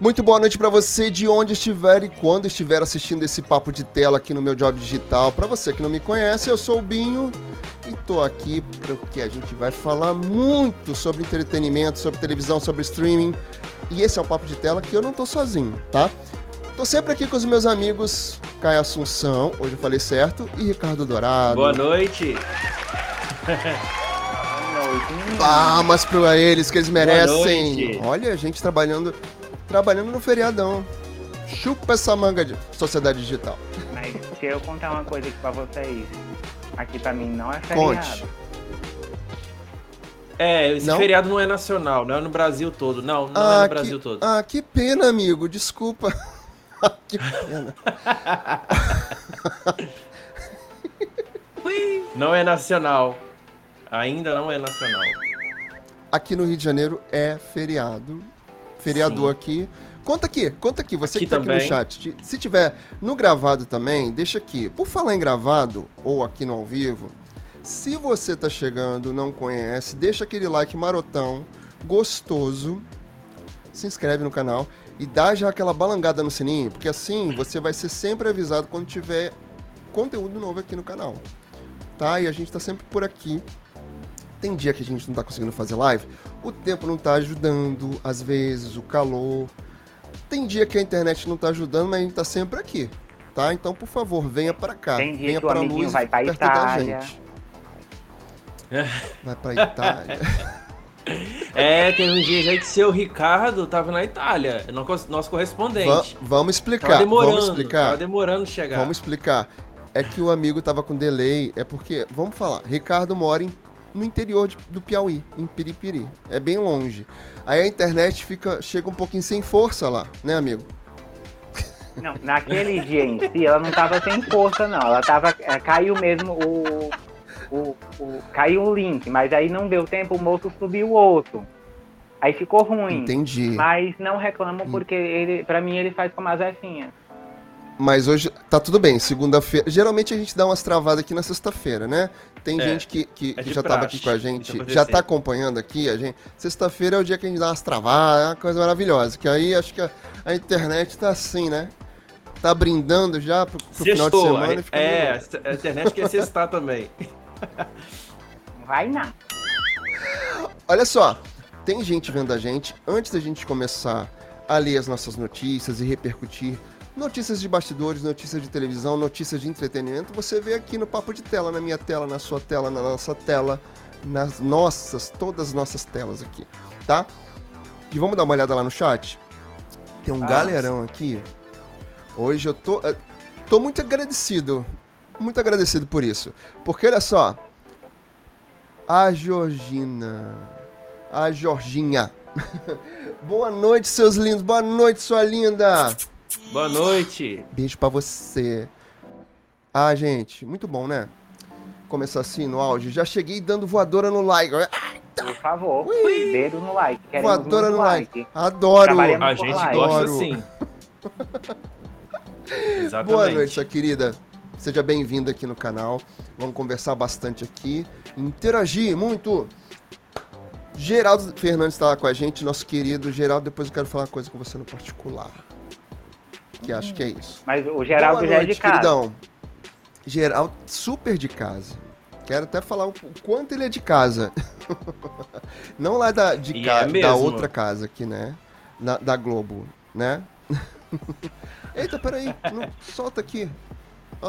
Muito boa noite para você de onde estiver e quando estiver assistindo esse papo de tela aqui no meu Job Digital. Para você que não me conhece, eu sou o Binho e tô aqui porque a gente vai falar muito sobre entretenimento, sobre televisão, sobre streaming. E esse é o papo de tela que eu não tô sozinho, tá? Tô sempre aqui com os meus amigos Caio Assunção, hoje eu falei certo, e Ricardo Dourado. Boa noite. Palmas para eles que eles merecem. Olha, a gente trabalhando trabalhando no feriadão. Chupa essa manga de sociedade digital. Mas se eu contar uma coisa aqui pra vocês, aqui pra mim não é feriado. Conte. É, esse não? feriado não é nacional, não é no Brasil todo. Não, não ah, é no Brasil que, todo. Ah, que pena, amigo. Desculpa. que pena. não é nacional. Ainda não é nacional. Aqui no Rio de Janeiro é feriado feriador Sim. aqui. Conta aqui, conta aqui, você aqui que tá também. aqui no chat. Se tiver no gravado também, deixa aqui. Por falar em gravado, ou aqui no ao vivo, se você tá chegando, não conhece, deixa aquele like marotão, gostoso, se inscreve no canal e dá já aquela balangada no sininho, porque assim você vai ser sempre avisado quando tiver conteúdo novo aqui no canal. Tá? E a gente tá sempre por aqui tem dia que a gente não tá conseguindo fazer live, o tempo não tá ajudando, às vezes, o calor. Tem dia que a internet não tá ajudando, mas a gente tá sempre aqui, tá? Então, por favor, venha para cá. Tem dia venha que o amiguinho luz, vai pra Itália. Vai pra Itália. É, tem um dia já que seu Ricardo tava na Itália, nosso correspondente. Va vamos explicar. Tava demorando, vamos explicar. Tava demorando chegar. Vamos explicar. É que o amigo tava com delay, é porque, vamos falar, Ricardo mora em no interior de, do Piauí, em Piripiri. É bem longe. Aí a internet fica, chega um pouquinho sem força lá, né, amigo? Não, naquele dia em si, ela não tava sem força, não. Ela tava. É, caiu mesmo o, o, o. Caiu o link, mas aí não deu tempo, o moço subiu o outro. Aí ficou ruim. Entendi. Mas não reclamo porque ele, pra mim ele faz com uma Zefinha. Mas hoje tá tudo bem, segunda-feira. Geralmente a gente dá umas travadas aqui na sexta-feira, né? Tem é, gente que, que, é que já praxe, tava aqui com a gente, já tá acompanhando aqui a gente. Sexta-feira é o dia que a gente dá umas travadas, é uma coisa maravilhosa. Que aí acho que a, a internet tá assim, né? Tá brindando já pro, pro final de semana. É, a internet quer sextar também. Vai não. Olha só, tem gente vendo a gente. Antes da gente começar a ler as nossas notícias e repercutir Notícias de bastidores, notícias de televisão, notícias de entretenimento, você vê aqui no Papo de Tela, na minha tela, na sua tela, na nossa tela, nas nossas, todas as nossas telas aqui, tá? E vamos dar uma olhada lá no chat? Tem um ah, galerão aqui. Hoje eu tô, eh, tô muito agradecido, muito agradecido por isso. Porque olha só, a Georgina, a Jorginha. Boa noite, seus lindos. Boa noite, sua linda. Boa noite. Beijo para você. Ah, gente, muito bom, né? Começar assim no auge. Já cheguei dando voadora no like. Por favor, Ui. dedo no like. Queremos voadora no like. like. Adoro. A gente like. gosta sim. Exatamente. Boa noite, sua querida. Seja bem-vinda aqui no canal. Vamos conversar bastante aqui, interagir muito. Geraldo Fernandes está lá com a gente, nosso querido Geraldo. Depois eu quero falar uma coisa com você no particular que acho que é isso. Mas o Geraldo Boa já noite, é de casa. Queridão. Geraldo, super de casa. Quero até falar o quanto ele é de casa. Não lá da, de ca é da outra casa aqui, né? Na, da Globo, né? Eita, peraí. Não, solta aqui.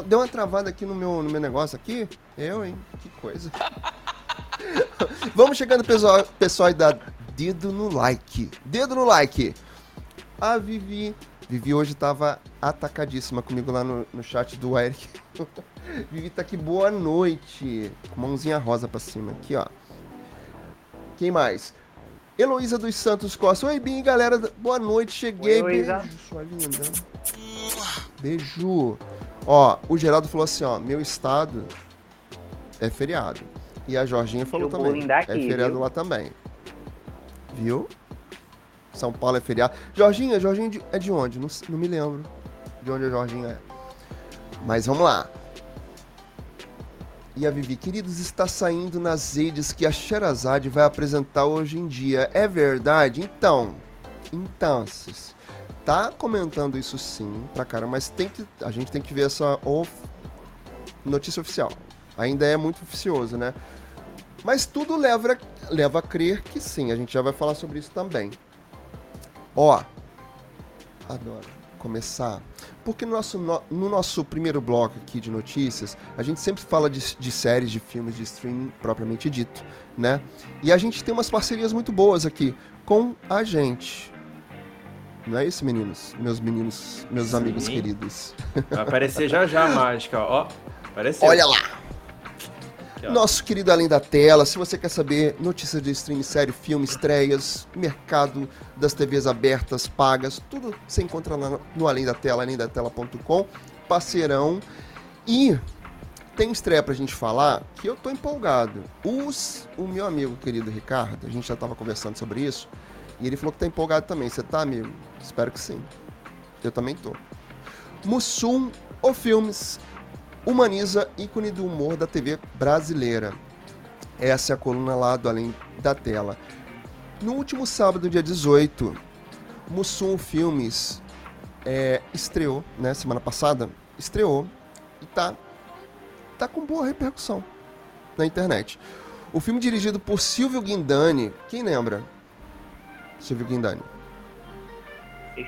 Deu uma travada aqui no meu, no meu negócio aqui. Eu, hein? Que coisa. Vamos chegando, pessoal, pessoal, e dar dedo no like. Dedo no like. A Vivi Vivi hoje tava atacadíssima comigo lá no, no chat do Eric. Vivi tá aqui, boa noite. Mãozinha rosa pra cima, aqui, ó. Quem mais? Heloísa dos Santos Costa. Oi, Bim, galera. Boa noite, cheguei. Oi, Beijo, sua linda. Beijo. Ó, o Geraldo falou assim, ó, meu estado é feriado. E a Jorginha falou também. Daqui, é feriado viu? lá também. Viu? São Paulo é feriado. Jorginha, Jorginha é de onde? Não, não me lembro de onde a Jorginha é. Mas vamos lá. E a Vivi, queridos, está saindo nas redes que a Sherazade vai apresentar hoje em dia. É verdade? Então, então, tá comentando isso sim pra cara, mas tem que, a gente tem que ver essa of, notícia oficial. Ainda é muito oficioso, né? Mas tudo leva, leva a crer que sim, a gente já vai falar sobre isso também. Ó, adoro começar, porque no nosso, no, no nosso primeiro bloco aqui de notícias, a gente sempre fala de, de séries, de filmes, de streaming propriamente dito, né? E a gente tem umas parcerias muito boas aqui com a gente. Não é isso, meninos? Meus meninos, meus Sim. amigos queridos. Vai aparecer já já a mágica, ó. Apareceu. Olha lá! Nosso querido Além da Tela, se você quer saber notícias de stream, série, filme, estreias, mercado das TVs abertas, pagas, tudo você encontra lá no Além da Tela, alemdatela.com, parceirão. E tem estreia pra gente falar que eu tô empolgado. Os, o meu amigo querido Ricardo, a gente já tava conversando sobre isso, e ele falou que tá empolgado também. Você tá, amigo? Espero que sim. Eu também tô. Mussum ou Filmes humaniza ícone do humor da TV brasileira. Essa é a coluna lá do Além da Tela. No último sábado, dia 18, Mussum Filmes é, estreou, né, semana passada, estreou e tá, tá com boa repercussão na internet. O filme dirigido por Silvio Guindani, quem lembra? Silvio Guindani.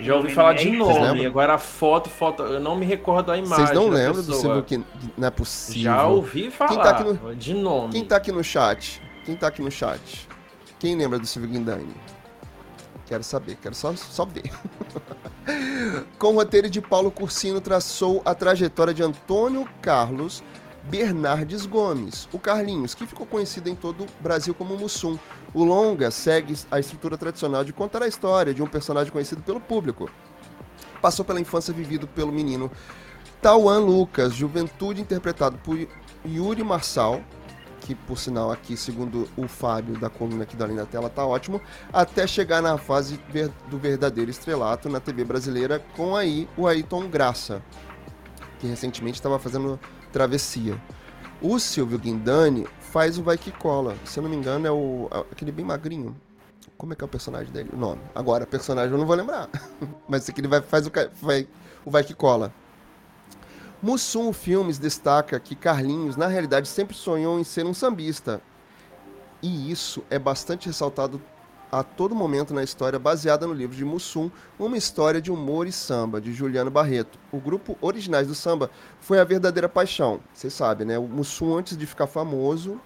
Já ouvi falar de nome, agora a foto, foto, eu não me recordo a imagem. Vocês não lembram do Silvio que não é possível? Já ouvi falar quem tá aqui no, de nome. Quem tá aqui no chat? Quem tá aqui no chat? Quem lembra do Silvio Guindani? Quero saber, quero só, só ver. Com o roteiro de Paulo Cursino, traçou a trajetória de Antônio Carlos Bernardes Gomes, o Carlinhos, que ficou conhecido em todo o Brasil como Mussum. O longa segue a estrutura tradicional de contar a história de um personagem conhecido pelo público. Passou pela infância vivido pelo menino Tauan Lucas, juventude interpretado por Yuri Marçal, que por sinal aqui, segundo o Fábio da coluna aqui da linha da tela, tá ótimo, até chegar na fase do verdadeiro estrelato na TV brasileira com aí o Ayrton Graça, que recentemente estava fazendo Travessia. O Silvio Guindani faz o Vai Que Cola. Se eu não me engano, é o é aquele bem magrinho. Como é que é o personagem dele? O nome. Agora, personagem eu não vou lembrar. Mas aquele vai, faz o, vai, o Vai Que Cola. Mussum Filmes destaca que Carlinhos, na realidade, sempre sonhou em ser um sambista. E isso é bastante ressaltado a todo momento na história baseada no livro de Mussum, Uma História de Humor e Samba, de Juliano Barreto. O grupo Originais do Samba foi a verdadeira paixão. Você sabe, né? O Mussum, antes de ficar famoso,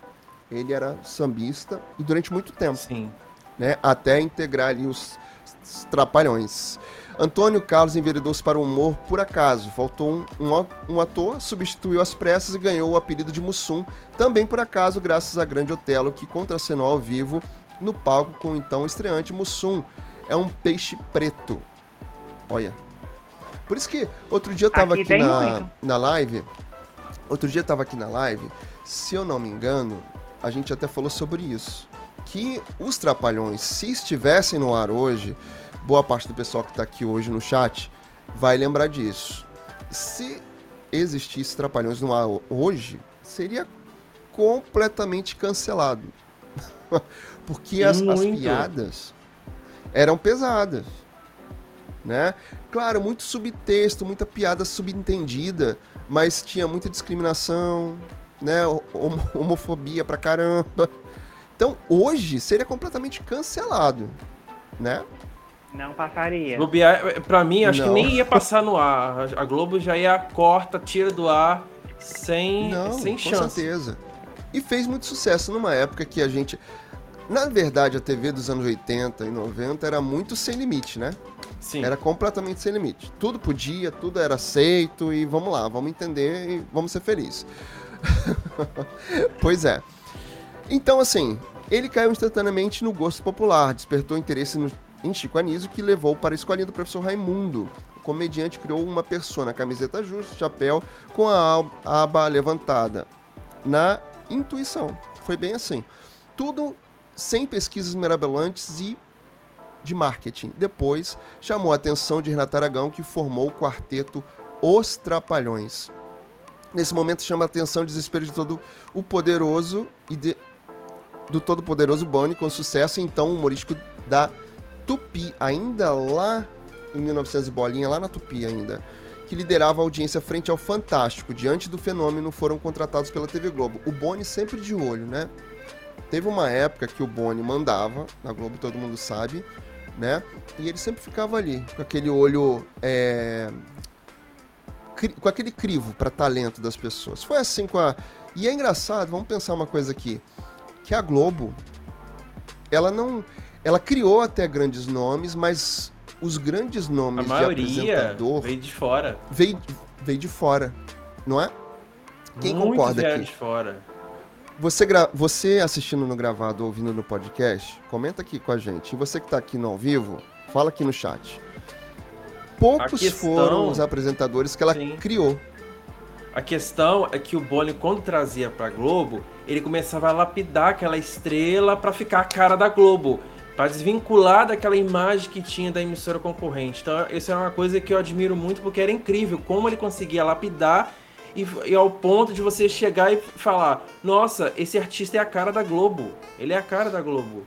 ele era sambista e durante muito tempo. Sim. Né? Até integrar ali os, os Trapalhões. Antônio Carlos enveredou-se para o humor por acaso. Faltou um, um, ator, substituiu as pressas e ganhou o apelido de Mussum, também por acaso, graças a Grande Otelo, que contracenou ao vivo no palco com o então estreante Mussum. É um peixe preto. Olha. Por isso que outro dia eu tava aqui, aqui na, na live. Outro dia eu tava aqui na live. Se eu não me engano, a gente até falou sobre isso. Que os Trapalhões, se estivessem no ar hoje, boa parte do pessoal que tá aqui hoje no chat vai lembrar disso. Se existisse Trapalhões no ar hoje, seria completamente cancelado. Porque as, as, piadas eram pesadas. Né? Claro, muito subtexto, muita piada subentendida, mas tinha muita discriminação, né? homofobia pra caramba. Então, hoje seria completamente cancelado, né? Não passaria. Bobear, pra mim, acho Não. que nem ia passar no ar. A Globo já ia corta, tira do ar, sem, Não, sem chance. Com certeza. E fez muito sucesso numa época que a gente. Na verdade, a TV dos anos 80 e 90 era muito sem limite, né? Sim. Era completamente sem limite. Tudo podia, tudo era aceito e vamos lá, vamos entender e vamos ser felizes. pois é. Então, assim, ele caiu instantaneamente no gosto popular, despertou interesse no, em Chico Anísio, que levou para a escolinha do professor Raimundo. O comediante criou uma persona, camiseta justa, chapéu, com a aba levantada. Na intuição. Foi bem assim. Tudo sem pesquisas mirabolantes e de marketing. Depois, chamou a atenção de Renato Aragão, que formou o quarteto Os Trapalhões. Nesse momento, chama a atenção o desespero de todo o poderoso e de, do todo poderoso Boni, com sucesso então humorístico da Tupi, ainda lá em 1900 bolinha, lá na Tupi ainda, que liderava a audiência frente ao Fantástico. Diante do fenômeno, foram contratados pela TV Globo. O Boni sempre de olho, né? Teve uma época que o Boni mandava, na Globo todo mundo sabe, né? E ele sempre ficava ali, com aquele olho. É... com aquele crivo para talento das pessoas. Foi assim com a. E é engraçado, vamos pensar uma coisa aqui. Que a Globo, ela não. Ela criou até grandes nomes, mas os grandes nomes a maioria de apresentador veio de fora. Veio, veio de fora, não é? Quem concorda aqui? de fora. Você, gra... você assistindo no gravado, ouvindo no podcast, comenta aqui com a gente. E você que está aqui no ao vivo, fala aqui no chat. Poucos questão... foram os apresentadores que ela Sim. criou. A questão é que o Boni, quando trazia pra Globo, ele começava a lapidar aquela estrela para ficar a cara da Globo para desvincular daquela imagem que tinha da emissora concorrente. Então, isso é uma coisa que eu admiro muito porque era incrível como ele conseguia lapidar e, e, ao ponto de você chegar e falar: Nossa, esse artista é a cara da Globo. Ele é a cara da Globo.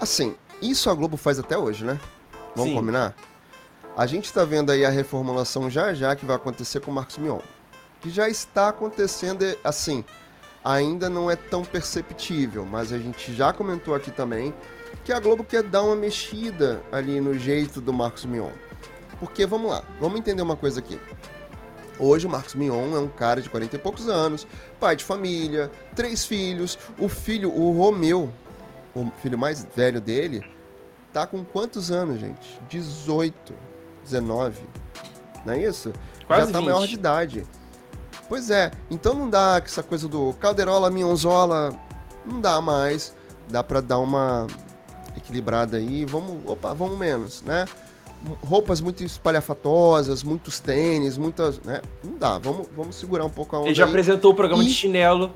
Assim, isso a Globo faz até hoje, né? Vamos Sim. combinar? A gente está vendo aí a reformulação já já que vai acontecer com o Marcos Mion. Que já está acontecendo, assim, ainda não é tão perceptível, mas a gente já comentou aqui também que a Globo quer dar uma mexida ali no jeito do Marcos Mion. Porque, vamos lá, vamos entender uma coisa aqui. Hoje o Marcos Mion é um cara de 40 e poucos anos, pai de família, três filhos. O filho, o Romeu, o filho mais velho dele, tá com quantos anos, gente? 18, 19. Não é isso? Quase Já tá 20. maior de idade. Pois é, então não dá essa coisa do Calderola, Mionzola, não dá mais. Dá para dar uma equilibrada aí, vamos, opa, vamos menos, né? Roupas muito espalhafatosas, muitos tênis, muitas, né? Não dá, vamos, vamos segurar um pouco a onda Ele já aí. apresentou o programa e... de chinelo.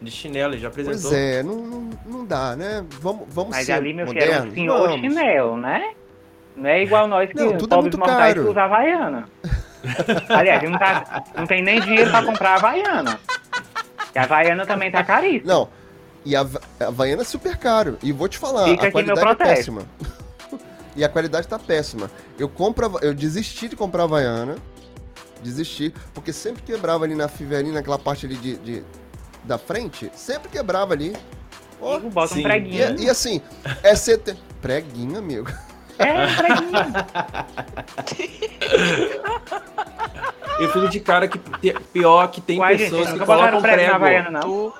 De chinelo, ele já apresentou. Pois é, não, não, não dá, né? Vamos, vamos Mas ser ali, meu modernos, filho, é um senhor vamos. chinelo, né? Não é igual nós que Não, tudo é pobres muito mortais caro. que usa Havaiana. Aliás, não, tá, não tem nem dinheiro pra comprar Havaiana. E a Havaiana também tá caríssima. Não, e a, a Havaiana é super caro. E vou te falar, Fica a aqui meu qualidade é protesto. péssima. E a qualidade tá péssima. Eu compro, eu desisti de comprar a Havaiana. Desisti, porque sempre quebrava ali na fivelinha, naquela parte ali de, de- da frente, sempre quebrava ali. Amigo, Bota sim. um e, preguinho. e assim, é CT. Preguinho, amigo. É, preguinho. Eu fico de cara que pior que tem Uai, gente, pessoas vocês que colocam prego na prego. Havaiana, não?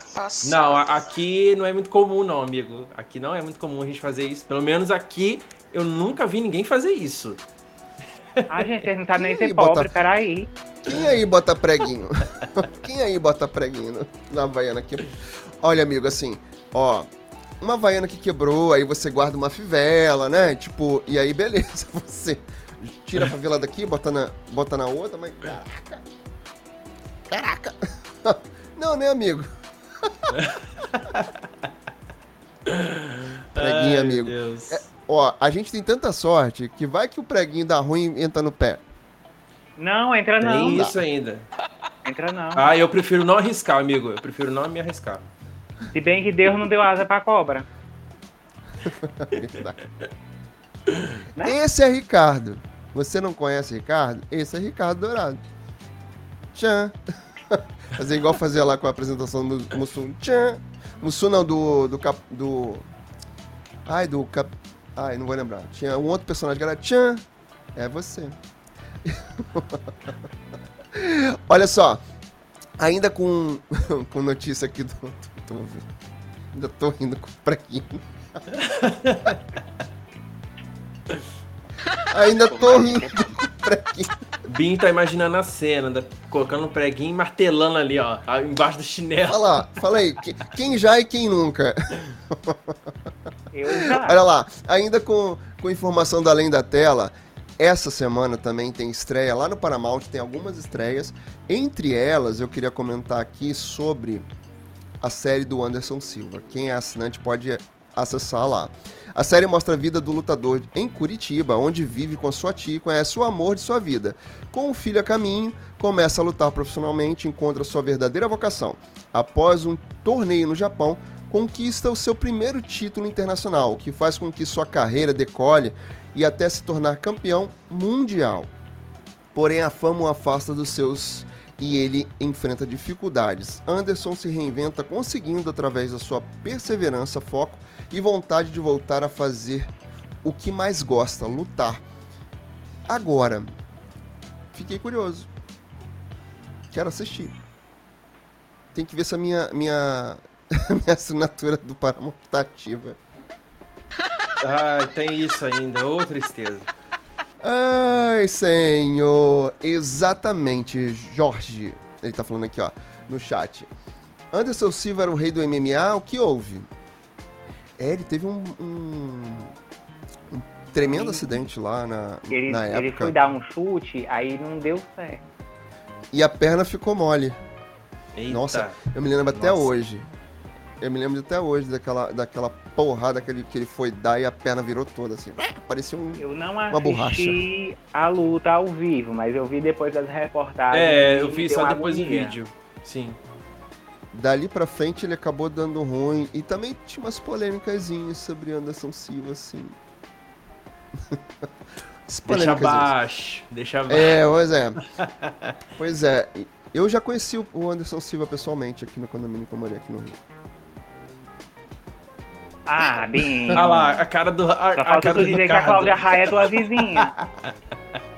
Não, aqui não é muito comum, não, amigo. Aqui não é muito comum a gente fazer isso. Pelo menos aqui eu nunca vi ninguém fazer isso. Ah, gente, vocês não sabem nem ser bota- pobre, peraí. Quem aí bota preguinho? Quem aí bota preguinho na Havaiana aqui? Olha, amigo, assim, ó. Uma Havaiana que quebrou, aí você guarda uma fivela, né? Tipo, e aí beleza, você tira a favela daqui, bota na, bota na outra, mas. Caraca! Caraca! Não, né, amigo? Preguinho, Ai, amigo. Deus. É, Ó, a gente tem tanta sorte que vai que o preguinho dá ruim e entra no pé. Não, entra não. Tem isso ainda. Entra não. Ah, eu prefiro não arriscar, amigo. Eu prefiro não me arriscar. Se bem que Deus não deu asa pra cobra. Né? Esse é Ricardo. Você não conhece Ricardo? Esse é Ricardo Dourado. Tchan. Fazer igual fazia lá com a apresentação do Mussum. Tchan. Mussum não, do, do cap... do... Ai, do cap... Ai, não vou lembrar. Tinha um outro personagem que era Tchan. É você. Olha só. Ainda com, com notícia aqui do... Tô, tô- ainda tô rindo com o preguinho. Ainda tô rindo com o preguinho. Bin tá imaginando a cena, da- colocando um preguinho e martelando ali, ó, embaixo do chinelo. Fala, lá, fala aí, que- quem já e quem nunca? Eu já. Olha lá, ainda com, com informação da Além da Tela, essa semana também tem estreia lá no Paramount, tem algumas estreias. Entre elas, eu queria comentar aqui sobre a série do Anderson Silva. Quem é assinante pode acessar lá. A série mostra a vida do lutador em Curitiba, onde vive com sua tia e conhece o amor de sua vida. Com o filho a caminho, começa a lutar profissionalmente e encontra sua verdadeira vocação. Após um torneio no Japão, conquista o seu primeiro título internacional, o que faz com que sua carreira decole e até se tornar campeão mundial. Porém, a fama o afasta dos seus e ele enfrenta dificuldades. Anderson se reinventa, conseguindo, através da sua perseverança, foco e vontade de voltar a fazer o que mais gosta, lutar. Agora, fiquei curioso. Quero assistir. Tem que ver se a minha, minha, minha assinatura do Paramount tá ativa. Ai, tem isso ainda, ô tristeza. Ai, senhor. Exatamente, Jorge. Ele tá falando aqui, ó, no chat. Anderson Silva era o rei do MMA, o que houve? É, ele teve um, um, um tremendo Sim. acidente lá na, ele, na época. Ele foi dar um chute, aí não deu certo. E a perna ficou mole. Eita. Nossa, eu me lembro Nossa. até hoje. Eu me lembro até hoje daquela, daquela porrada que ele, que ele foi dar e a perna virou toda, assim. Parecia um, eu não uma borracha. a luta ao vivo, mas eu vi depois das reportagens. É, eu vi só depois do vídeo. Sim. Dali pra frente ele acabou dando ruim. E também tinha umas polêmicas sobre Anderson Silva, assim. deixa baixo, deixa baixo. É, pois é. pois é. Eu já conheci o Anderson Silva pessoalmente aqui no condomínio que eu morei aqui no Rio. Ah, bem. Olha lá, a cara do. A, Só falta tu dizer que a Cláudia Raia é tua vizinha.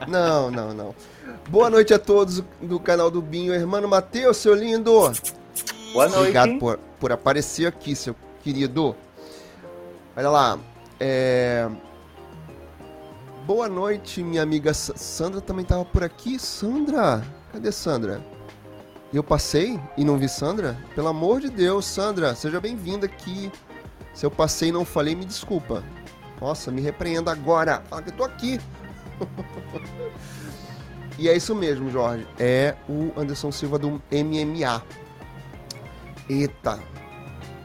Não, não, não. Boa noite a todos do canal do Binho. Irmão Matheus, seu lindo. Boa noite. Obrigado por, por aparecer aqui, seu querido. Olha lá. É... Boa noite, minha amiga Sandra também estava por aqui. Sandra? Cadê Sandra? Eu passei e não vi Sandra? Pelo amor de Deus, Sandra, seja bem-vinda aqui. Se eu passei e não falei, me desculpa. Nossa, me repreenda agora. Fala que eu tô aqui. e é isso mesmo, Jorge. É o Anderson Silva do MMA. Eita.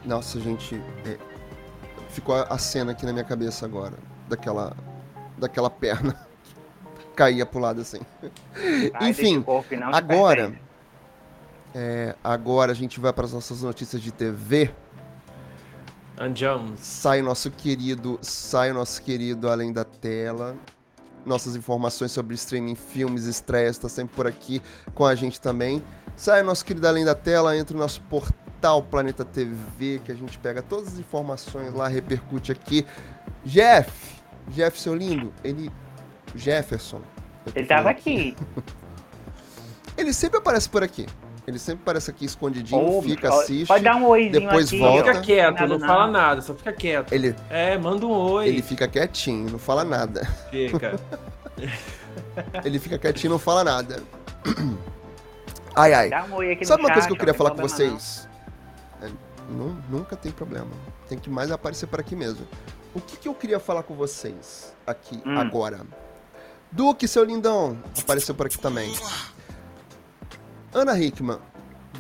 Nossa, gente. É... Ficou a cena aqui na minha cabeça agora. Daquela, daquela perna. Caía pro lado assim. Ai, Enfim, agora. É, agora a gente vai para as nossas notícias de TV. Andiamos. Sai nosso querido, sai nosso querido Além da Tela. Nossas informações sobre streaming, filmes, estreias, tá sempre por aqui com a gente também. Sai nosso querido Além da Tela, entra no nosso portal Planeta TV, que a gente pega todas as informações lá, repercute aqui. Jeff, Jeff, seu lindo, ele. Jefferson. Ele tava aqui. ele sempre aparece por aqui. Ele sempre parece aqui escondidinho, fica, assiste. Pode dar um oi depois aqui, volta. Fica quieto, não nada. fala nada, só fica quieto. Ele, é, manda um oi. Ele fica quietinho, não fala nada. Fica. ele fica quietinho, não fala nada. Ai, ai. Dá um oi aqui Sabe uma chat, coisa que eu queria falar com vocês? É, não, nunca tem problema. Tem que mais aparecer por aqui mesmo. O que, que eu queria falar com vocês aqui hum. agora? Duque, seu lindão, apareceu por aqui também. Ana Hickman,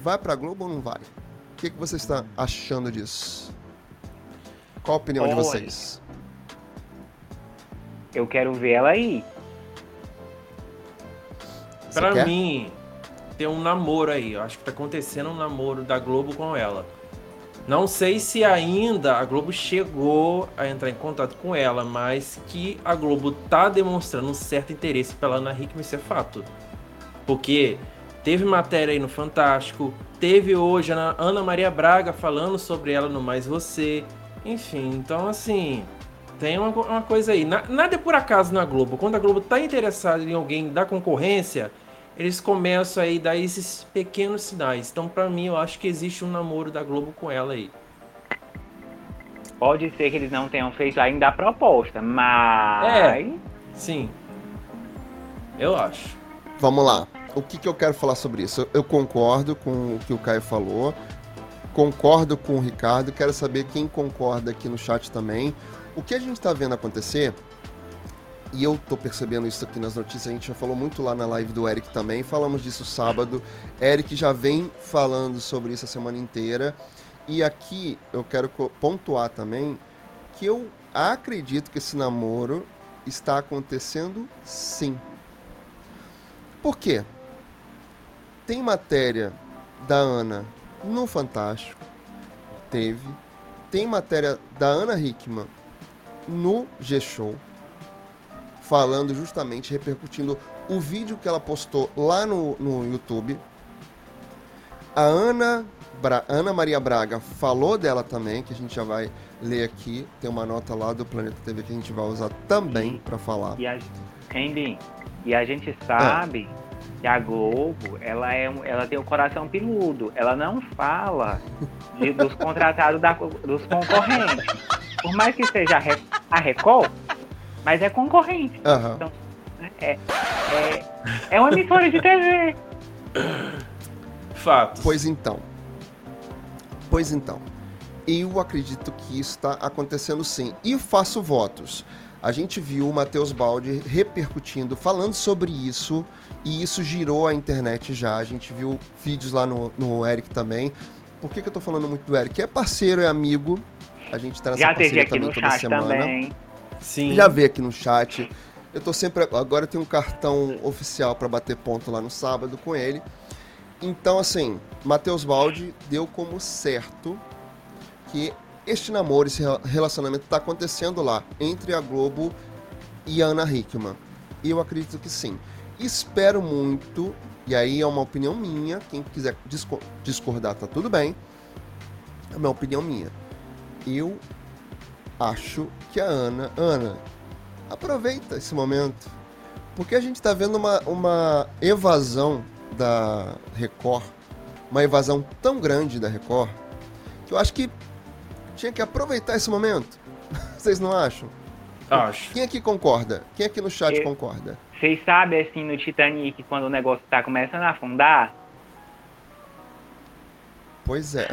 vai pra Globo ou não vai? O que, que você está achando disso? Qual a opinião Olha, de vocês? Eu quero ver ela aí. Você pra quer? mim, tem um namoro aí. Eu acho que tá acontecendo um namoro da Globo com ela. Não sei se ainda a Globo chegou a entrar em contato com ela, mas que a Globo tá demonstrando um certo interesse pela Ana Hickman, isso é fato. Porque Teve matéria aí no Fantástico. Teve hoje a Ana Maria Braga falando sobre ela no Mais Você. Enfim, então assim. Tem uma, uma coisa aí. Na, nada é por acaso na Globo. Quando a Globo tá interessada em alguém da concorrência, eles começam aí a dar esses pequenos sinais. Então, para mim, eu acho que existe um namoro da Globo com ela aí. Pode ser que eles não tenham feito ainda a proposta, mas. É, sim. Eu acho. Vamos lá o que, que eu quero falar sobre isso? Eu concordo com o que o Caio falou, concordo com o Ricardo, quero saber quem concorda aqui no chat também. O que a gente está vendo acontecer, e eu tô percebendo isso aqui nas notícias, a gente já falou muito lá na live do Eric também, falamos disso sábado. Eric já vem falando sobre isso a semana inteira. E aqui eu quero pontuar também que eu acredito que esse namoro está acontecendo sim. Por quê? Tem matéria da Ana no Fantástico. Teve. Tem matéria da Ana Hickman no G-Show. falando justamente, repercutindo o vídeo que ela postou lá no, no YouTube. A Ana, Bra Ana Maria Braga falou dela também, que a gente já vai ler aqui. Tem uma nota lá do Planeta TV que a gente vai usar também para falar. E a, Andy, e a gente sabe é. Que a Globo, ela, é, ela tem o coração peludo. Ela não fala de, dos contratados da, dos concorrentes. Por mais que seja a Record, mas é concorrente. Uhum. Então, é, é, é uma emissora de TV. Fato. Pois então. Pois então. Eu acredito que isso está acontecendo sim. E faço votos. A gente viu o Matheus Baldi repercutindo, falando sobre isso, e isso girou a internet já. A gente viu vídeos lá no, no Eric também. Por que, que eu tô falando muito do Eric? É parceiro, é amigo. A gente tá nessa já parceria aqui também no toda chat semana. Também. Sim. Já veio aqui no chat. Eu tô sempre. Agora eu tenho um cartão oficial para bater ponto lá no sábado com ele. Então, assim, Matheus Baldi deu como certo que este namoro, esse relacionamento está acontecendo lá, entre a Globo e a Ana Hickman. E eu acredito que sim. Espero muito, e aí é uma opinião minha, quem quiser discordar tá tudo bem, é uma opinião minha. Eu acho que a Ana. Ana, aproveita esse momento. Porque a gente está vendo uma, uma evasão da Record, uma evasão tão grande da Record, que eu acho que tinha que aproveitar esse momento. Vocês não acham? Acho. Quem aqui concorda? Quem aqui no chat eu, concorda? Vocês sabem, assim, no Titanic, quando o negócio tá começando a afundar? Pois é.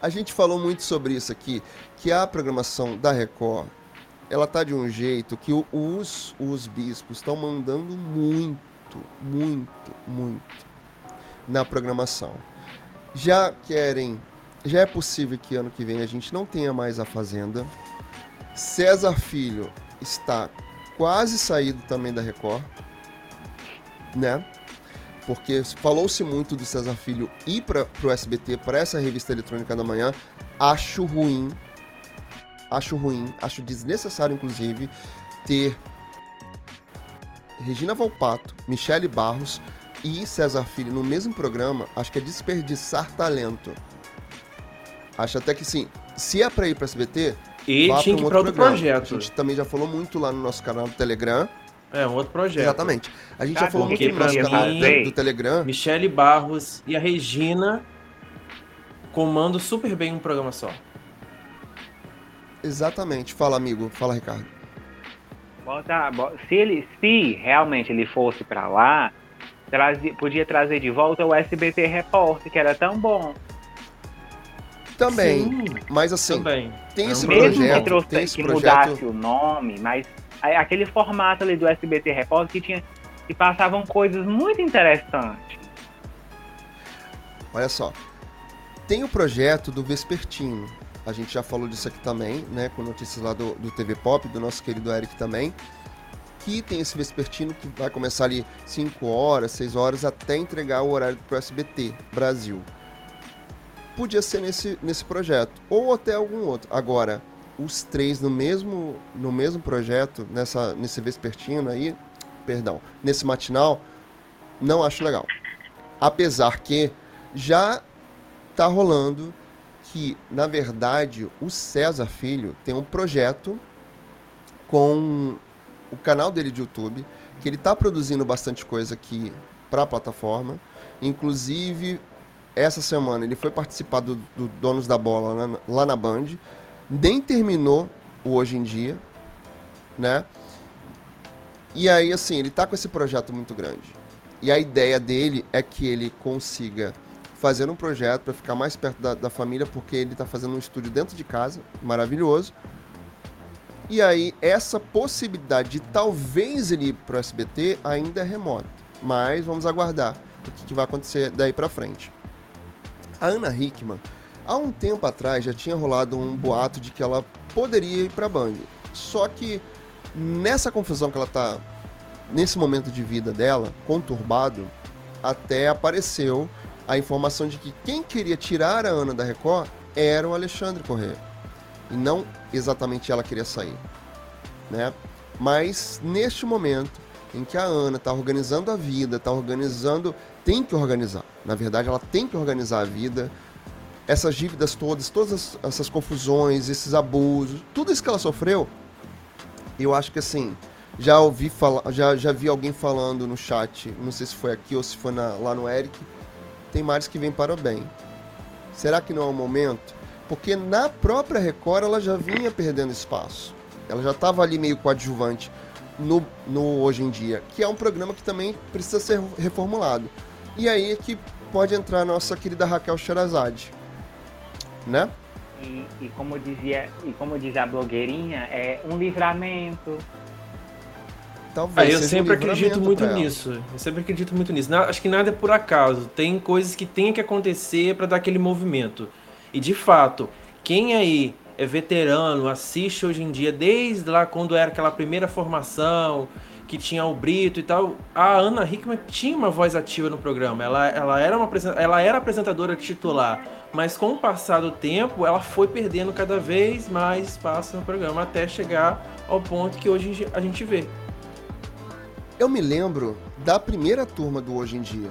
a gente falou muito sobre isso aqui, que a programação da Record, ela tá de um jeito que os, os bispos estão mandando muito, muito, muito na programação. Já querem já é possível que ano que vem a gente não tenha mais a Fazenda. César Filho está quase saído também da Record, né? Porque falou-se muito do César Filho ir para o SBT, para essa revista eletrônica da manhã. Acho ruim, acho ruim, acho desnecessário, inclusive, ter Regina Volpato, Michele Barros e César Filho no mesmo programa. Acho que é desperdiçar talento. Acho até que sim. Se é pra ir pra SBT, e vá tinha pra um outro, outro projeto. A gente também já falou muito lá no nosso canal do Telegram. É, um outro projeto. Exatamente. A gente já falou muito no nosso canal do, do Telegram. Michele Barros e a Regina comandam super bem um programa só. Exatamente. Fala, amigo. Fala, Ricardo. Bota, se ele, se realmente ele fosse para lá, podia trazer de volta o SBT Repórter, que era tão bom. Também. Sim, mas assim, também. tem esse Mesmo projeto. Que, trouxe, tem esse que projeto... mudasse o nome, mas aquele formato ali do SBT Repórter que tinha. que passavam coisas muito interessantes. Olha só. Tem o projeto do Vespertino. A gente já falou disso aqui também, né? Com notícias lá do, do TV Pop, do nosso querido Eric também. Que tem esse Vespertino que vai começar ali 5 horas, 6 horas, até entregar o horário pro SBT Brasil podia ser nesse, nesse projeto, ou até algum outro. Agora, os três no mesmo, no mesmo projeto, nessa, nesse vespertino aí, perdão, nesse matinal, não acho legal. Apesar que já tá rolando que, na verdade, o César Filho tem um projeto com o canal dele de YouTube, que ele tá produzindo bastante coisa aqui para a plataforma. Inclusive, essa semana ele foi participar do, do Donos da Bola na, lá na Band, nem terminou o Hoje em Dia, né? E aí, assim, ele tá com esse projeto muito grande. E a ideia dele é que ele consiga fazer um projeto para ficar mais perto da, da, família, porque ele tá fazendo um estúdio dentro de casa, maravilhoso. E aí, essa possibilidade de talvez ele ir pro SBT ainda é remota. Mas vamos aguardar o que, que vai acontecer daí para frente. A Ana Hickman, há um tempo atrás já tinha rolado um boato de que ela poderia ir para a Band. Só que nessa confusão que ela está nesse momento de vida dela, conturbado, até apareceu a informação de que quem queria tirar a Ana da Record era o Alexandre Corrêa. E não exatamente ela queria sair. né? Mas neste momento em que a Ana está organizando a vida, está organizando, tem que organizar. Na verdade, ela tem que organizar a vida. Essas dívidas todas, todas essas confusões, esses abusos, tudo isso que ela sofreu, eu acho que assim, já ouvi falar, já, já vi alguém falando no chat, não sei se foi aqui ou se foi na, lá no Eric, tem mares que vêm para o bem. Será que não é o momento? Porque na própria Record ela já vinha perdendo espaço. Ela já estava ali meio coadjuvante no, no Hoje em Dia, que é um programa que também precisa ser reformulado. E aí é que pode entrar a nossa querida Raquel Sherazade, né? E, e, como dizia, e como diz a blogueirinha, é um livramento. Talvez. Ah, eu sempre um acredito muito nisso. Eu sempre acredito muito nisso. acho que nada é por acaso. Tem coisas que tem que acontecer para dar aquele movimento. E de fato, quem aí é veterano, assiste hoje em dia, desde lá quando era aquela primeira formação, que tinha o Brito e tal, a Ana Hickman tinha uma voz ativa no programa. Ela, ela, era, uma, ela era apresentadora titular, mas com o passar do tempo, ela foi perdendo cada vez mais espaço no programa, até chegar ao ponto que hoje a gente vê. Eu me lembro da primeira turma do Hoje em Dia,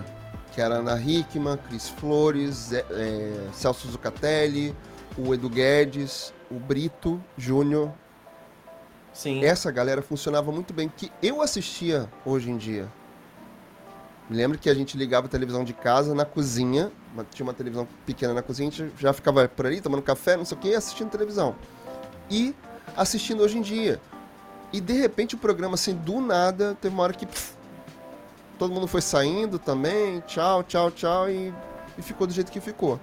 que era Ana Hickman, Cris Flores, é, é, Celso Zucatelli, o Edu Guedes, o Brito Júnior. Sim. Essa galera funcionava muito bem, que eu assistia hoje em dia. Me lembro que a gente ligava a televisão de casa na cozinha, tinha uma televisão pequena na cozinha, a gente já ficava por ali tomando café, não sei o que, assistindo televisão. E assistindo hoje em dia. E de repente o programa, assim, do nada, teve uma hora que pff, todo mundo foi saindo também, tchau, tchau, tchau, e, e ficou do jeito que ficou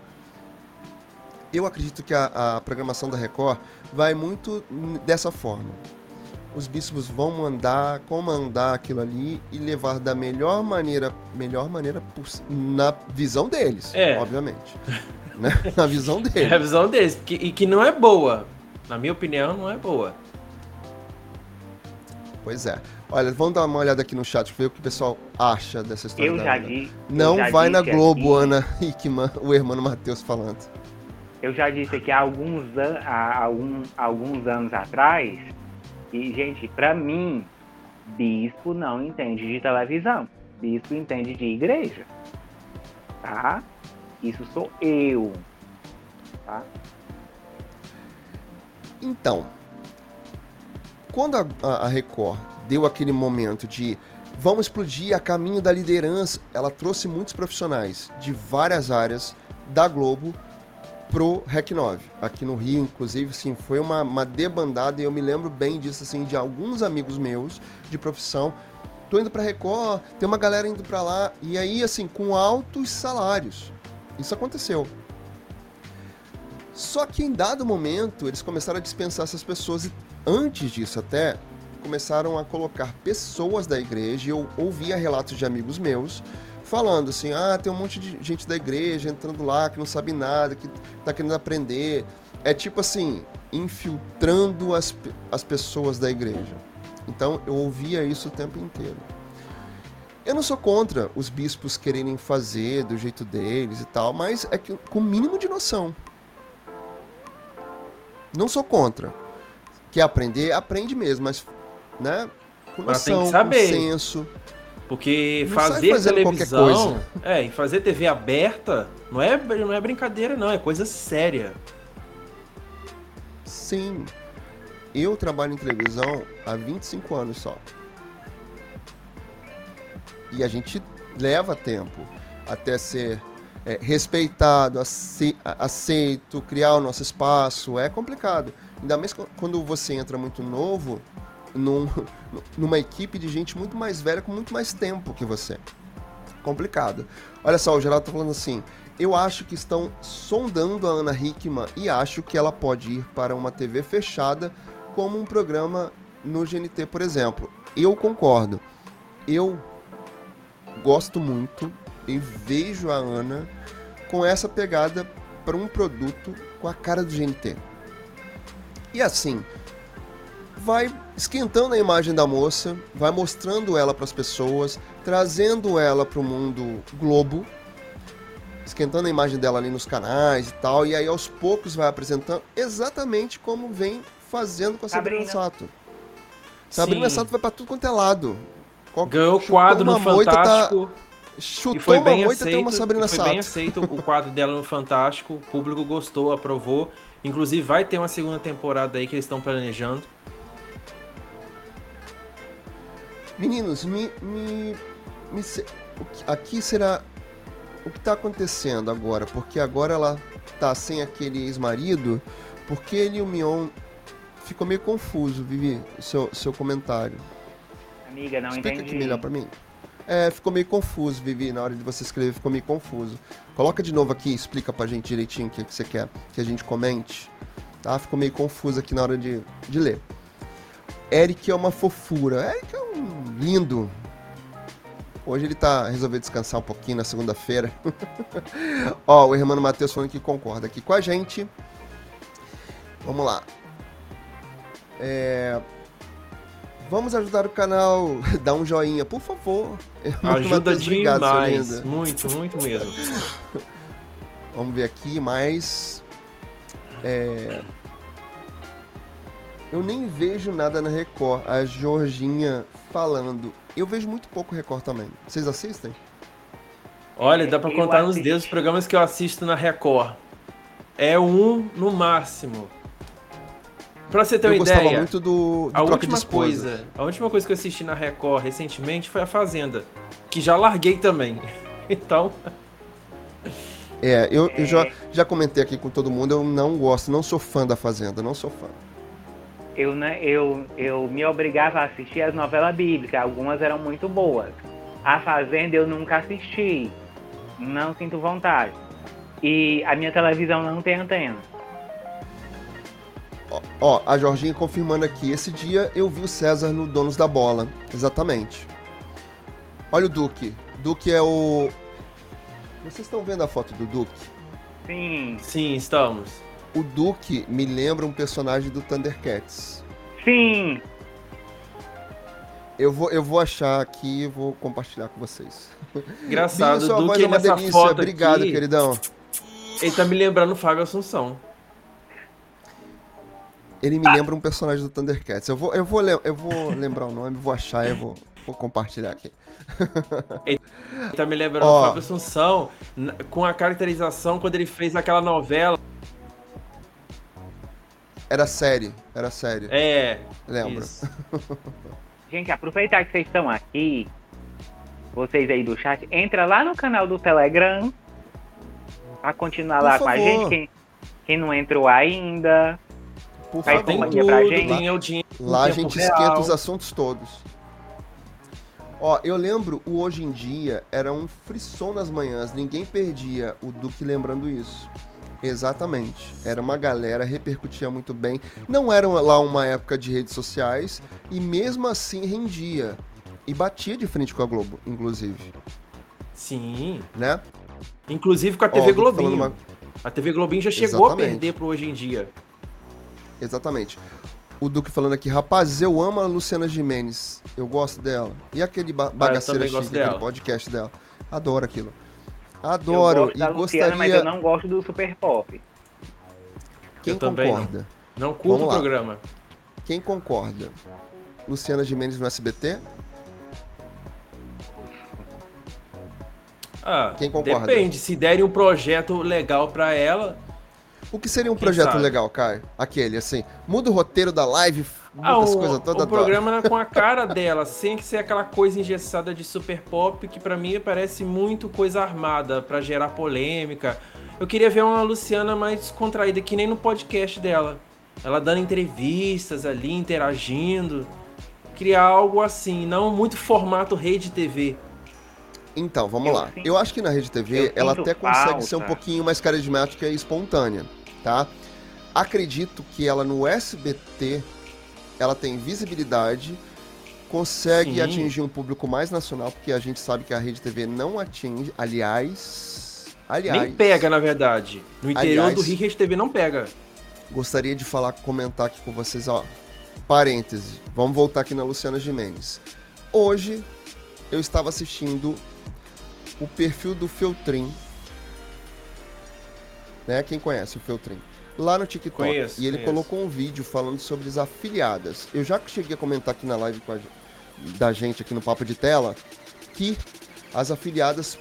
eu acredito que a, a, programação da Record vai muito dessa forma. Os bispos vão mandar, comandar aquilo ali e levar da melhor maneira, melhor maneira na visão deles, é. obviamente. né? Na visão deles. É a visão deles, que, e que não é boa. Na minha opinião, não é boa. Pois é. Olha, vamos dar uma olhada aqui no chat, ver o que o pessoal acha dessa história. Eu já disse. Não vai na Globo, aqui. Ana Hickman, o irmão Matheus falando eu já disse aqui há alguns, an há alguns anos atrás, e, gente, para mim, bispo não entende de televisão. Bispo entende de igreja. Tá? Isso sou eu. Tá? Então, quando a, a Record deu aquele momento de vamos explodir a caminho da liderança, ela trouxe muitos profissionais de várias áreas da Globo pro Rec 9. Aqui no Rio, inclusive, sim, foi uma, uma debandada e eu me lembro bem disso, assim, de alguns amigos meus de profissão. Tô indo pra Record, tem uma galera indo para lá, e aí, assim, com altos salários. Isso aconteceu. Só que em dado momento, eles começaram a dispensar essas pessoas e antes disso até, começaram a colocar pessoas da igreja, eu ouvia relatos de amigos meus, falando assim: ah, tem um monte de gente da igreja entrando lá que não sabe nada, que tá querendo aprender. É tipo assim, infiltrando as, as pessoas da igreja. Então eu ouvia isso o tempo inteiro. Eu não sou contra os bispos quererem fazer do jeito deles e tal, mas é que com o mínimo de noção. Não sou contra. Quer aprender? Aprende mesmo, mas né? Com noção, com senso. Porque não fazer televisão, é, e fazer TV aberta não é, não é brincadeira não, é coisa séria. Sim. Eu trabalho em televisão há 25 anos só. E a gente leva tempo até ser é, respeitado, aceito, criar o nosso espaço. É complicado. Ainda mais quando você entra muito novo, num, numa equipe de gente muito mais velha com muito mais tempo que você. Complicado. Olha só, o Geraldo tá falando assim: eu acho que estão sondando a Ana Hickman e acho que ela pode ir para uma TV fechada, como um programa no GNT, por exemplo. Eu concordo. Eu gosto muito e vejo a Ana com essa pegada para um produto com a cara do GNT. E assim, vai esquentando a imagem da moça, vai mostrando ela para as pessoas, trazendo ela para o mundo globo, esquentando a imagem dela ali nos canais e tal, e aí aos poucos vai apresentando exatamente como vem fazendo com a Sabrina Sato. Sabrina Sim. Sato vai pra tudo quanto é lado. Ganhou o quadro no tá Fantástico. Tá... Chutou e foi bem aceito, uma Sabrina foi Sato. bem aceito o quadro dela no Fantástico. O público gostou, aprovou. Inclusive vai ter uma segunda temporada aí que eles estão planejando. Meninos, me, me, me aqui será o que está acontecendo agora, porque agora ela tá sem aquele ex-marido, porque ele e o Mion ficou meio confuso, Vivi, seu, seu comentário. Amiga, não Explica entendi. aqui melhor para mim. É, ficou meio confuso, Vivi, na hora de você escrever ficou meio confuso. Coloca de novo aqui, explica pra gente direitinho o que, que você quer que a gente comente. Tá? Ficou meio confuso aqui na hora de, de ler. Eric é uma fofura. Eric é lindo, Hoje ele tá resolveu descansar um pouquinho na segunda-feira. Ó, o irmão Matheus falando que concorda aqui com a gente. Vamos lá. É... Vamos ajudar o canal, dá um joinha, por favor. Ajuda Mateus, demais, obrigado, muito, muito mesmo. Vamos ver aqui mais. É... Eu nem vejo nada na Record. A Jorginha falando. Eu vejo muito pouco Record também. Vocês assistem? Olha, dá para contar nos dedos os programas que eu assisto na Record. É um no máximo. Pra você ter eu uma ideia, muito do, do a última coisa, a última coisa que eu assisti na Record recentemente foi a Fazenda, que já larguei também. Então, é, eu, eu já, já comentei aqui com todo mundo, eu não gosto, não sou fã da Fazenda, não sou fã eu, né, eu, eu me obrigava a assistir as novelas bíblicas, algumas eram muito boas. A Fazenda eu nunca assisti, não sinto vontade. E a minha televisão não tem antena. Ó, a Jorginha confirmando aqui, esse dia eu vi o César no Donos da Bola, exatamente. Olha o Duque, Duque é o... Vocês estão vendo a foto do Duque? Sim. Sim, estamos o Duke me lembra um personagem do Thundercats. Sim. Eu vou, eu vou achar aqui e vou compartilhar com vocês. Engraçado, o Duke é uma delícia. Foto Obrigado, aqui, queridão. Ele tá me lembrando o Fábio Assunção. Ele me lembra um personagem do Thundercats. Eu vou, eu vou, eu vou lembrar o nome, vou achar e vou, vou compartilhar aqui. Ele tá me lembrando o Fábio Assunção com a caracterização quando ele fez aquela novela era série, era série. É. Lembra? Gente, aproveitar que vocês estão aqui, vocês aí do chat, entra lá no canal do Telegram pra continuar Por lá favor. com a gente. Quem, quem não entrou ainda. Por favor. Tem tudo, pra gente. Lá, lá a gente real. esquenta os assuntos todos. Ó, eu lembro o Hoje em Dia era um frisson nas manhãs, ninguém perdia o Duque lembrando isso. Exatamente. Era uma galera, repercutia muito bem. Não era lá uma época de redes sociais e mesmo assim rendia. E batia de frente com a Globo, inclusive. Sim. Né? Inclusive com a TV Ó, Globinho. Uma... A TV Globinho já chegou Exatamente. a perder pro hoje em dia. Exatamente. O Duque falando aqui, rapaz, eu amo a Luciana Jimenez. Eu gosto dela. E aquele ba ah, bagaceira chique, aquele podcast dela. Adoro aquilo. Adoro. Eu gosto da e Luciana, gostaria... mas eu não gosto do Super Pop. Quem eu concorda? Não, não curto o programa. Quem concorda? Luciana Gimenez no SBT? Ah, Quem concorda? Depende. Se derem um projeto legal para ela. O que seria um projeto sabe? legal, Caio? Aquele, assim. Muda o roteiro da live, ah, o, o programa com a cara dela, sem que ser aquela coisa engessada de super pop, que para mim parece muito coisa armada para gerar polêmica. Eu queria ver uma Luciana mais contraída, que nem no podcast dela. Ela dando entrevistas ali, interagindo. Criar algo assim, não muito formato rede TV. Então, vamos eu lá. Sinto, eu acho que na rede TV ela até consegue falta. ser um pouquinho mais carismática e espontânea, tá? Acredito que ela no SBT ela tem visibilidade, consegue Sim. atingir um público mais nacional, porque a gente sabe que a Rede TV não atinge. Aliás. Aliás. Nem pega, na verdade. No interior aliás, do Rio, a Rede TV não pega. Gostaria de falar, comentar aqui com vocês, ó. Parêntese. Vamos voltar aqui na Luciana Gimenez. Hoje eu estava assistindo o perfil do Feltrin. Né? Quem conhece o Feltrin? Lá no TikTok. Conheço, e ele conheço. colocou um vídeo falando sobre as afiliadas. Eu já cheguei a comentar aqui na live a, da gente aqui no Papo de Tela que as afiliadas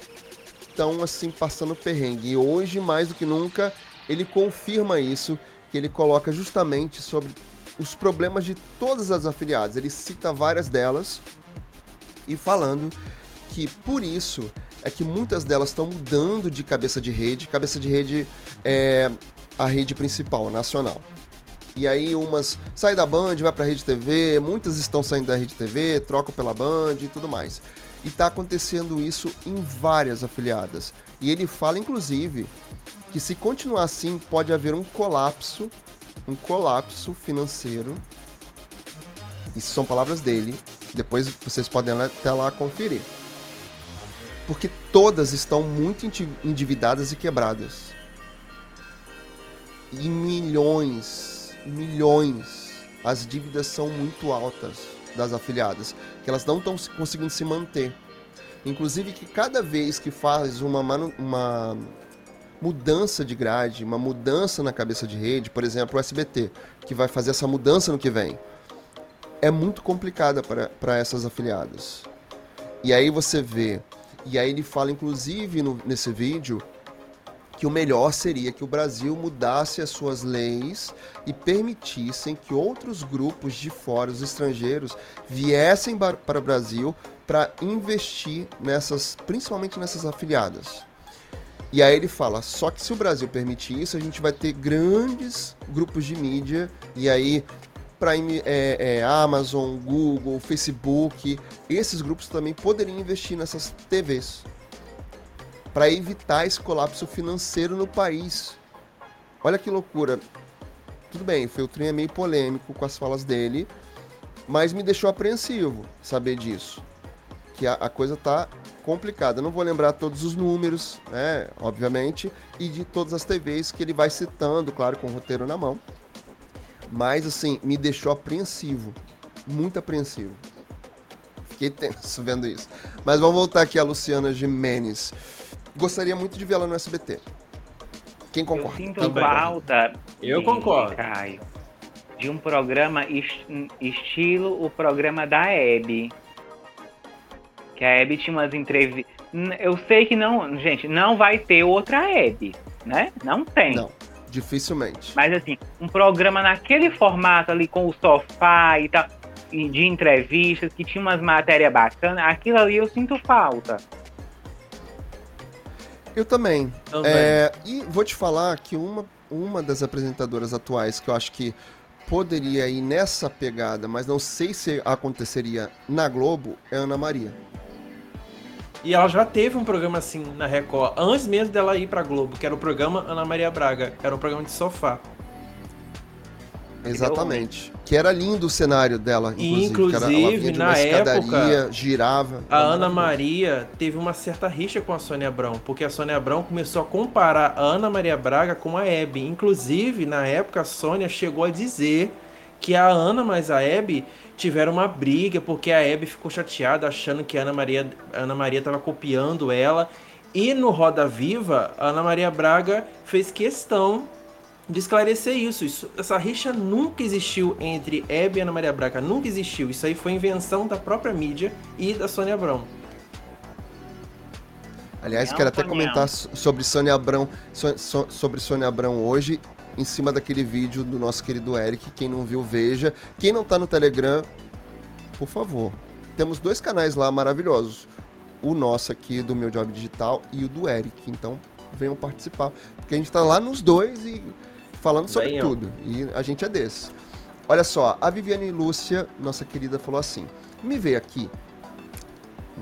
estão assim passando perrengue. E hoje, mais do que nunca, ele confirma isso, que ele coloca justamente sobre os problemas de todas as afiliadas. Ele cita várias delas e falando que por isso é que muitas delas estão mudando de cabeça de rede. Cabeça de rede é a rede principal, nacional. E aí umas saem da Band, vai para a Rede TV, muitas estão saindo da Rede TV, trocam pela Band e tudo mais. E está acontecendo isso em várias afiliadas. E ele fala, inclusive, que se continuar assim, pode haver um colapso um colapso financeiro. Isso são palavras dele. Depois vocês podem até lá conferir. Porque todas estão muito endividadas e quebradas. E milhões, milhões. As dívidas são muito altas das afiliadas, que elas não estão conseguindo se manter. Inclusive que cada vez que faz uma, uma mudança de grade, uma mudança na cabeça de rede, por exemplo, o SBT, que vai fazer essa mudança no que vem, é muito complicada para essas afiliadas. E aí você vê, e aí ele fala inclusive no, nesse vídeo que o melhor seria que o Brasil mudasse as suas leis e permitissem que outros grupos de fora, os estrangeiros, viessem para o Brasil para investir nessas, principalmente nessas afiliadas. E aí ele fala, só que se o Brasil permitir isso, a gente vai ter grandes grupos de mídia, e aí Prime, é, é, Amazon, Google, Facebook, esses grupos também poderiam investir nessas TVs para evitar esse colapso financeiro no país. Olha que loucura. Tudo bem, o trem é meio polêmico com as falas dele, mas me deixou apreensivo saber disso. Que a, a coisa tá complicada. não vou lembrar todos os números, né, obviamente, e de todas as TVs que ele vai citando, claro, com o roteiro na mão. Mas, assim, me deixou apreensivo. Muito apreensivo. Fiquei tenso vendo isso. Mas vamos voltar aqui a Luciana Jimenez. Gostaria muito de vê-la no SBT. Quem concorda? Eu sinto falta. Eu concordo. Caio, de um programa est estilo o programa da Hebe que a Abby tinha umas entrevistas. Eu sei que não, gente, não vai ter outra Abby, né? Não tem. Não, dificilmente. Mas assim, um programa naquele formato ali com o sofá e tal, de entrevistas, que tinha umas matérias bacanas, aquilo ali eu sinto falta. Eu também. também. É, e vou te falar que uma, uma das apresentadoras atuais que eu acho que poderia ir nessa pegada, mas não sei se aconteceria na Globo, é Ana Maria. E ela já teve um programa assim na Record, antes mesmo dela ir pra Globo, que era o programa Ana Maria Braga. Era um programa de sofá. Exatamente. Que era lindo o cenário dela, inclusive. Inclusive, na época, girava. A Ana Maria teve uma certa rixa com a Sônia Abrão, porque a Sônia Abrão começou a comparar a Ana Maria Braga com a Hebe. Inclusive, na época, a Sônia chegou a dizer que a Ana mais a Hebe tiveram uma briga porque a Abby ficou chateada achando que a Ana Maria a Ana Maria estava copiando ela e no Roda Viva a Ana Maria Braga fez questão de esclarecer isso. isso essa rixa nunca existiu entre Abby e Ana Maria Braga, nunca existiu. Isso aí foi invenção da própria mídia e da Sônia Abrão. Aliás, quero até comentar sobre Sônia Abrão, so, sobre Sônia Abrão hoje em cima daquele vídeo do nosso querido Eric. Quem não viu, veja. Quem não tá no Telegram, por favor. Temos dois canais lá maravilhosos. O nosso aqui do Meu Job Digital e o do Eric. Então, venham participar. Porque a gente tá lá nos dois e falando sobre Venham. tudo. E a gente é desse. Olha só, a Viviane Lúcia, nossa querida, falou assim: me veio aqui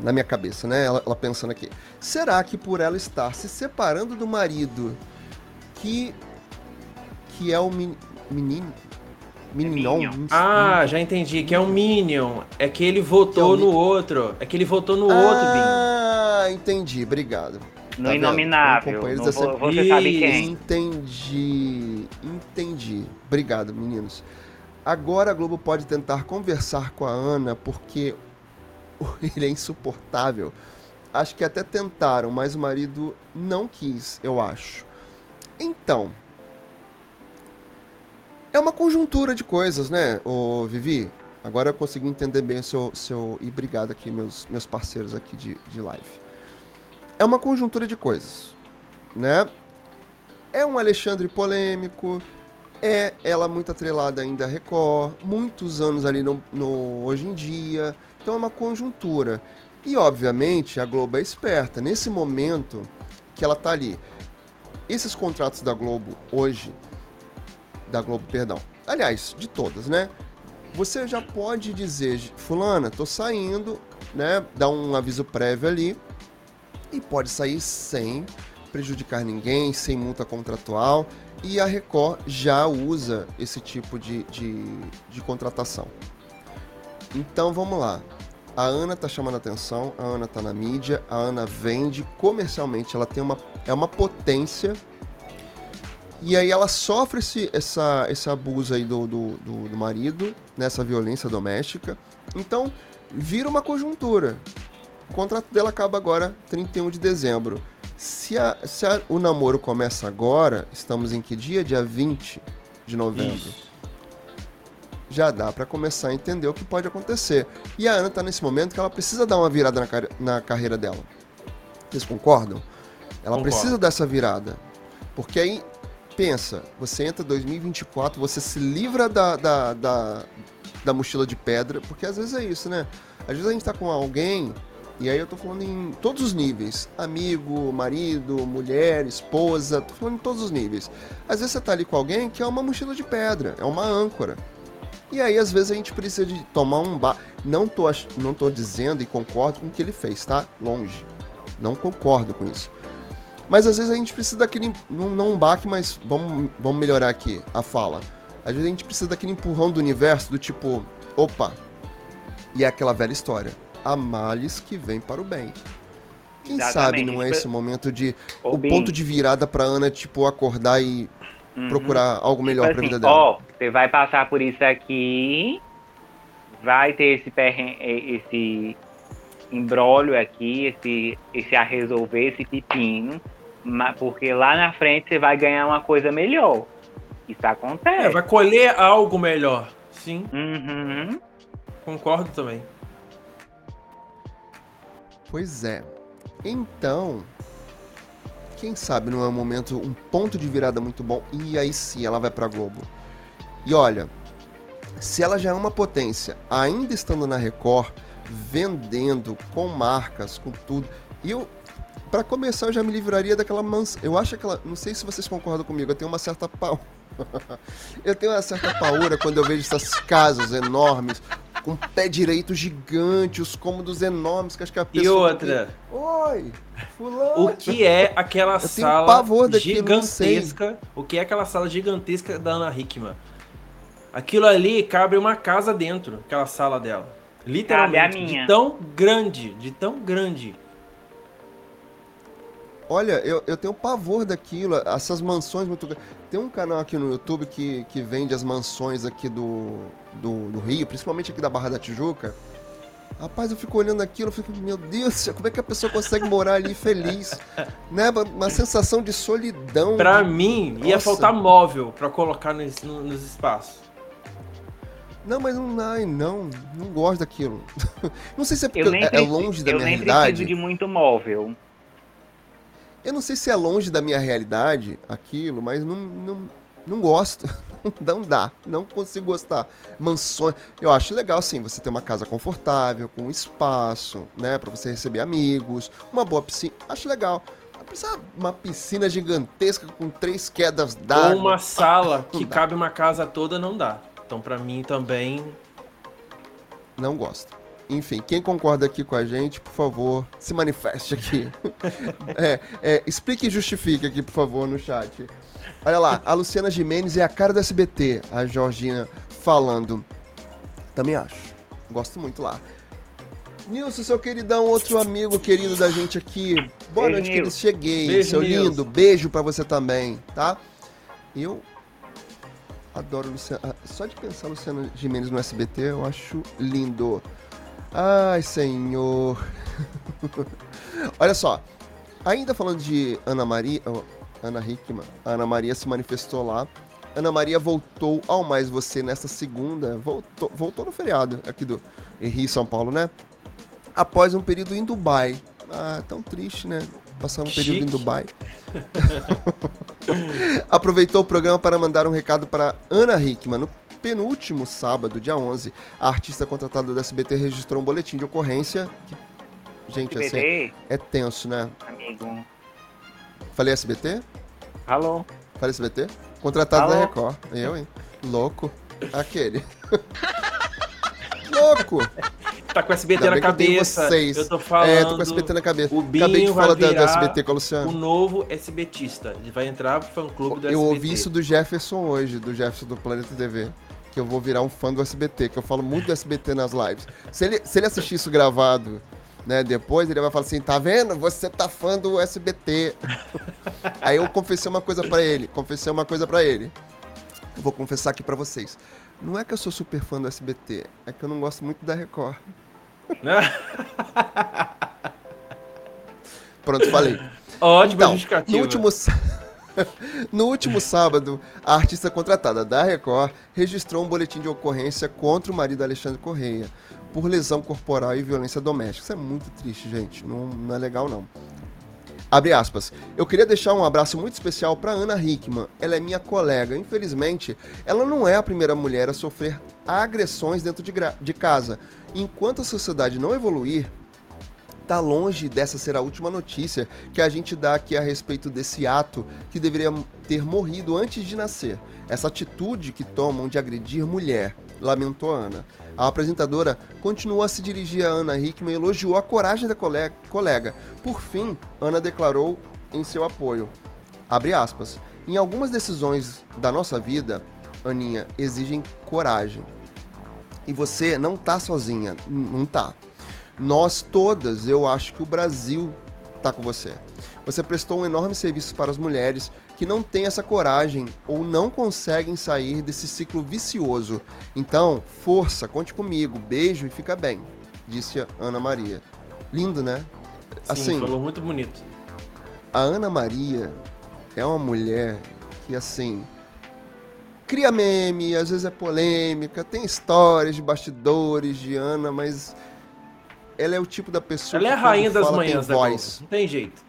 na minha cabeça, né? Ela, ela, pensando aqui. Será que por ela estar se separando do marido que que é o menino. Minion. É ah, já entendi. Que é um Minion. É que ele votou é no outro. É que ele votou no ah, outro, Ah, entendi. Obrigado. No tá Inominável. No vo você sabe quem. Entendi. Entendi. Obrigado, meninos. Agora a Globo pode tentar conversar com a Ana porque ele é insuportável. Acho que até tentaram, mas o marido não quis, eu acho. Então, É uma conjuntura de coisas, né, ô Vivi? Agora eu consegui entender bem o seu, seu. E obrigado aqui, meus, meus parceiros aqui de, de live. É uma conjuntura de coisas, né? É um Alexandre polêmico, é ela muito atrelada ainda a Record, muitos anos ali no, no, hoje em dia, então é uma conjuntura. E obviamente a Globo é esperta. Nesse momento que ela tá ali, esses contratos da Globo hoje, da Globo, perdão, aliás, de todas, né? Você já pode dizer, fulana, tô saindo, né? Dá um aviso prévio ali e pode sair sem prejudicar ninguém, sem multa contratual. E a Record já usa esse tipo de, de, de contratação. Então vamos lá. A Ana tá chamando atenção, a Ana tá na mídia, a Ana vende comercialmente, ela tem uma é uma potência. E aí ela sofre esse, essa, esse abuso aí do, do, do, do marido, nessa violência doméstica. Então, vira uma conjuntura. O contrato dela acaba agora, 31 de dezembro. Se, a, se a, o namoro começa agora, estamos em que dia? Dia 20 de novembro. Isso já dá para começar a entender o que pode acontecer. E a Ana tá nesse momento que ela precisa dar uma virada na, na carreira dela. Vocês concordam? Ela Concordo. precisa dessa virada. Porque aí, pensa, você entra 2024, você se livra da, da, da, da mochila de pedra, porque às vezes é isso, né? Às vezes a gente tá com alguém, e aí eu tô falando em todos os níveis: amigo, marido, mulher, esposa, tô falando em todos os níveis. Às vezes você tá ali com alguém que é uma mochila de pedra, é uma âncora. E aí, às vezes, a gente precisa de tomar um ba... Não tô, não tô dizendo e concordo com o que ele fez, tá? Longe. Não concordo com isso. Mas às vezes a gente precisa daquele. Não, não um baque, mas vamos, vamos melhorar aqui a fala. Às vezes a gente precisa daquele empurrão do universo, do tipo, opa. E é aquela velha história. Há males que vem para o bem. Quem Exatamente. sabe não é esse momento de. o ponto de virada pra Ana, tipo, acordar e uhum. procurar algo melhor tipo pra assim, vida dela. Ó, você vai passar por isso aqui, vai ter esse, esse embrólio aqui, esse, esse a resolver, esse pepino, porque lá na frente você vai ganhar uma coisa melhor. Isso acontece. É, vai colher algo melhor, sim. Uhum. Concordo também. Pois é. Então, quem sabe não é um momento, um ponto de virada muito bom e aí sim ela vai pra Globo. E olha, se ela já é uma potência, ainda estando na Record, vendendo com marcas, com tudo, e eu para começar eu já me livraria daquela mansão. Eu acho que ela, não sei se vocês concordam comigo, eu tenho uma certa pau. eu tenho uma certa paura quando eu vejo essas casas enormes com pé direito gigante, os cômodos enormes que acho que a pessoa. E outra. Oi, fulano. O que é aquela Eu sala pavor gigantesca? O que é aquela sala gigantesca da Ana Hickman? Aquilo ali cabe uma casa dentro, aquela sala dela. Literalmente. Cabe a minha. De tão grande, de tão grande. Olha, eu, eu tenho pavor daquilo, essas mansões muito Tem um canal aqui no YouTube que, que vende as mansões aqui do, do, do Rio, principalmente aqui da Barra da Tijuca. Rapaz, eu fico olhando aquilo, eu fico, meu Deus, como é que a pessoa consegue morar ali feliz? né? Uma sensação de solidão. Pra de... mim, Nossa. ia faltar móvel para colocar nos, nos espaços. Não, mas não, não, não, não gosto daquilo. não sei se é porque é, é longe da minha realidade. Eu nem preciso de muito móvel. Eu não sei se é longe da minha realidade aquilo, mas não, não, não gosto. Não dá, não consigo gostar. Mansões. Eu acho legal, sim, você ter uma casa confortável, com espaço, né, para você receber amigos, uma boa piscina. Acho legal. Precisa uma piscina gigantesca com três quedas d'água. Ou uma sala que cabe uma casa toda, não dá. Então, para mim também. Não gosto. Enfim, quem concorda aqui com a gente, por favor, se manifeste aqui. é, é, explique e justifique aqui, por favor, no chat. Olha lá, a Luciana Jimenez é a cara do SBT, a Georgina falando. Também acho. Gosto muito lá. Nilson, seu queridão, outro amigo querido da gente aqui. Boa noite, querido. Cheguei, Beijo, seu Nilson. lindo. Beijo para você também, tá? Eu adoro Luciana. Ah, só de pensar Luciana Jimenez no SBT, eu acho lindo. Ai, senhor. Olha só. Ainda falando de Ana Maria, Ana Hickman, Ana Maria se manifestou lá. Ana Maria voltou ao Mais Você nesta segunda. Voltou, voltou no feriado aqui do Rio São Paulo, né? Após um período em Dubai. Ah, tão triste, né? Passar um período Chique. em Dubai. Aproveitou o programa para mandar um recado para Ana Hickman. No penúltimo sábado, dia 11, a artista contratada do SBT registrou um boletim de ocorrência. Que, gente, SBT? assim, é tenso, né? Amigo. Falei SBT? Alô? Falei SBT? Contratado Alô? da Record. Eu, hein? Louco. Aquele. Louco! Tá com o SBT Ainda na cabeça. Eu, vocês. eu tô falando. É, tô com o SBT na cabeça. O Binho Acabei de falar da, do SBT com a Luciana. O novo SBTista. Ele vai entrar pro fã clube do eu SBT. Eu ouvi isso do Jefferson hoje, do Jefferson do Planeta TV. Que eu vou virar um fã do SBT, que eu falo muito do SBT nas lives. Se ele, se ele assistir isso gravado né, depois, ele vai falar assim: tá vendo? Você tá fã do SBT. Aí eu confessei uma coisa para ele. Confessei uma coisa para ele. Eu vou confessar aqui para vocês. Não é que eu sou super fã do SBT, é que eu não gosto muito da Record. Pronto, falei. Ótimo, então, no último, no último sábado, a artista contratada da Record registrou um boletim de ocorrência contra o marido Alexandre Correia por lesão corporal e violência doméstica. Isso é muito triste, gente. Não, não é legal, não. Abre aspas. Eu queria deixar um abraço muito especial para Ana Hickman. Ela é minha colega. Infelizmente, ela não é a primeira mulher a sofrer agressões dentro de, de casa. Enquanto a sociedade não evoluir, tá longe dessa ser a última notícia que a gente dá aqui a respeito desse ato que deveria ter morrido antes de nascer. Essa atitude que tomam de agredir mulher, lamentou Ana. A apresentadora continuou a se dirigir a Ana Hickman e elogiou a coragem da colega. Por fim, Ana declarou em seu apoio. Abre aspas. Em algumas decisões da nossa vida, Aninha, exigem coragem. E você não tá sozinha, não tá. Nós todas, eu acho que o Brasil tá com você. Você prestou um enorme serviço para as mulheres que não têm essa coragem ou não conseguem sair desse ciclo vicioso. Então, força, conte comigo, beijo e fica bem, disse a Ana Maria. Lindo, né? Sim, assim, falou muito bonito. A Ana Maria é uma mulher que, assim, cria meme, às vezes é polêmica, tem histórias de bastidores de Ana, mas ela é o tipo da pessoa ela é a rainha das manhãs da voz. Não tem jeito.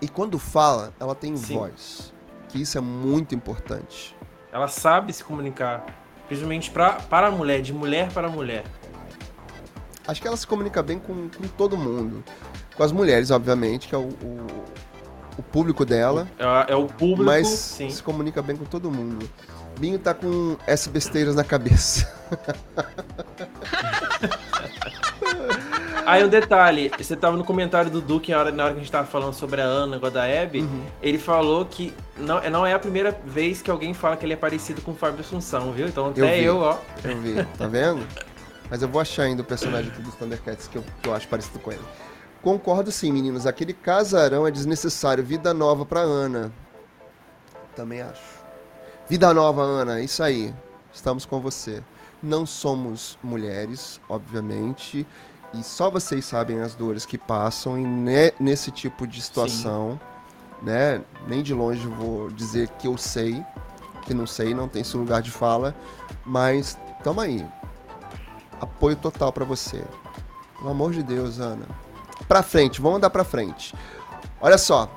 E quando fala, ela tem Sim. voz que isso é muito importante. Ela sabe se comunicar, principalmente pra, para a mulher, de mulher para mulher. Acho que ela se comunica bem com, com todo mundo. Com as mulheres, obviamente, que é o, o, o público dela. É, é, o público, mas sim. se comunica bem com todo mundo. Binho tá com essas besteiras na cabeça. Aí um detalhe, você tava no comentário do Duque na hora, na hora que a gente tava falando sobre a Ana, agora da Abby, uhum. ele falou que não, não é a primeira vez que alguém fala que ele é parecido com o Fábio Assunção, viu? Então até eu, eu ó. Eu vi, tá vendo? Mas eu vou achar ainda o personagem dos Thundercats que eu, que eu acho parecido com ele. Concordo sim, meninos. Aquele casarão é desnecessário. Vida nova pra Ana. Também acho. Vida nova, Ana. Isso aí. Estamos com você. Não somos mulheres, obviamente. E só vocês sabem as dores que passam ne nesse tipo de situação, Sim. né? Nem de longe vou dizer que eu sei, que não sei, não tem esse lugar de fala, mas tamo aí. Apoio total para você. Pelo amor de Deus, Ana. Pra frente, vamos andar pra frente. Olha só,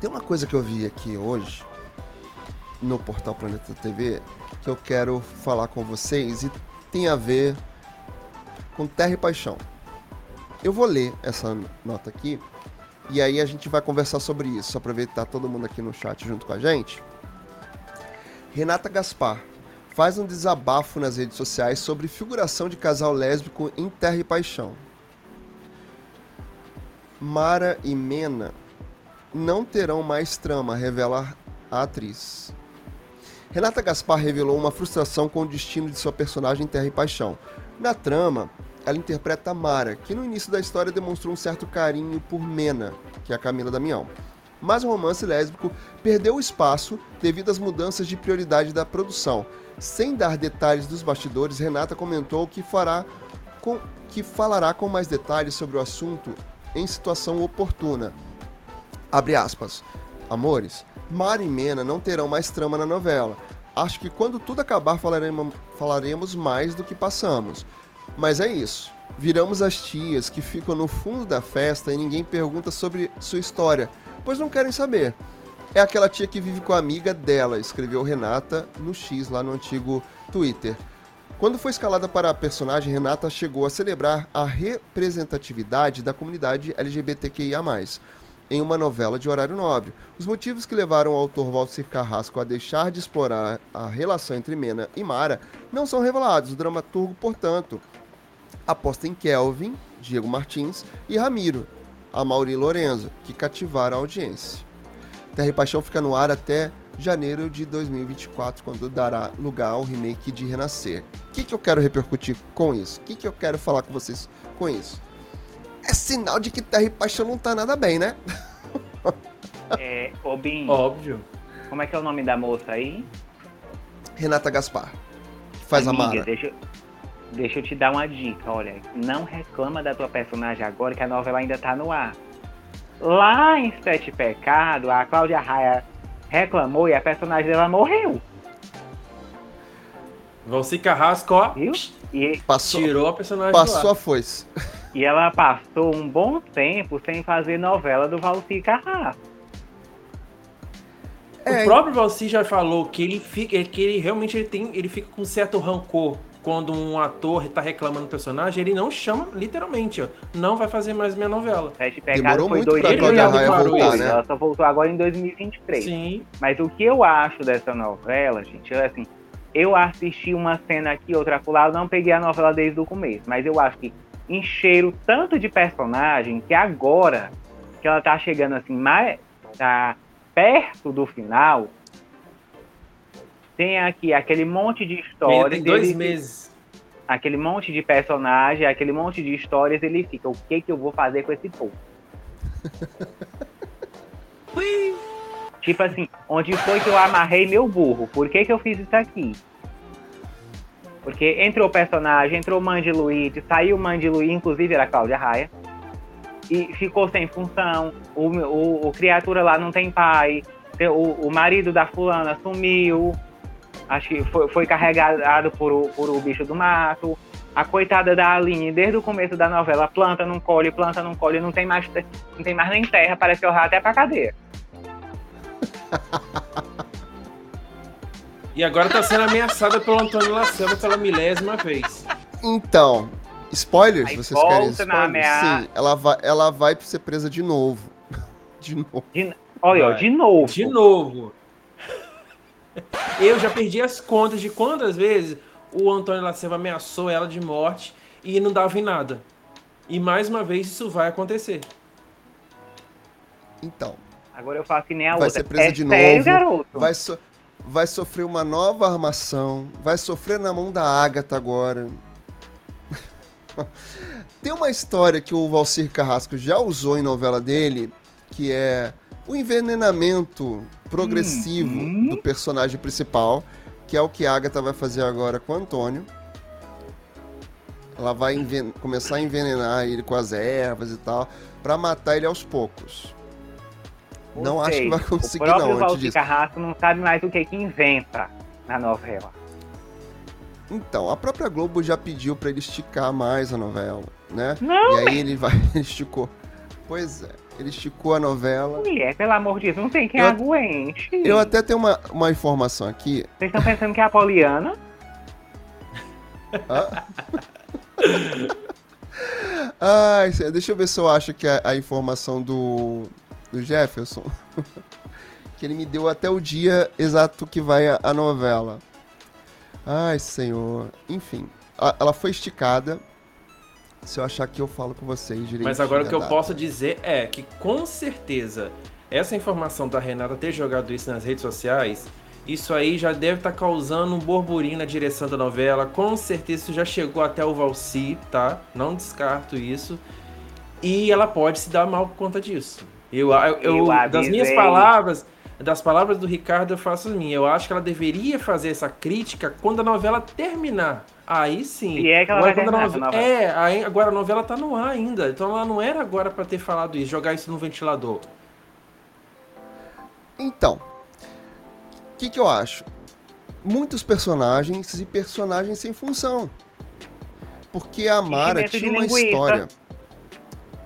tem uma coisa que eu vi aqui hoje no portal Planeta TV que eu quero falar com vocês e tem a ver com Terra e Paixão. Eu vou ler essa nota aqui e aí a gente vai conversar sobre isso. Aproveitar todo mundo aqui no chat junto com a gente. Renata Gaspar faz um desabafo nas redes sociais sobre figuração de casal lésbico em Terra e Paixão. Mara e Mena não terão mais trama, revela a atriz. Renata Gaspar revelou uma frustração com o destino de sua personagem em Terra e Paixão. Na trama, ela interpreta Mara, que no início da história demonstrou um certo carinho por Mena, que é a Camila Damião. Mas o romance lésbico perdeu espaço devido às mudanças de prioridade da produção. Sem dar detalhes dos bastidores, Renata comentou que fará com, que falará com mais detalhes sobre o assunto em situação oportuna. Abre aspas. Amores, Mara e Mena não terão mais trama na novela, Acho que quando tudo acabar falaremos, falaremos mais do que passamos. Mas é isso. Viramos as tias que ficam no fundo da festa e ninguém pergunta sobre sua história, pois não querem saber. É aquela tia que vive com a amiga dela, escreveu Renata no X lá no antigo Twitter. Quando foi escalada para a personagem, Renata chegou a celebrar a representatividade da comunidade LGBTQIA em uma novela de horário nobre. Os motivos que levaram o autor Valcir Carrasco a deixar de explorar a relação entre Mena e Mara não são revelados. O dramaturgo, portanto, aposta em Kelvin, Diego Martins e Ramiro, a Mauri Lorenzo, que cativaram a audiência. Terra e Paixão fica no ar até janeiro de 2024, quando dará lugar ao remake de Renascer. O que, que eu quero repercutir com isso? O que, que eu quero falar com vocês com isso? É sinal de que Terra e Paixão não tá nada bem, né? É, Obin. Óbvio. Como é que é o nome da moça aí? Renata Gaspar. Que faz Amiga, a Mara. Deixa, deixa eu te dar uma dica, olha. Não reclama da tua personagem agora que a novela ainda tá no ar. Lá em Sete Pecado, a Cláudia Raia reclamou e a personagem dela morreu. Valci Carrasco, ó. Viu? E passou, tirou a personagem Passou a foice. E ela passou um bom tempo sem fazer novela do Valci Carrasco. É, o próprio Valci já falou que ele fica, que ele realmente ele tem, ele fica com certo rancor quando um ator está reclamando do personagem, ele não chama literalmente, ó, não vai fazer mais minha novela. Demorou foi muito dois pra Cláudia Raia voltar, né? Ela só voltou agora em 2023. Sim. Mas o que eu acho dessa novela, gente, é assim, eu assisti uma cena aqui, outra lá, não peguei a novela desde o começo, mas eu acho que encheram tanto de personagem que agora que ela tá chegando assim mais tá perto do final tem aqui aquele monte de histórias tem dois meses. Aquele monte de personagem aquele monte de histórias ele fica o que que eu vou fazer com esse povo? Tipo assim onde foi que eu amarrei meu burro? Por que que eu fiz isso aqui porque entrou o personagem, entrou o Mandy Luiz, saiu o Mandy Luiz, inclusive era a Cláudia Raia. E ficou sem função. O, o, o criatura lá não tem pai. O, o marido da fulana sumiu. Acho que foi, foi carregado por, o, por o bicho do mato. A coitada da Aline, desde o começo da novela, planta, não colhe, planta, não colhe, não tem mais, não tem mais nem terra, parece que eu até pra cadeia. E agora tá sendo ameaçada pelo Antônio Lacerda pela milésima vez. Então, spoilers, Aí vocês querem spoilers? Sim, ela vai, ela vai ser presa de novo. De novo. De, olha, vai. de novo. De novo. Eu já perdi as contas de quantas vezes o Antônio Lacerda ameaçou ela de morte e não dava em nada. E mais uma vez isso vai acontecer. Então. Agora eu faço que nem a vai outra. Vai ser presa é de sério, novo. Garoto? Vai, so vai sofrer uma nova armação, vai sofrer na mão da Agatha agora. Tem uma história que o Valcir Carrasco já usou em novela dele, que é o envenenamento progressivo uhum. do personagem principal, que é o que a Agatha vai fazer agora com o Antônio. Ela vai começar a envenenar ele com as ervas e tal, para matar ele aos poucos não acho que vai conseguir, não. O próprio Valdir Carrasco não sabe mais o que que inventa na novela. Então, a própria Globo já pediu para ele esticar mais a novela, né? Não, e aí ele vai, ele esticou. Pois é, ele esticou a novela. Mulher, pelo amor de Deus, não tem quem eu, aguente. Eu até tenho uma, uma informação aqui. Vocês estão pensando que é a Poliana? Ai, deixa eu ver se eu acho que a, a informação do, do Jefferson, que ele me deu até o dia exato que vai a, a novela. Ai, senhor. Enfim, a, ela foi esticada. Se eu achar que eu falo com vocês direito. Mas agora o que eu posso dizer é que com certeza essa informação da Renata ter jogado isso nas redes sociais, isso aí já deve estar tá causando um burburinho na direção da novela. Com certeza isso já chegou até o Valci, tá? Não descarto isso. E ela pode se dar mal por conta disso. Eu, eu, eu das minhas palavras, das palavras do Ricardo, eu faço as minhas. Eu acho que ela deveria fazer essa crítica quando a novela terminar. Aí sim. E é que ela agora, vai terminar novela, É, aí, agora a novela tá no ar ainda. Então ela não era agora para ter falado isso, jogar isso no ventilador. Então, o que, que eu acho? muitos personagens e personagens sem função. Porque a Mara tinha uma história.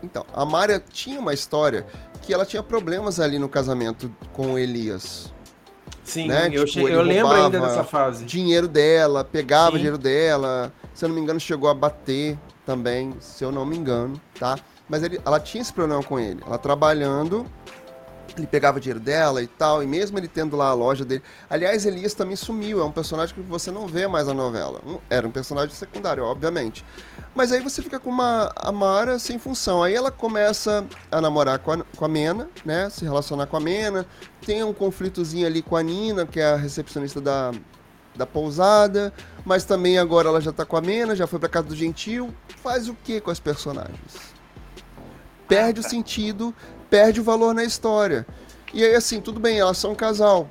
Então, a Mara tinha uma história que ela tinha problemas ali no casamento com o Elias. Sim, né? eu, tipo, eu lembro ainda dessa fase. Dinheiro dela, pegava Sim. dinheiro dela. Se eu não me engano, chegou a bater também, se eu não me engano, tá? Mas ele, ela tinha esse problema com ele. Ela trabalhando ele pegava dinheiro dela e tal, e mesmo ele tendo lá a loja dele. Aliás, Elias também sumiu, é um personagem que você não vê mais na novela. Era um personagem secundário, obviamente. Mas aí você fica com uma Amara sem função. Aí ela começa a namorar com a, com a Mena, né? Se relacionar com a Mena. Tem um conflitozinho ali com a Nina, que é a recepcionista da, da pousada. Mas também agora ela já tá com a Mena, já foi pra casa do Gentil. Faz o que com as personagens? Perde o sentido perde o valor na história. E aí, assim, tudo bem, elas são um casal.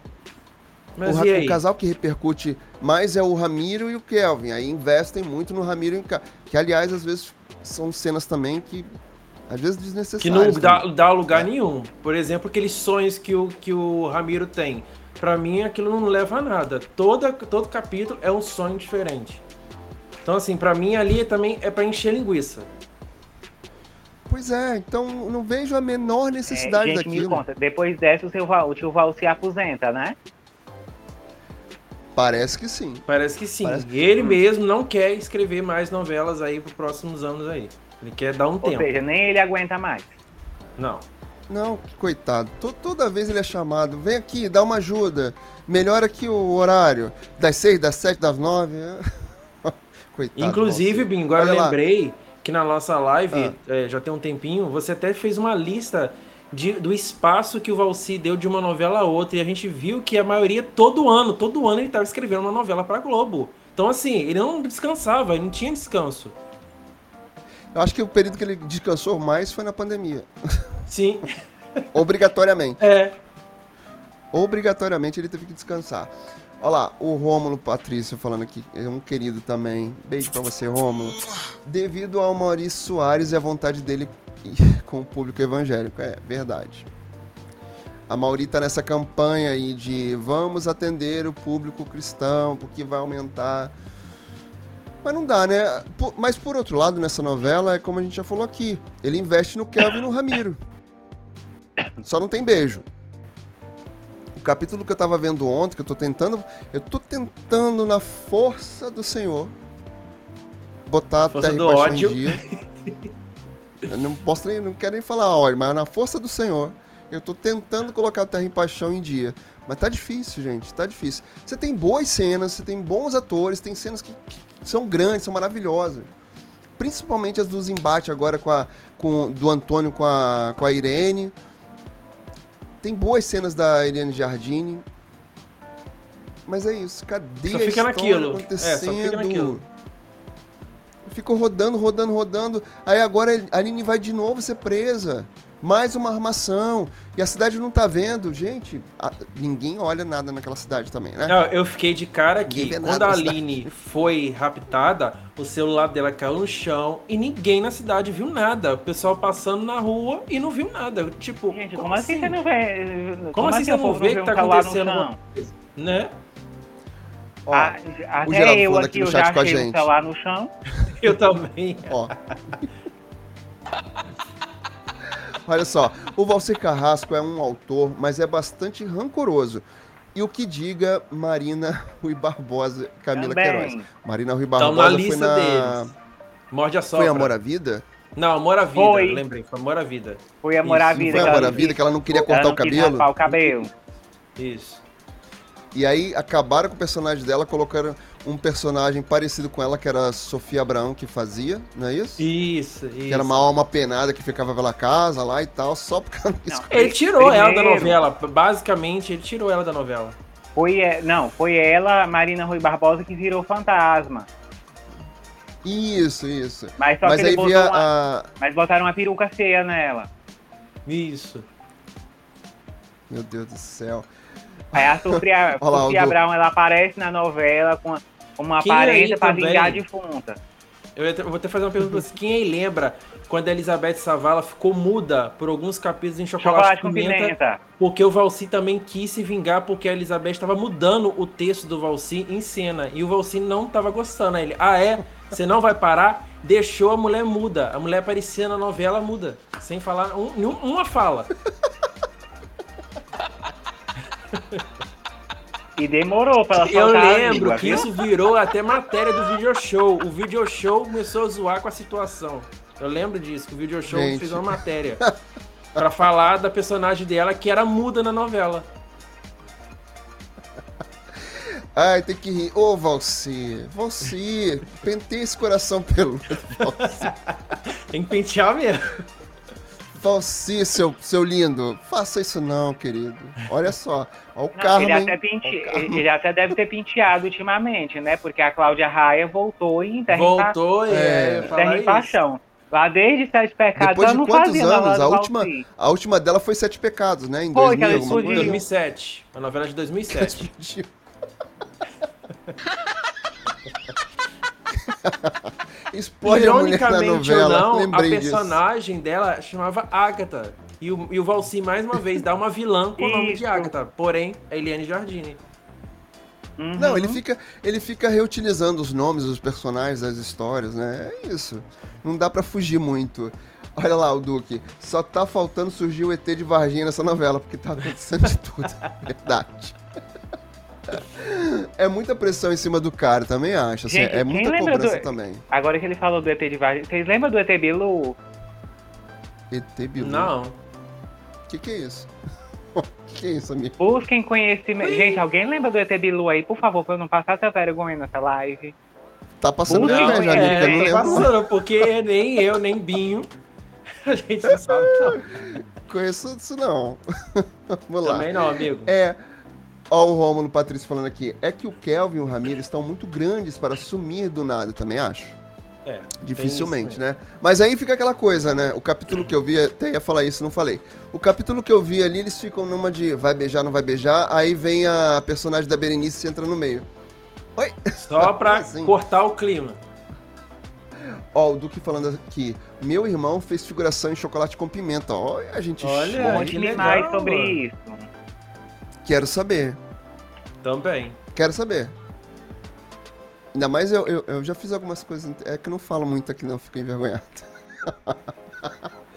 Mas o, o, casal que repercute mais é o Ramiro e o Kelvin. Aí investem muito no Ramiro e que, aliás, às vezes são cenas também que às vezes desnecessárias. Que não dá, dá lugar é. nenhum. Por exemplo, aqueles sonhos que o, que o Ramiro tem. Para mim, aquilo não leva a nada. Toda, todo capítulo é um sonho diferente. Então, assim, para mim ali também é para encher linguiça. Pois é, então não vejo a menor necessidade é, gente, daquilo. Me conta, depois dessa o, seu Val, o tio Val se aposenta, né? Parece que sim. Parece que sim. Parece que... Ele mesmo não quer escrever mais novelas aí para próximos anos aí. Ele quer dar um Ou tempo. Ou seja, nem ele aguenta mais. Não. Não, coitado. Toda vez ele é chamado. Vem aqui, dá uma ajuda. Melhora aqui o horário. Das seis, das sete, das nove. coitado. Inclusive, Bingo, agora eu lembrei. Lá que na nossa live, ah. é, já tem um tempinho, você até fez uma lista de, do espaço que o Valci deu de uma novela a outra. E a gente viu que a maioria, todo ano, todo ano ele estava escrevendo uma novela para Globo. Então, assim, ele não descansava, ele não tinha descanso. Eu acho que o período que ele descansou mais foi na pandemia. Sim. Obrigatoriamente. É. Obrigatoriamente ele teve que descansar. Olha lá, o Rômulo Patrício falando aqui, é um querido também. Beijo para você, Rômulo. Devido ao Maurício Soares e a vontade dele com o público evangélico, é verdade. A Mauri tá nessa campanha aí de vamos atender o público cristão, porque vai aumentar. Mas não dá, né? Mas por outro lado, nessa novela, é como a gente já falou aqui, ele investe no Kelvin e no Ramiro. Só não tem beijo capítulo que eu tava vendo ontem, que eu tô tentando. Eu tô tentando, na força do Senhor, botar a terra do ódio. em dia. eu não posso nem, não quero nem falar ódio, mas na força do Senhor, eu tô tentando colocar a terra em paixão em dia. Mas tá difícil, gente, tá difícil. Você tem boas cenas, você tem bons atores, tem cenas que, que são grandes, são maravilhosas. Principalmente as dos embates agora com a, com, do Antônio com a, com a Irene. Tem boas cenas da Eliane Jardine. Mas é isso, cadê só fica a naquilo. acontecendo? É, só fica naquilo. Ficou rodando, rodando, rodando. Aí agora a Aline vai de novo ser presa mais uma armação. E a cidade não tá vendo. Gente, a, ninguém olha nada naquela cidade também, né? Não, eu fiquei de cara que quando a Aline foi raptada, o celular dela caiu no chão e ninguém na cidade viu nada. O pessoal passando na rua e não viu nada. Tipo, Gente, como, como assim? assim você não vê? Como, como assim, assim você não vê que tá acontecendo? Né? Ó, a, até eu aqui, eu já achei o celular no chão. Eu também. Ó. Olha só, o Valcer Carrasco é um autor, mas é bastante rancoroso. E o que diga Marina Rui Barbosa Camila Também. Queiroz. Marina Rui Barbosa então, na lista foi na... deles. Morde a Sopra. Foi Amor à Vida? Não, Amor à Vida, foi. lembrei, foi Amor à Vida. Foi Amor à Vida. Foi Amor à Vida, que ela não queria cortar não o cabelo? o cabelo. Isso. E aí acabaram com o personagem dela, colocaram um personagem parecido com ela, que era a Sofia Abraão que fazia, não é isso? Isso, isso. Que era uma alma penada que ficava pela casa lá e tal, só por causa disso. Ele tirou Primeiro. ela da novela, basicamente ele tirou ela da novela. Foi, não, foi ela, Marina Rui Barbosa, que virou fantasma. Isso, isso. Mas só Mas que aí via uma, a... Mas botaram uma peruca feia nela. Isso. Meu Deus do céu. Aí a Sofia, Sofia Brown, ela aparece na novela com uma Quem aparência pra vingar a defunta. Eu vou até fazer uma pergunta pra você. Quem aí lembra quando a Elizabeth Savala ficou muda por alguns capítulos em Chocolate, Chocolate com pimenta, pimenta, Porque o Valci também quis se vingar porque a Elizabeth estava mudando o texto do Valci em cena. E o Valci não estava gostando. Ele, ah é? Você não vai parar? Deixou a mulher muda. A mulher aparecia na novela muda. Sem falar um, uma fala. E demorou pra ela Eu lembro que isso virou até matéria do video show. O video show começou a zoar com a situação. Eu lembro disso, que o video show Gente. fez uma matéria para falar da personagem dela que era muda na novela. Ai, tem que rir. Ô, Valci, Valci, pentei esse coração peludo, tem que pentear mesmo. Valci, seu, seu lindo, faça isso não, querido. Olha só, olha o carro. Ele, até pente... ele até deve ter penteado ultimamente, né? Porque a Cláudia Raia voltou em Terra Voltou em, é, Terra em Paixão. Lá desde Sete Pecados, Depois de quantos anos? A última, a última dela foi Sete Pecados, né? Em foi, 2000, que ela 2007. A novela de 2007. Explode a mulher na novela. Não, Lembrei a personagem disso. dela chamava Agatha. E o, e o Valci, mais uma vez, dá uma vilã com o nome de Agatha. Porém, a Eliane Jardine. Uhum. Não, ele fica, ele fica reutilizando os nomes dos personagens, das histórias, né? É isso. Não dá para fugir muito. Olha lá o Duque. Só tá faltando surgir o ET de Varginha nessa novela, porque tá acontecendo de tudo. Verdade. É muita pressão em cima do cara, também acho. Assim, Gente, é muita cobrança do... também. Agora que ele falou do ET de Varginha, vocês lembram do ET Bilu? ET Bilu? Não. O que, que é isso? O que, que é isso, amigo? Busquem conhecimento. Gente, alguém lembra do ET Bilu aí, por favor, pra eu não passar essa vergonha nessa live? Tá passando não, vergonha, é, amigo, eu não tá passando, porque nem eu, nem Binho, a gente não sabe. Não. Conheço isso não. Vamos lá. Também não, amigo. É, Ó, o Rômulo Patrício falando aqui. É que o Kelvin e o Ramiro estão muito grandes para sumir do nada, também acho. É. Dificilmente, né? Mas aí fica aquela coisa, né? O capítulo que eu vi, até ia falar isso, não falei. O capítulo que eu vi ali, eles ficam numa de vai beijar, não vai beijar. Aí vem a personagem da Berenice e entra no meio. Oi! Só pra assim. cortar o clima. Ó, o Duque falando aqui. Meu irmão fez figuração em chocolate com pimenta. Olha, a gente Olha, conte mais sobre mano. isso. Quero saber. Também. Quero saber. Ainda mais eu, eu, eu já fiz algumas coisas. É que eu não falo muito aqui, não, fico envergonhado.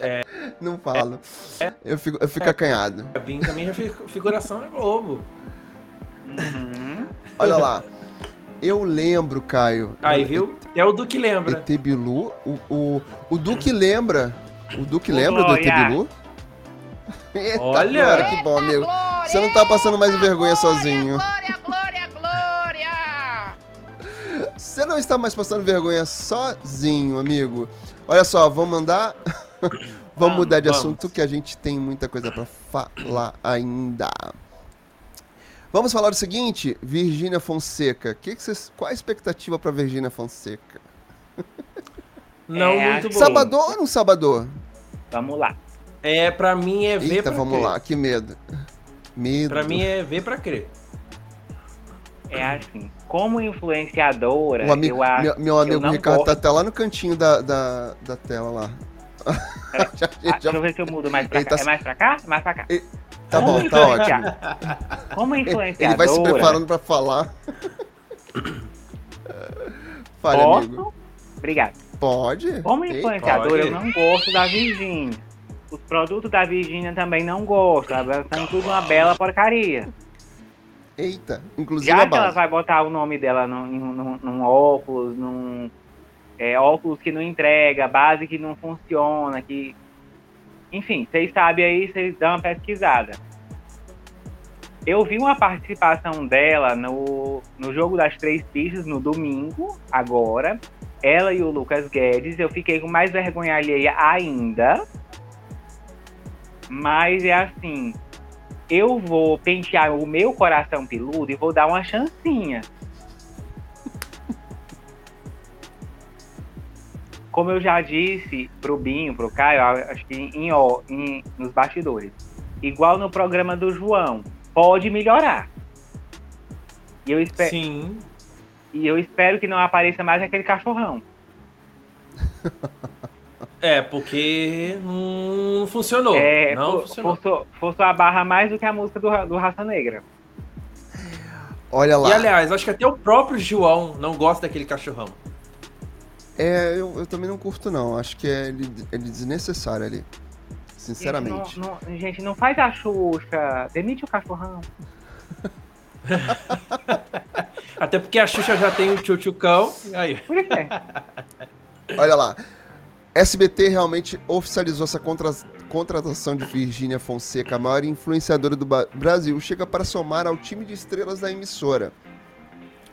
É. Não falo. É. Eu fico, eu fico é. acanhado. A Bim também já figuração na Globo. Uhum. Olha lá. Eu lembro, Caio. Aí, viu? É o Duque lembra. ET Bilu. O, o, o Duque lembra. O Duque lembra do ET Bilu? Eita, Olha! Glória, que bom, amigo. Você não tá passando mais vergonha sozinho. Glória, glória, glória! Você não está mais passando vergonha sozinho, amigo. Olha só, vamos mandar. vamos mudar de vamos. assunto que a gente tem muita coisa para falar ainda. Vamos falar o seguinte, Virgínia Fonseca. Que que vocês, qual a expectativa para Virgínia Fonseca? Não é, muito bom. Sabador ou não sabador? Vamos lá. É, pra mim é ver Eita, pra vamos crer. lá, que medo. Medo. Pra mim é ver pra crer. É assim, como influenciadora, o amigo, eu acho. Meu, meu amigo Ricardo gosto... tá até lá no cantinho da, da, da tela lá. já, já... Deixa eu ver se eu mudo mais pra cá. Tá... É mais pra cá? Mais pra cá. Ele... Tá como bom, tá ótimo. Como influenciadora. Ele vai se preparando pra falar. Fale, Posso? amigo. Obrigado. Pode. Como influenciadora, Pode. eu não gosto da Virgínia. Os produtos da Virgínia também não gostam. Elas são tudo uma bela porcaria. Eita, inclusive Já que ela vai botar o nome dela num, num, num óculos, num é, óculos que não entrega, base que não funciona, que. Enfim, vocês sabem aí, vocês dão uma pesquisada. Eu vi uma participação dela no, no jogo das três pistas no domingo, agora. Ela e o Lucas Guedes. Eu fiquei com mais vergonha alheia ainda. Mas é assim, eu vou pentear o meu coração peludo e vou dar uma chancinha. Como eu já disse pro Binho, pro Caio, acho que em, em, nos bastidores, igual no programa do João, pode melhorar. E eu espero. Sim. E eu espero que não apareça mais aquele cachorrão. É, porque não funcionou. É, não for, funcionou. Forçou, forçou a barra mais do que a música do, do Raça Negra. Olha lá. E aliás, acho que até o próprio João não gosta daquele cachorrão. É, eu, eu também não curto, não. Acho que é, é desnecessário ali. Sinceramente. Gente não, não, gente, não faz a Xuxa. Demite o cachorrão. Até porque a Xuxa já tem o tchutchucão. Aí. Por quê? Olha lá. SBT realmente oficializou essa contra contratação de Virgínia Fonseca, a maior influenciadora do Brasil, chega para somar ao time de estrelas da emissora.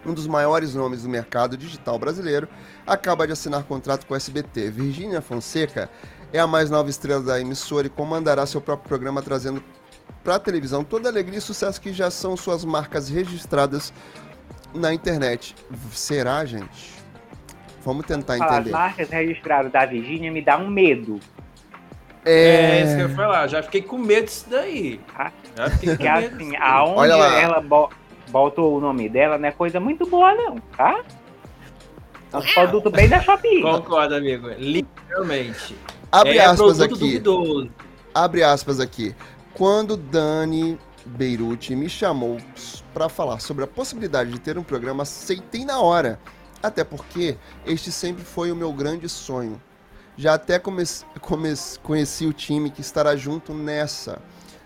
Um dos maiores nomes do mercado digital brasileiro acaba de assinar contrato com o SBT. Virgínia Fonseca é a mais nova estrela da emissora e comandará seu próprio programa, trazendo para a televisão toda a alegria e sucesso que já são suas marcas registradas na internet. Será, gente? Vamos tentar entender. As marcas registradas da Virgínia me dá um medo. É... é isso que eu ia falar. Já fiquei com medo disso daí. Ah, já fiquei com medo assim, aonde ela bo botou o nome dela não é coisa muito boa, não, tá? É um produto bem da Shopee. Concordo, amigo. Literalmente. Abre é aspas aqui. Duvidoso. Abre aspas aqui. Quando Dani Beirute me chamou para falar sobre a possibilidade de ter um programa, aceitei na hora. Até porque este sempre foi o meu grande sonho. Já até comece, comece, conheci o time que estará junto nessa.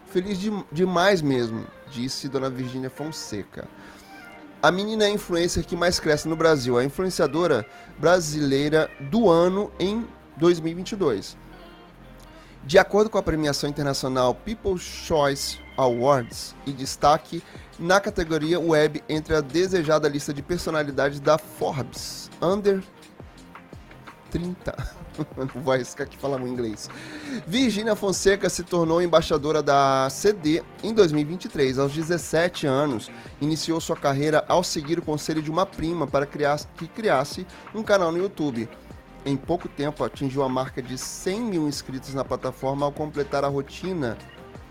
Feliz de, demais mesmo, disse Dona Virgínia Fonseca. A menina é a influencer que mais cresce no Brasil, a influenciadora brasileira do ano em 2022. De acordo com a premiação internacional People's Choice Awards e destaque na categoria Web entre a desejada lista de personalidades da Forbes Under 30. Não vou arriscar aqui falar em inglês. Virginia Fonseca se tornou embaixadora da CD em 2023. Aos 17 anos, iniciou sua carreira ao seguir o conselho de uma prima para criar, que criasse um canal no YouTube. Em pouco tempo, atingiu a marca de 100 mil inscritos na plataforma ao completar a rotina,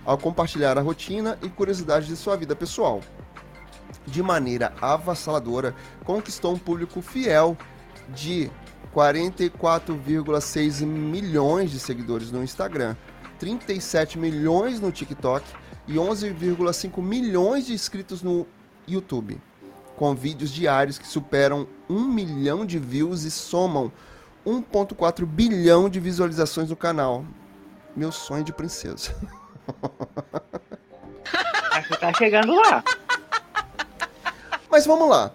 ao compartilhar a rotina e curiosidades de sua vida pessoal. De maneira avassaladora, conquistou um público fiel de 44,6 milhões de seguidores no Instagram, 37 milhões no TikTok e 11,5 milhões de inscritos no YouTube, com vídeos diários que superam 1 milhão de views e somam 1,4 bilhão de visualizações no canal. Meu sonho de princesa. Que tá chegando lá. Mas vamos lá.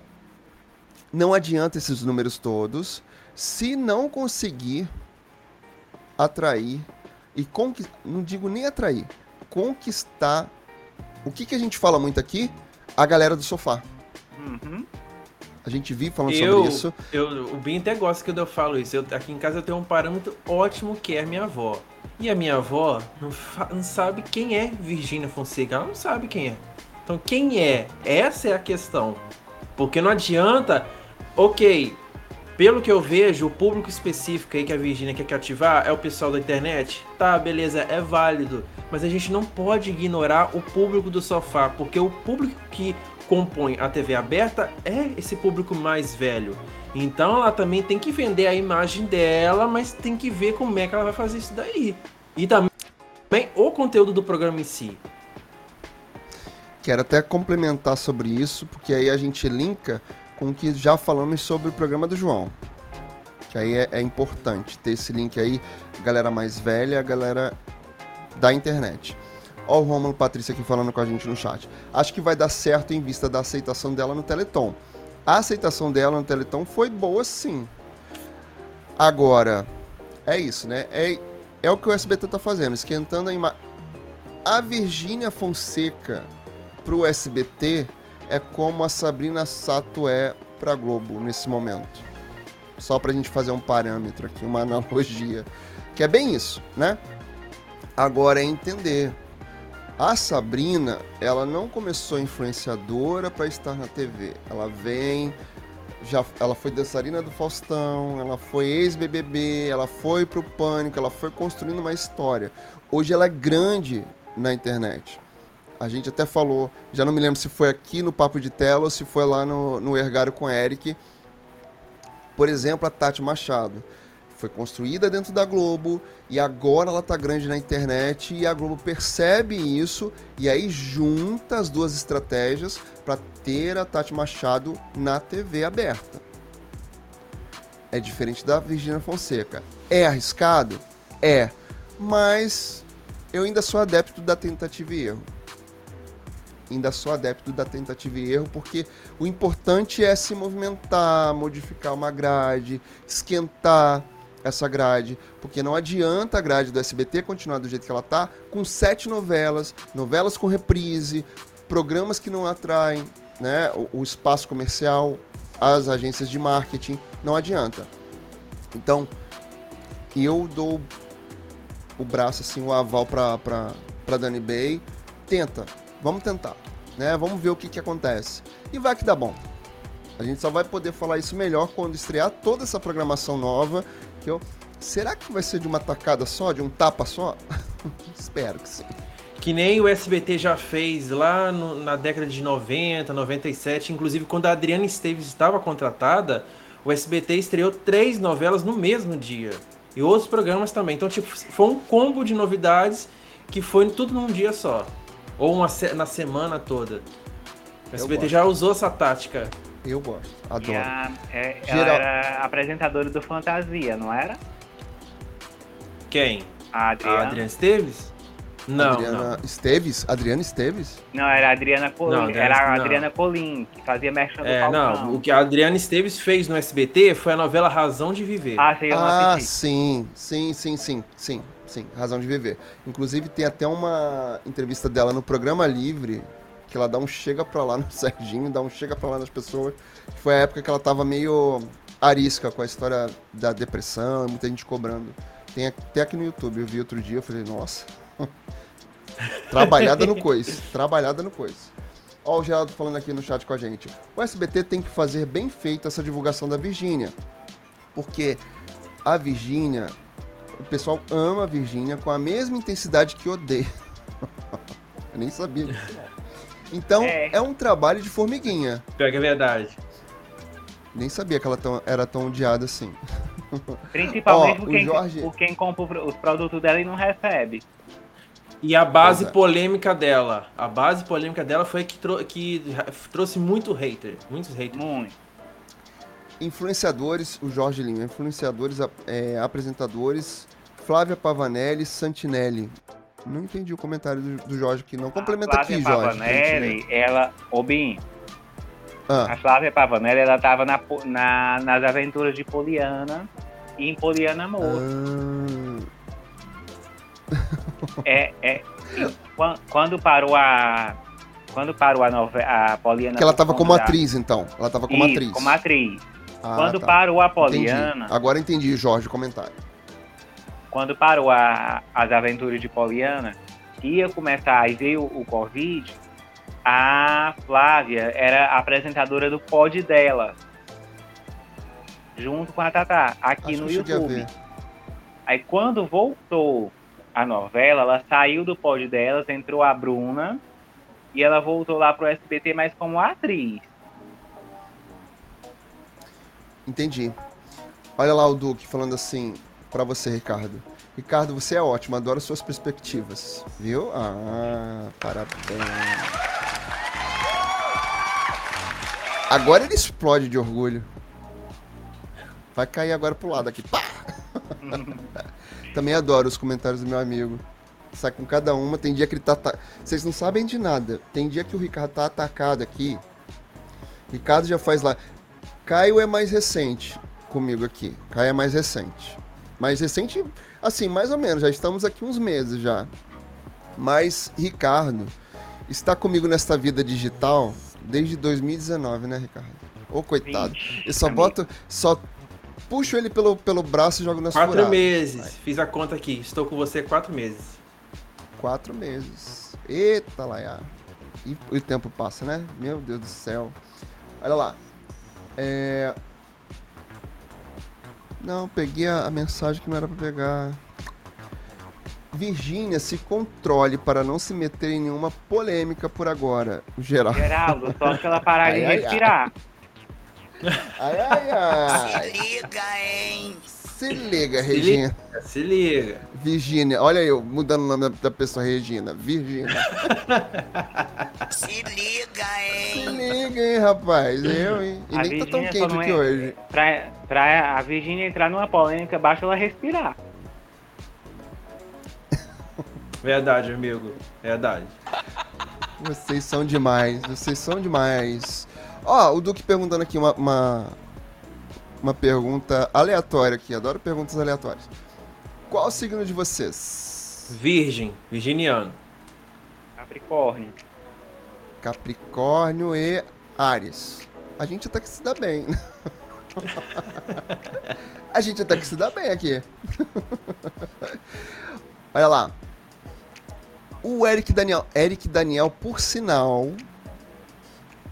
Não adianta esses números todos se não conseguir atrair e conquistar, não digo nem atrair, conquistar. O que, que a gente fala muito aqui? A galera do sofá. Uhum. A gente vive falando eu, sobre isso. Eu, o Bin até gosta que eu falo isso. Eu, aqui em casa eu tenho um parâmetro ótimo que é minha avó. E a minha avó não, não sabe quem é Virgínia Fonseca. Ela não sabe quem é. Então quem é? Essa é a questão. Porque não adianta, ok, pelo que eu vejo, o público específico aí que a Virginia quer cativar é o pessoal da internet. Tá, beleza, é válido. Mas a gente não pode ignorar o público do sofá, porque o público que compõe a TV aberta é esse público mais velho. Então ela também tem que vender a imagem dela, mas tem que ver como é que ela vai fazer isso daí. E também o conteúdo do programa em si. Quero até complementar sobre isso, porque aí a gente linka com o que já falamos sobre o programa do João. Que aí é, é importante ter esse link aí, galera mais velha, galera da internet. Ó o Romulo Patrícia aqui falando com a gente no chat. Acho que vai dar certo em vista da aceitação dela no Teleton. A aceitação dela no Teleton foi boa sim. Agora, é isso, né? É, é o que o SBT tá fazendo, esquentando a imagem. A Virgínia Fonseca pro SBT é como a Sabrina Sato é para Globo nesse momento. Só para a gente fazer um parâmetro aqui, uma analogia, que é bem isso, né? Agora é entender. A Sabrina, ela não começou influenciadora para estar na TV. Ela vem, já, ela foi dançarina do Faustão, ela foi ex-BBB, ela foi pro Pânico, ela foi construindo uma história. Hoje ela é grande na internet. A gente até falou, já não me lembro se foi aqui no Papo de Tela ou se foi lá no, no Ergário com Eric. Por exemplo, a Tati Machado foi construída dentro da Globo e agora ela tá grande na internet e a Globo percebe isso e aí junta as duas estratégias para ter a Tati Machado na TV aberta. É diferente da Virginia Fonseca. É arriscado? É. Mas eu ainda sou adepto da tentativa e erro. Ainda sou adepto da tentativa e erro, porque o importante é se movimentar, modificar uma grade, esquentar, essa grade, porque não adianta a grade do SBT continuar do jeito que ela tá, com sete novelas, novelas com reprise, programas que não atraem né, o, o espaço comercial, as agências de marketing, não adianta. Então, eu dou o braço, assim, o aval para para Dani Bay. Tenta, vamos tentar, né? Vamos ver o que, que acontece. E vai que dá bom. A gente só vai poder falar isso melhor quando estrear toda essa programação nova que eu. Será que vai ser de uma tacada só, de um tapa só? Espero que sim. Que nem o SBT já fez lá no, na década de 90, 97, inclusive quando a Adriana Esteves estava contratada, o SBT estreou três novelas no mesmo dia. E outros programas também. Então, tipo, foi um combo de novidades que foi tudo num dia só. Ou uma, na semana toda. O SBT já usou essa tática. Eu gosto, adoro. A, é, ela Geral... era apresentadora do Fantasia, não era? Quem? A Adriana. A Adriana Esteves? Não, Adriana não. Esteves? Adriana Esteves? Não, era a Adriana Colim. Não, Adriana, era a Adriana Colim, que fazia merchan do é, Não, o que a Adriana Esteves fez no SBT foi a novela Razão de Viver. Ah, sim, eu ah, sim, sim, sim, sim, sim, sim, Razão de Viver. Inclusive tem até uma entrevista dela no Programa Livre, que ela dá um chega pra lá no Serginho, dá um chega pra lá nas pessoas. Foi a época que ela tava meio arisca com a história da depressão, muita gente cobrando. Tem até aqui no YouTube, eu vi outro dia, eu falei, nossa. trabalhada no coice, trabalhada no coice. Ó, o Geraldo falando aqui no chat com a gente. O SBT tem que fazer bem feito essa divulgação da Virgínia. Porque a Virgínia, o pessoal ama a Virgínia com a mesma intensidade que odeia. eu nem sabia. Então, é. é. um trabalho de formiguinha. Pior que é verdade. Nem sabia que ela tão, era tão odiada assim. Principalmente por, quem, Jorge... por quem compra os produtos dela e não recebe. E a base é. polêmica dela. A base polêmica dela foi que, trou que trouxe muito hater. Muitos haters. Muito. Influenciadores, o Jorge Lima, influenciadores, é, apresentadores, Flávia Pavanelli, Santinelli. Não entendi o comentário do, do Jorge aqui, não. Complementa aqui, Jorge. Pavanelli, ela. Ô, Bim. Ah. A Flávia Pavanelli, ela tava na, na, nas aventuras de Poliana e em Poliana Amor. Ah. é, é, quando parou a. Quando parou a novela. A Poliana. Que ela tava como atriz, então. Ela tava como Isso, atriz. Como atriz. Ah, quando tá. parou a Poliana. Entendi. Agora entendi, Jorge, o comentário quando parou a, as aventuras de Poliana, ia começar, e veio o, Covid, a Flávia era a apresentadora do pod dela, junto com a Tatá, aqui Acho no YouTube. Aí quando voltou a novela, ela saiu do pod delas, entrou a Bruna, e ela voltou lá pro SBT, mas como atriz. Entendi. Olha lá o Duque falando assim: para você, Ricardo. Ricardo, você é ótimo, adoro suas perspectivas. Viu? Ah, parabéns. Agora ele explode de orgulho. Vai cair agora pro lado aqui. Pá! Também adoro os comentários do meu amigo. Sai com cada uma. Tem dia que ele tá. Vocês não sabem de nada. Tem dia que o Ricardo tá atacado aqui. Ricardo já faz lá. Caio é mais recente comigo aqui. Caio é mais recente. Mais recente, assim, mais ou menos, já estamos aqui uns meses já. Mas Ricardo está comigo nesta vida digital desde 2019, né, Ricardo? Ô, coitado. Eu só boto, só puxo ele pelo, pelo braço e jogo nas Quatro furadas. meses. Vai. Fiz a conta aqui. Estou com você quatro meses. Quatro meses. Eita, Laia. E o tempo passa, né? Meu Deus do céu. Olha lá. É, não, peguei a, a mensagem que não era para pegar. Virgínia, se controle para não se meter em nenhuma polêmica por agora. Geraldo. Geraldo, só que ela parar de respirar. Ai, ai, ai. Se liga, hein? Se liga, se Regina. Liga, se liga. Virgínia. Olha eu, mudando o nome da pessoa, Regina. Virgínia. se liga, hein? Se liga, hein, rapaz. Eu, hein? E a nem Virgínia tá tão quente aqui é... hoje. Pra, pra a Virgínia entrar numa polêmica, basta ela respirar. Verdade, amigo. Verdade. Vocês são demais. Vocês são demais. Ó, oh, o Duque perguntando aqui uma, uma, uma pergunta aleatória aqui. Adoro perguntas aleatórias. Qual o signo de vocês? Virgem, virginiano. Capricórnio. Capricórnio e Ares. A gente até que se dá bem. A gente até que se dá bem aqui. Olha lá. O Eric Daniel. Eric Daniel, por sinal.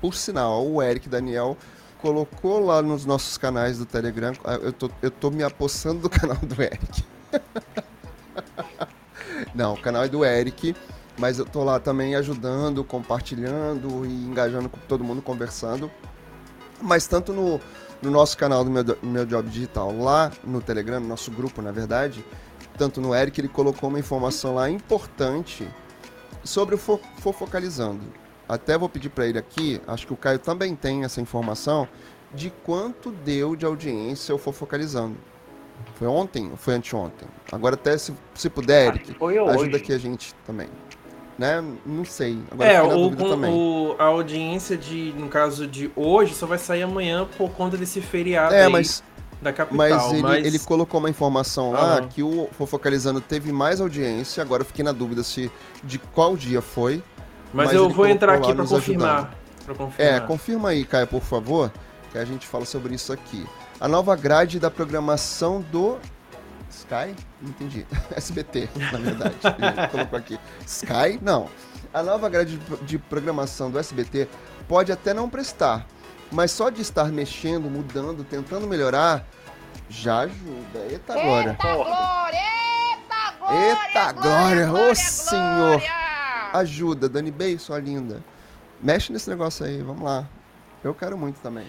Por sinal, o Eric Daniel colocou lá nos nossos canais do Telegram. Ah, eu tô, eu tô me apossando do canal do Eric. Não, o canal é do Eric, mas eu tô lá também ajudando, compartilhando e engajando com todo mundo, conversando. Mas tanto no, no nosso canal do meu, meu Job Digital, lá no Telegram, no nosso grupo, na verdade, tanto no Eric, ele colocou uma informação lá importante sobre o Fofocalizando até vou pedir para ele aqui, acho que o Caio também tem essa informação, de quanto deu de audiência o Fofocalizando. Foi ontem ou foi anteontem? Agora até se, se puder, Eric, ajuda aqui a gente também. Né? Não sei. Agora é, o, o, a audiência de, no caso de hoje, só vai sair amanhã por conta desse feriado é, mas, da capital. Mas ele, mas ele, colocou uma informação lá que o Fofocalizando teve mais audiência. Agora eu fiquei na dúvida se de qual dia foi. Mas, Mas eu vou entrar aqui para confirmar, confirmar. É, confirma aí, Caio, por favor, que a gente fala sobre isso aqui. A nova grade da programação do Sky? Não entendi. SBT, na verdade. colocou aqui. Sky? Não. A nova grade de programação do SBT pode até não prestar, mas só de estar mexendo, mudando, tentando melhorar, já ajuda. Eita, glória. Eita glória! Eita glória! Eita glória! Ô, oh, Senhor! Ajuda, Dani Bey, sua linda. Mexe nesse negócio aí, vamos lá. Eu quero muito também.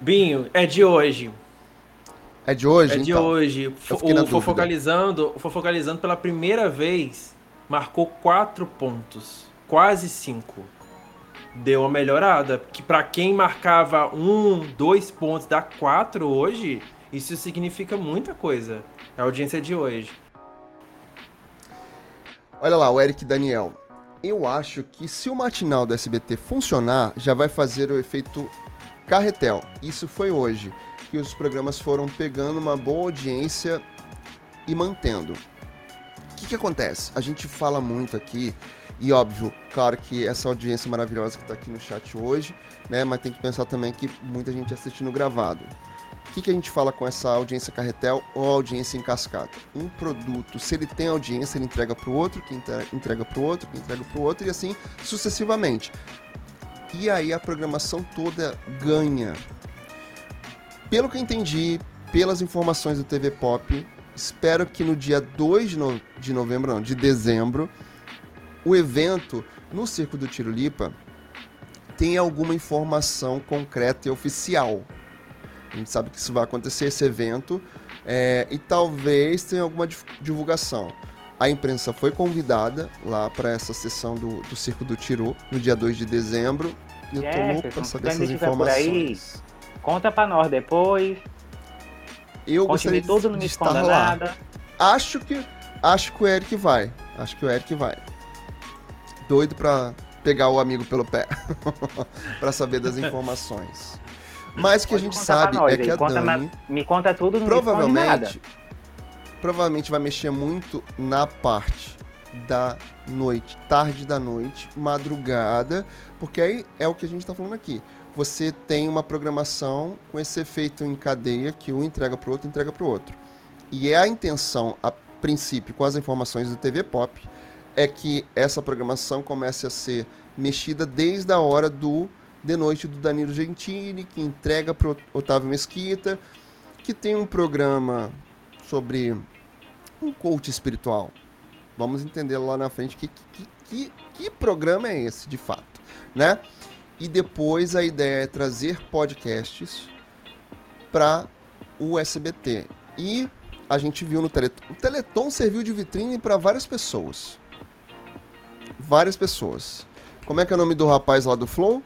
Binho, é de hoje. É de hoje? É de então. hoje. O Fofocalizando, o Fofocalizando pela primeira vez marcou quatro pontos. Quase cinco. Deu uma melhorada. Que para quem marcava um, dois pontos, dá quatro hoje, isso significa muita coisa. É a audiência de hoje. Olha lá, o Eric Daniel eu acho que se o matinal do SBT funcionar, já vai fazer o efeito carretel. Isso foi hoje, que os programas foram pegando uma boa audiência e mantendo. O que, que acontece? A gente fala muito aqui, e óbvio, claro que essa audiência maravilhosa que está aqui no chat hoje, né? Mas tem que pensar também que muita gente assistindo gravado. O que, que a gente fala com essa audiência carretel ou audiência em cascata? Um produto, se ele tem audiência, ele entrega para o outro, que entrega para o outro, que entrega para o outro e assim sucessivamente. E aí a programação toda ganha. Pelo que eu entendi, pelas informações do TV Pop, espero que no dia 2 de, no... de novembro, não, de dezembro, o evento no Circo do Tiro Lipa tenha alguma informação concreta e oficial a gente sabe que isso vai acontecer, esse evento, é, e talvez tenha alguma divulgação. A imprensa foi convidada lá para essa sessão do, do Circo do Tiru, no dia 2 de dezembro. E eu tô louco para saber essas informações. Aí, conta para nós depois. Eu Conte gostaria tudo, não de estar lá. Nada. Acho que, acho que o Eric vai. Acho que o Eric vai. Doido para pegar o amigo pelo pé para saber das informações. Mas o que a gente sabe é que a conta, Dani. Me conta tudo, não provavelmente, provavelmente vai mexer muito na parte da noite, tarde da noite, madrugada, porque aí é o que a gente está falando aqui. Você tem uma programação com esse efeito em cadeia que um entrega para o outro, entrega para o outro. E é a intenção, a princípio, com as informações do TV Pop, é que essa programação comece a ser mexida desde a hora do de Noite do Danilo Gentili, que entrega para Otávio Mesquita, que tem um programa sobre um coach espiritual. Vamos entender lá na frente que, que, que, que programa é esse, de fato, né? E depois a ideia é trazer podcasts para o SBT. E a gente viu no Teleton. O Teleton serviu de vitrine para várias pessoas. Várias pessoas. Como é que é o nome do rapaz lá do Flow?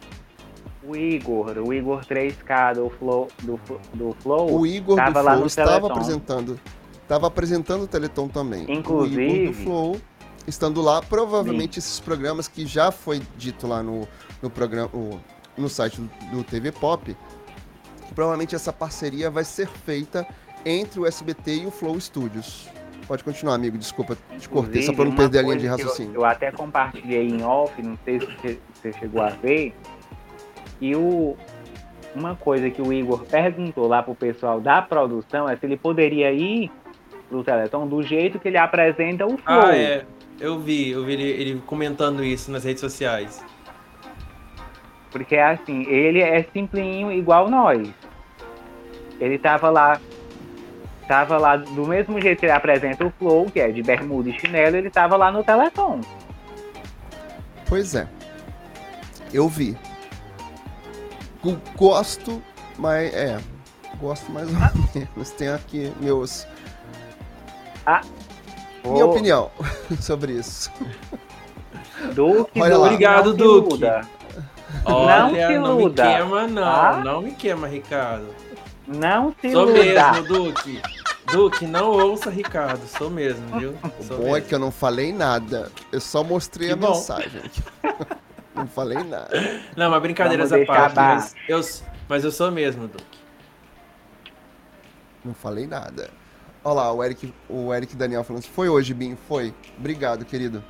O Igor, o Igor 3K do Flow. Do, do Flow o Igor do Flow estava apresentando. Estava apresentando o Teleton também. Inclusive. O Igor do Flow, estando lá, provavelmente sim. esses programas que já foi dito lá no, no programa. no site do, TV Pop. Provavelmente essa parceria vai ser feita entre o SBT e o Flow Studios. Pode continuar, amigo. Desculpa, te cortei, só para não perder a linha de raciocínio. Eu, eu, até compartilhei em off, não sei se você chegou a ver. E o, uma coisa que o Igor perguntou lá pro pessoal da produção é se ele poderia ir pro Teleton do jeito que ele apresenta o Flow. Ah, é. Eu vi, eu vi ele, ele comentando isso nas redes sociais. Porque assim, ele é simplinho igual nós. Ele tava lá tava lá do mesmo jeito que ele apresenta o Flow, que é de bermuda e chinelo, ele tava lá no Teleton. Pois é. Eu vi. Gosto, mas é. Gosto mais ou ah. menos. Tenho aqui meus. Ah. Minha oh. opinião sobre isso. Duque, Olha lá. Obrigado, Duque. Olha, não não me queima, não. Ah? Não me queima, Ricardo. Não se Sou mesmo, Duque. Duque, não ouça Ricardo, sou mesmo, viu? Sou o bom é mesmo. é que eu não falei nada. Eu só mostrei que a bom. mensagem. não falei nada. Não, mas brincadeiras à parte. Mas eu, mas eu sou mesmo, Duque. Não falei nada. Olha lá, o Eric, o Eric Daniel falando assim, foi hoje, Bim? Foi. Obrigado, querido.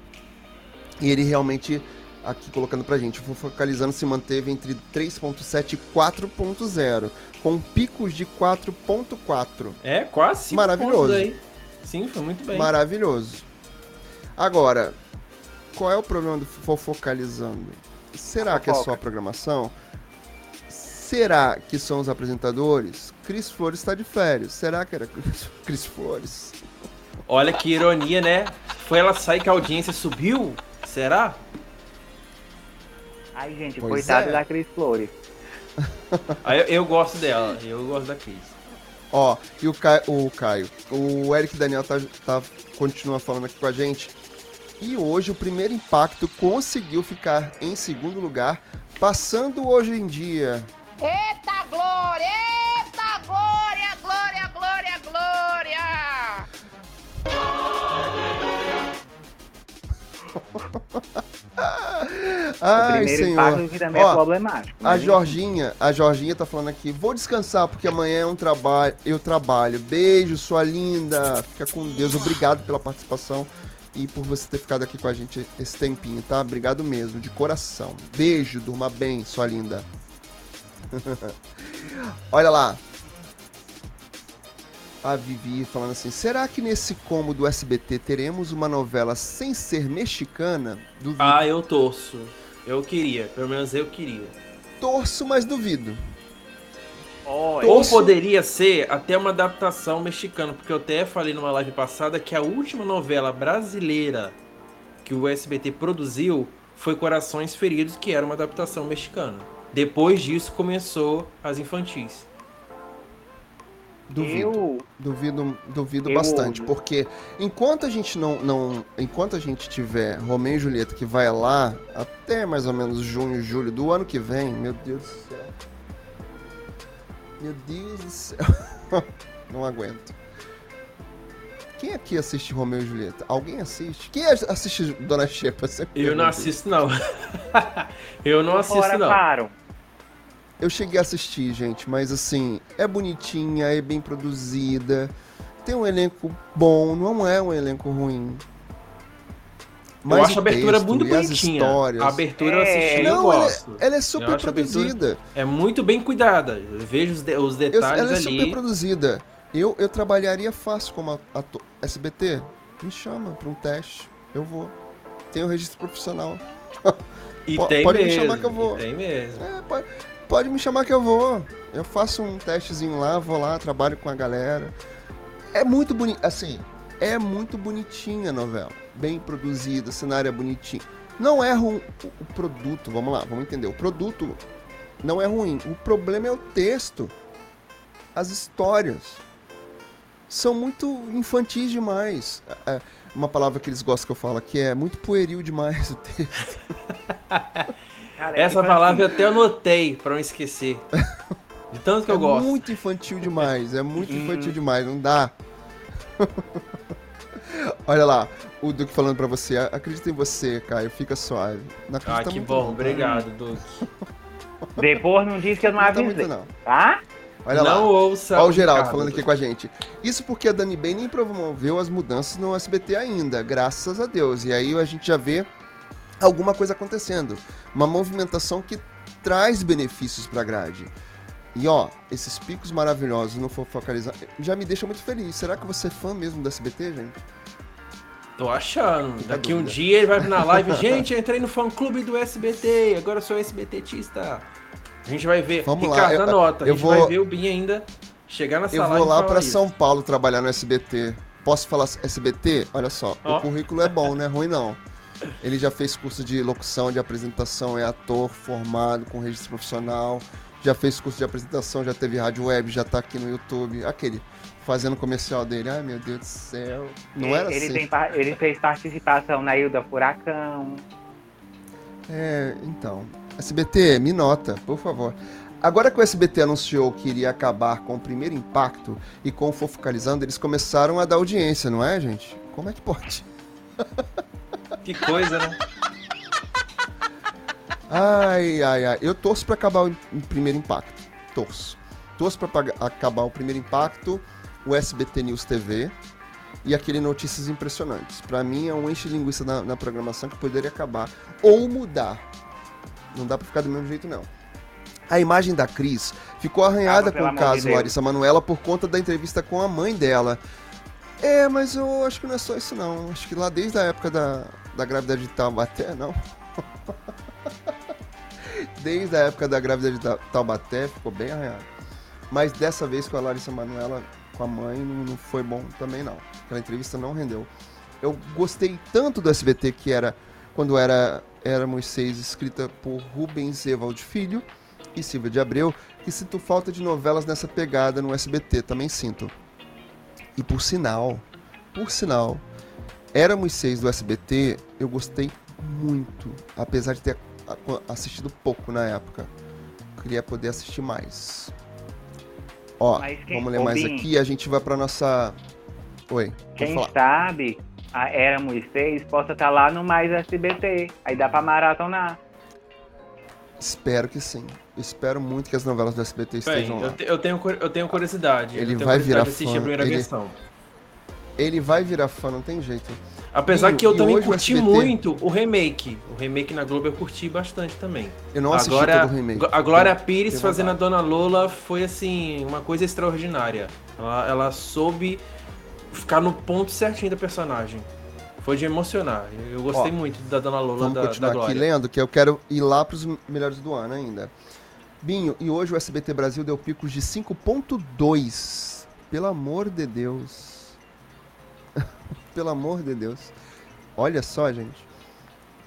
E ele realmente, aqui colocando pra gente, o Focalizando se manteve entre 3.7 e 4.0 com picos de 4.4. É, quase Maravilhoso. Aí. Sim, foi muito bem. Maravilhoso. Agora, qual é o problema do Fofocalizando? Será que é só a programação? Será que são os apresentadores? Cris Flores está de férias. Será que era Cris Flores? Olha que ironia, né? Foi ela sair que a audiência subiu? Será? Ai, gente, pois coitado é. da Cris Flores. eu, eu, gosto dela, eu gosto da Cris. Ó, e o Caio, o Caio, o Eric Daniel tá, tá, continua falando aqui com a gente. E hoje o primeiro impacto conseguiu ficar em segundo lugar, passando hoje em dia. Eita glória! Eita glória! Glória, glória, glória! Ai, o primeiro senhor. que também é Ó, é problemático. A Jorginha, a Jorginha tá falando aqui, vou descansar porque amanhã é um trabalho, eu trabalho. Beijo, sua linda. Fica com Deus. Obrigado pela participação e por você ter ficado aqui com a gente esse tempinho, tá? Obrigado mesmo, de coração. Beijo, durma bem, sua linda. Olha lá, a Vivi falando assim: será que nesse combo do SBT teremos uma novela sem ser mexicana? Duvido. Ah, eu torço. Eu queria, pelo menos eu queria. Torço, mas duvido. Oh, Ou poderia ser até uma adaptação mexicana, porque eu até falei numa live passada que a última novela brasileira que o SBT produziu foi Corações Feridos, que era uma adaptação mexicana. Depois disso começou as infantis. Duvido. Eu... Duvido, duvido eu... bastante, porque enquanto a gente não, não. Enquanto a gente tiver Romeu e Julieta que vai lá até mais ou menos junho, julho do ano que vem, meu Deus do céu. Meu Deus do céu. não aguento. Quem aqui assiste Romeu e Julieta? Alguém assiste? Quem assiste Dona Xepa? Eu não assisto, não. eu não assisto, não. Param. Eu cheguei a assistir, gente, mas assim, é bonitinha, é bem produzida, tem um elenco bom, não é um elenco ruim. Mas eu acho a abertura muito bonitinha. A abertura é... eu assisti, não, eu gosto. Ela é, ela é super produzida. É muito bem cuidada. Eu vejo os, de, os detalhes eu, ela ali. Ela é super produzida. Eu, eu trabalharia fácil como ator. SBT, me chama para um teste. Eu vou. Tenho registro profissional. E P tem pode mesmo, me chamar que eu vou. tem mesmo. É, pode pode me chamar que eu vou. Eu faço um testezinho lá, vou lá, trabalho com a galera. É muito bonito, assim, é muito bonitinha a novela. Bem produzida, o cenário é bonitinho. Não é ruim o produto, vamos lá, vamos entender. O produto não é ruim. O problema é o texto, as histórias. são muito infantis demais. É, uma palavra que eles gostam que eu falo que é muito pueril demais o texto. Cara, é Essa palavra eu até anotei para não esquecer. De tanto que é eu gosto. É muito infantil demais, é muito infantil demais, não dá. Olha lá, o Duque falando pra você, acredita em você, Caio, fica suave. Não ah, que bom, não, obrigado, Duque. Depois não disse que eu não avisei, muito, não. tá? Olha não lá. ouça Olha o Geraldo falando aqui com a gente. Isso porque a Dani Bem nem promoveu as mudanças no SBT ainda, graças a Deus. E aí a gente já vê alguma coisa acontecendo. Uma movimentação que traz benefícios pra grade. E ó, esses picos maravilhosos no Focalizar já me deixa muito feliz. Será que você é fã mesmo do SBT, gente? Tô achando. Daqui um dia ele vai vir na live. gente, eu entrei no fã clube do SBT, agora eu sou SBTista. A gente vai ver. Vamos Ricardo, lá. anota. Eu, a gente vou... vai ver o Bin ainda chegar nessa eu live. Eu vou lá para São Paulo trabalhar no SBT. Posso falar SBT? Olha só, oh. o currículo é bom, não é ruim não. Ele já fez curso de locução, de apresentação, é ator formado com registro profissional, já fez curso de apresentação, já teve rádio web, já tá aqui no YouTube. Aquele fazendo comercial dele. Ai, meu Deus do céu. Não ele, era ele assim. Tem, ele fez participação na Ilda Furacão. É, então. SBT, me nota, por favor. Agora que o SBT anunciou que iria acabar com o primeiro impacto e com o Fofocalizando, eles começaram a dar audiência, não é, gente? Como é que pode? Que coisa, né? Ai, ai, ai. Eu torço para acabar o primeiro impacto. Torço. Torço para acabar o primeiro impacto, o SBT News TV e aquele Notícias Impressionantes. Para mim é um enche de linguiça na, na programação que poderia acabar ou mudar não dá pra ficar do mesmo jeito, não. A imagem da Cris ficou arranhada ah, com o caso de Larissa Manuela por conta da entrevista com a mãe dela. É, mas eu acho que não é só isso, não. Acho que lá desde a época da, da gravidez de Taubaté, não. desde a época da gravidez de Taubaté ficou bem arranhado. Mas dessa vez com a Larissa Manuela, com a mãe, não, não foi bom também, não. Aquela entrevista não rendeu. Eu gostei tanto do SBT que era quando era era Moisés, escrita por Rubens Evald Filho e Silvia de Abreu, e sinto falta de novelas nessa pegada no SBT, também sinto. E por sinal, por sinal, Era Moisés do SBT, eu gostei muito, apesar de ter assistido pouco na época. Queria poder assistir mais. Ó, vamos ler mais aqui, a gente vai para nossa Oi. Quem sabe a Era Moisés possa estar tá lá no Mais SBT. Aí dá pra maratonar. Espero que sim. Espero muito que as novelas do SBT estejam Bem, lá. Eu, tenho, eu tenho curiosidade. Ele tenho vai curiosidade virar fã. Ele, ele, vai virar fã, não tem jeito. Apesar que eu também curti muito o remake. O remake na Globo eu curti bastante também. Eu não assisti Agora, todo o remake. A Glória Pires fazendo a Dona Lola foi assim, uma coisa extraordinária. Ela, ela soube ficar no ponto certinho da personagem. Foi de emocionar. Eu gostei Ó, muito da Dona Lola vamos da, continuar da Glória. aqui lendo, que eu quero ir lá para os melhores do ano ainda. Binho, e hoje o SBT Brasil deu picos de 5.2. Pelo amor de Deus. Pelo amor de Deus. Olha só, gente.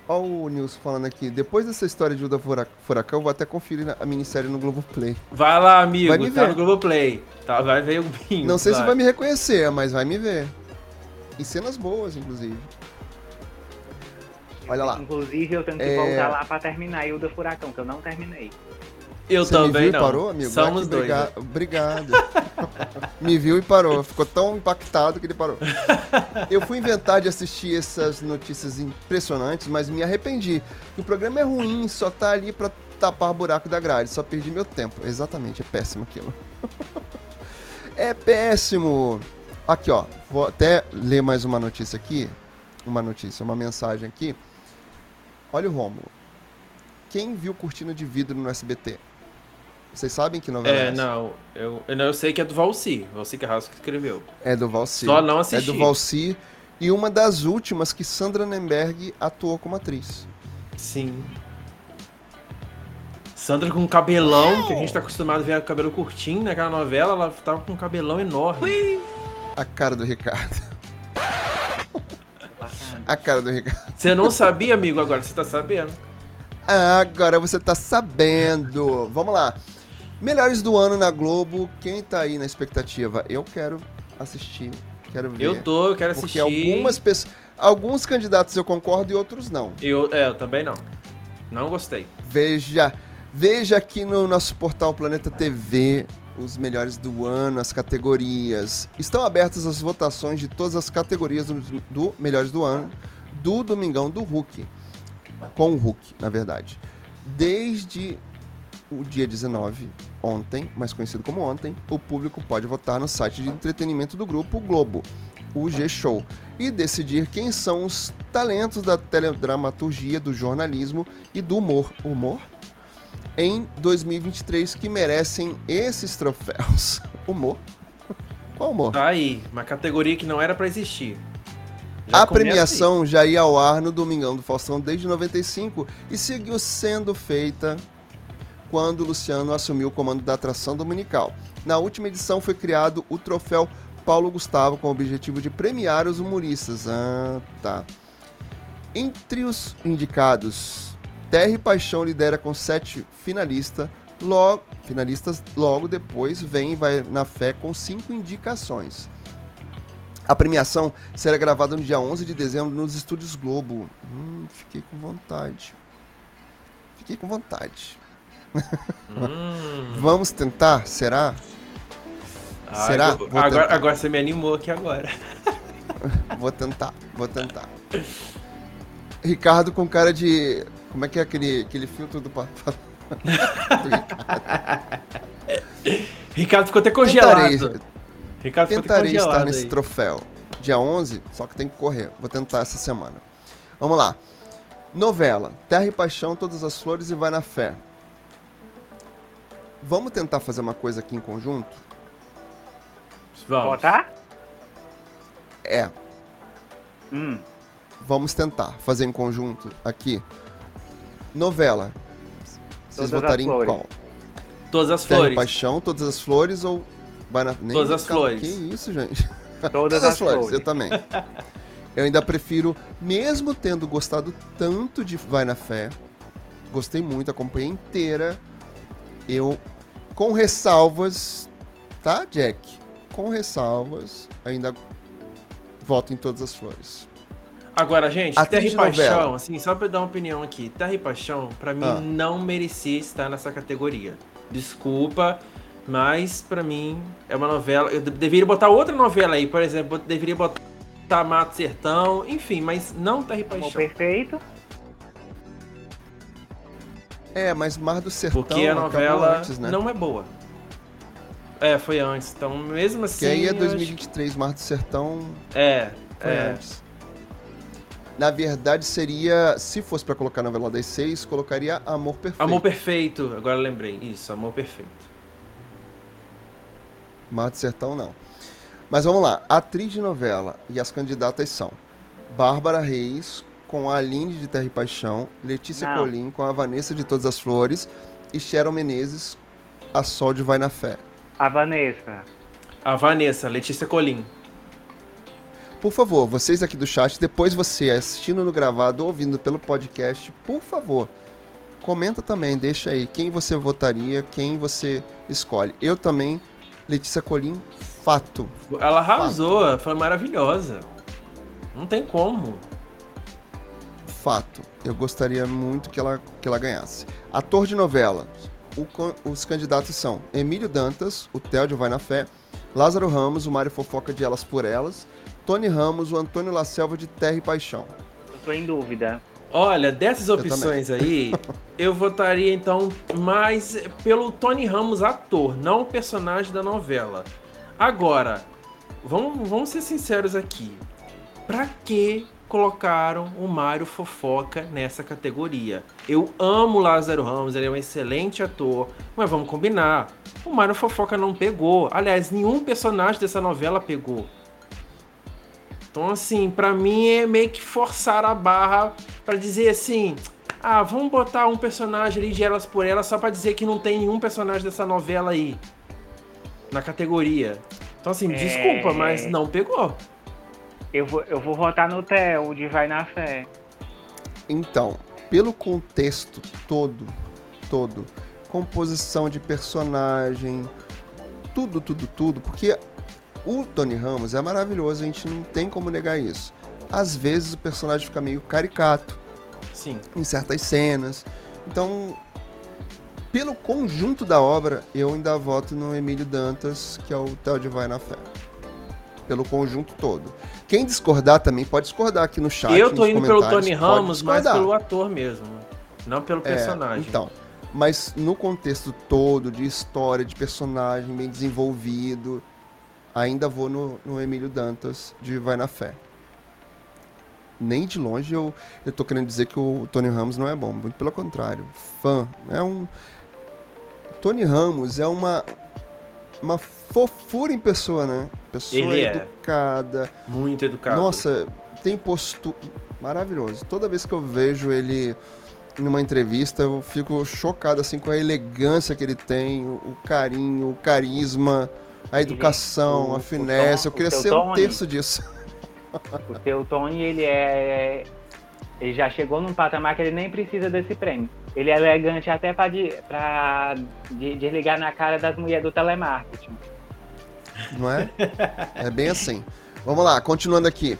Olha o Nilson falando aqui. Depois dessa história de Uda Furacão, vou até conferir a minissérie no Globoplay. Vai lá, amigo. Vai me tá ver. no Globoplay. Tá, vai ver o Binho. Não sei vai. se vai me reconhecer, mas vai me ver. E cenas boas, inclusive. Olha lá. Inclusive, eu tenho que é... voltar lá pra terminar do Furacão, que eu não terminei. Eu Você também me viu não. E parou, amigo? Somos dois. Briga... Obrigado. me viu e parou. Ficou tão impactado que ele parou. Eu fui inventar de assistir essas notícias impressionantes, mas me arrependi. O programa é ruim, só tá ali pra tapar o buraco da grade. Só perdi meu tempo. Exatamente, é péssimo aquilo. é péssimo. Aqui, ó. Vou até ler mais uma notícia aqui. Uma notícia, uma mensagem aqui. Olha o Rômulo. Quem viu Cortina de Vidro no SBT? Vocês sabem que novela é, é essa? Não, eu, eu, eu sei que é do Valci. Valci Carrasco que escreveu. É do Valci. Só não assisti. É do Valci. E uma das últimas que Sandra Nemberg atuou como atriz. Sim. Sandra com cabelão, que a gente tá acostumado a ver cabelo curtinho naquela novela, ela tava com um cabelão enorme. Ui. A cara do Ricardo. A cara do Ricardo. Você não sabia, amigo, agora você tá sabendo. Agora você tá sabendo. Vamos lá. Melhores do ano na Globo. Quem tá aí na expectativa? Eu quero assistir. Quero ver. Eu tô, eu quero porque assistir. algumas pessoas. Alguns candidatos eu concordo e outros não. Eu, é, eu também não. Não gostei. Veja, veja aqui no nosso portal Planeta TV os melhores do ano, as categorias. Estão abertas as votações de todas as categorias do, do melhores do ano do Domingão do Hulk. Com o Hulk, na verdade. Desde o dia 19, ontem, mais conhecido como ontem, o público pode votar no site de entretenimento do grupo Globo, o G-Show, e decidir quem são os talentos da teledramaturgia, do jornalismo e do humor. Humor? Em 2023 que merecem esses troféus. Humor? Qual humor? Tá aí, uma categoria que não era para existir. Já a premiação aí. já ia ao ar no Domingão do Faustão desde 95 e seguiu sendo feita quando Luciano assumiu o comando da atração dominical. Na última edição foi criado o troféu Paulo Gustavo com o objetivo de premiar os humoristas. Ah, tá. Entre os indicados, Terra e Paixão lidera com sete finalistas. Logo, finalistas logo depois vem vai na fé com cinco indicações. A premiação será gravada no dia 11 de dezembro nos estúdios Globo. Hum, fiquei com vontade. Fiquei com vontade. Hum. Vamos tentar? Será? Ai, Será? agora, agora você me animou aqui agora. vou tentar, vou tentar. Ricardo com cara de. Como é que é aquele, aquele filtro do. do Ricardo ficou até congelado. Tentarei, Ricardo tentarei estar nesse aí. troféu. Dia 11, só que tem que correr. Vou tentar essa semana. Vamos lá. Novela. Terra e Paixão, Todas as Flores e Vai na Fé. Vamos tentar fazer uma coisa aqui em conjunto? Vamos. Votar? É. Hum. Vamos tentar fazer em conjunto aqui. Novela. Vocês Todas votariam em qual? Todas as Terra flores. Paixão, Todas as Flores ou Vai na... Nem Todas as flores. Que isso, gente? Todas, Todas as, as flores. flores. Eu também. Eu ainda prefiro, mesmo tendo gostado tanto de Vai na Fé, gostei muito, acompanhei inteira. Eu, com ressalvas, tá, Jack? Com ressalvas, ainda voto em Todas as Flores. Agora, gente, Atriz Terra e Paixão, novela. assim, só pra dar uma opinião aqui, Terra e Paixão, pra mim, ah. não merecia estar nessa categoria. Desculpa, mas, para mim, é uma novela. Eu deveria botar outra novela aí, por exemplo, eu deveria botar Mato Sertão, enfim, mas não Terra e Paixão. Perfeito. É, mas Mar do Sertão. Porque a novela antes, né? não é boa. É, foi antes. Então, mesmo assim. Que aí é 2023, acho... Mar do Sertão. É, é. Antes. Na verdade, seria. Se fosse para colocar a novela das seis, colocaria Amor Perfeito. Amor Perfeito, agora lembrei. Isso, Amor Perfeito. Mar do Sertão não. Mas vamos lá. Atriz de novela e as candidatas são Bárbara Reis com a Aline de Terra e Paixão, Letícia não. Colim com a Vanessa de Todas as Flores e Cheryl Menezes, a Sol de Vai na Fé. A Vanessa. A Vanessa, Letícia Colim. Por favor, vocês aqui do chat, depois você assistindo no gravado ou ouvindo pelo podcast, por favor, comenta também, deixa aí quem você votaria, quem você escolhe. Eu também Letícia Colim, fato. Ela arrasou, fato. foi maravilhosa. Não tem como. Fato. Eu gostaria muito que ela, que ela ganhasse. Ator de novela. O, os candidatos são Emílio Dantas, o Théo Vai na Fé, Lázaro Ramos, o Mário Fofoca de Elas por Elas, Tony Ramos, o Antônio La Selva de Terra e Paixão. Eu tô em dúvida. Olha, dessas opções eu aí, eu votaria então mais pelo Tony Ramos, ator, não o personagem da novela. Agora, vamos, vamos ser sinceros aqui. Pra que colocaram o Mário Fofoca nessa categoria? Eu amo Lázaro Ramos, ele é um excelente ator, mas vamos combinar. O Mário Fofoca não pegou. Aliás, nenhum personagem dessa novela pegou. Então, assim, para mim é meio que forçar a barra para dizer assim: ah, vamos botar um personagem ali de Elas por Elas só para dizer que não tem nenhum personagem dessa novela aí na categoria. Então, assim, é... desculpa, mas não pegou. Eu vou, eu vou votar no Theo, de Vai na Fé. Então, pelo contexto todo, todo, composição de personagem, tudo, tudo, tudo, porque O Tony Ramos é maravilhoso, a gente não tem como negar isso. Às vezes o personagem fica meio caricato. Sim. Em certas cenas. Então, pelo conjunto da obra, eu ainda voto no Emílio Dantas, que é o Theo de Vai na Fé. Pelo conjunto todo. Quem discordar também pode discordar aqui no chat. Eu tô indo pelo Tony Ramos, mas pelo ator mesmo. Não pelo é, personagem. É, então. Mas no contexto todo, de história, de personagem bem desenvolvido, ainda vou no, no Emílio Dantas de Vai na Fé. Nem de longe eu, eu tô querendo dizer que o Tony Ramos não é bom. Muito pelo contrário. Fã. É um. Tony Ramos é uma. Uma fofura em pessoa, né? Pessoa Ele é. educada. É. Muito educado. Nossa, tem postura. Maravilhoso. Toda vez que eu vejo ele numa entrevista, eu fico chocado assim com a elegância que ele tem, o carinho, o carisma, a educação, o, a finesse. Eu queria ser Tony, um terço disso. O seu Tony, ele é. Ele já chegou num patamar que ele nem precisa desse prêmio. Ele é elegante até para de, desligar na cara das mulheres do telemarketing. Não é? É bem assim. Vamos lá, continuando aqui.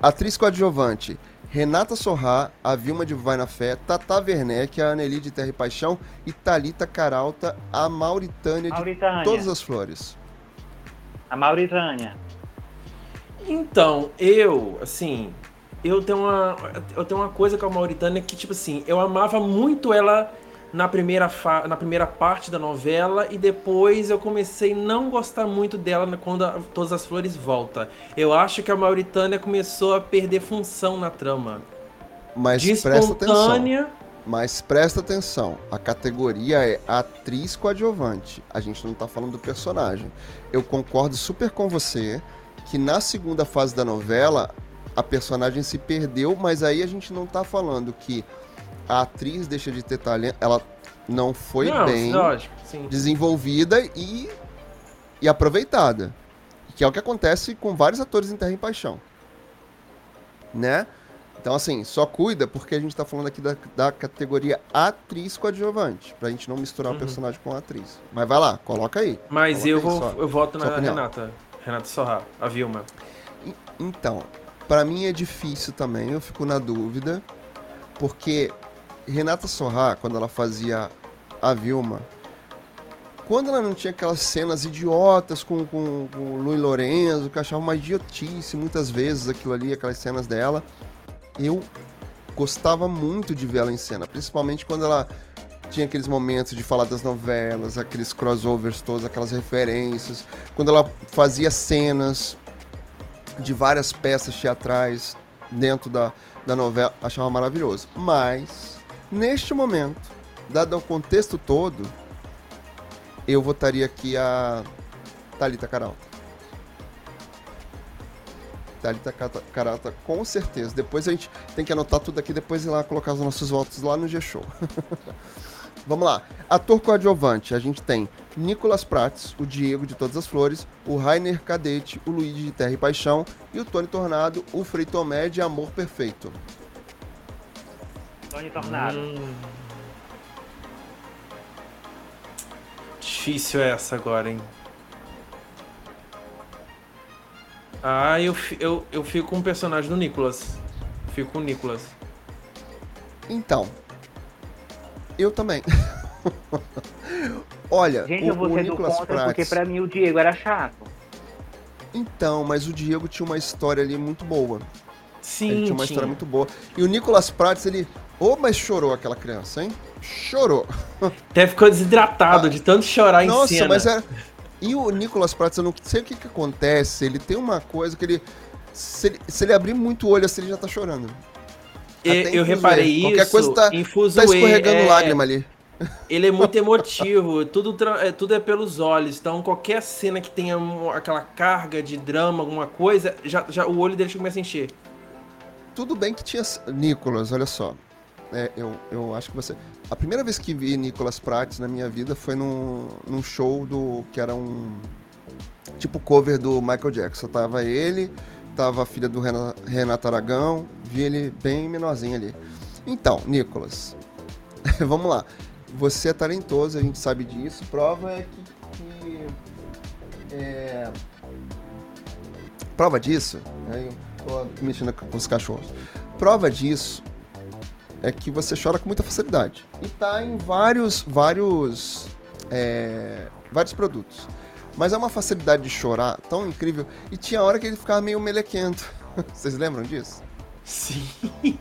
Atriz coadjuvante. Renata Sorrá, a Vilma de Vai na Fé, Tata Werneck, a Anneli de Terra e Paixão e Talita Caralta, a Mauritânia, Mauritânia. de Todas as Flores. A Mauritânia. Então, eu, assim, eu tenho uma eu tenho uma coisa com a Mauritânia que tipo assim, eu amava muito ela na primeira, na primeira parte da novela e depois eu comecei a não gostar muito dela quando a, Todas as Flores volta. Eu acho que a Mauritânia começou a perder função na trama. Mas De presta atenção. Mas presta atenção, a categoria é atriz coadjuvante. A gente não tá falando do personagem. Eu concordo super com você que na segunda fase da novela a personagem se perdeu, mas aí a gente não tá falando que a atriz deixa de ter talento, ela não foi não, bem lógico, desenvolvida e, e aproveitada. Que é o que acontece com vários atores em Terra em Paixão. Né? Então, assim, só cuida porque a gente tá falando aqui da, da categoria atriz coadjuvante, pra gente não misturar uhum. o personagem com a atriz. Mas vai lá, coloca aí. Mas coloca eu, vou, eu voto na Renata. Renata Sorra, a Vilma. Então, para mim é difícil também, eu fico na dúvida, porque Renata Sorra, quando ela fazia a Vilma, quando ela não tinha aquelas cenas idiotas com, com, com o Luiz Lorenzo, que eu achava uma idiotice muitas vezes aquilo ali, aquelas cenas dela, eu gostava muito de ver ela em cena, principalmente quando ela tinha aqueles momentos de falar das novelas, aqueles crossovers todos, aquelas referências, quando ela fazia cenas de várias peças teatrais dentro da, da novela, achava maravilhoso. Mas Neste momento, dado o contexto todo, eu votaria aqui a Thalita Caralta. Thalita Caralta, com certeza. Depois a gente tem que anotar tudo aqui, depois ir lá colocar os nossos votos lá no G-Show. Vamos lá. Ator coadjuvante, a gente tem Nicolas Prates, o Diego de Todas as Flores, o Rainer Cadete, o Luigi de Terra e Paixão e o Tony Tornado, o Frei Tomé de Amor Perfeito. Tony Tornado. Hum. Difícil essa agora, hein? Ah, eu, eu, eu fico com o personagem do Nicolas. Fico com o Nicolas. Então. Eu também. Olha, Gente, o, eu vou ser do contra Prates... porque pra mim o Diego era chato. Então, mas o Diego tinha uma história ali muito boa. Sim, ele tinha uma tinha. história muito boa. E o Nicolas Prates, ele Ô, oh, mas chorou aquela criança, hein? Chorou. Até ficou desidratado ah, de tanto chorar nossa, em cena. Nossa, mas é... E o Nicolas Prates, eu não sei o que, que acontece, ele tem uma coisa que ele... Se, ele... se ele abrir muito o olho assim, ele já tá chorando. E, eu reparei isso. Qualquer coisa tá, tá escorregando é... lágrima ali. Ele é muito emotivo, tudo, é, tudo é pelos olhos. Então, qualquer cena que tenha aquela carga de drama, alguma coisa, já, já o olho dele começa a encher. Tudo bem que tinha. Nicolas, olha só. É, eu, eu acho que você. A primeira vez que vi Nicolas Prates na minha vida foi num, num show do. que era um. Tipo cover do Michael Jackson. Tava ele, tava a filha do Renato Aragão, vi ele bem menorzinho ali. Então, Nicolas, vamos lá. Você é talentoso, a gente sabe disso. Prova é que. que é, Prova disso, aí eu tô mexendo com os cachorros. Prova disso é que você chora com muita facilidade. E tá em vários, vários, é, vários produtos. Mas é uma facilidade de chorar tão incrível. E tinha hora que ele ficava meio melequento. Vocês lembram disso? Sim.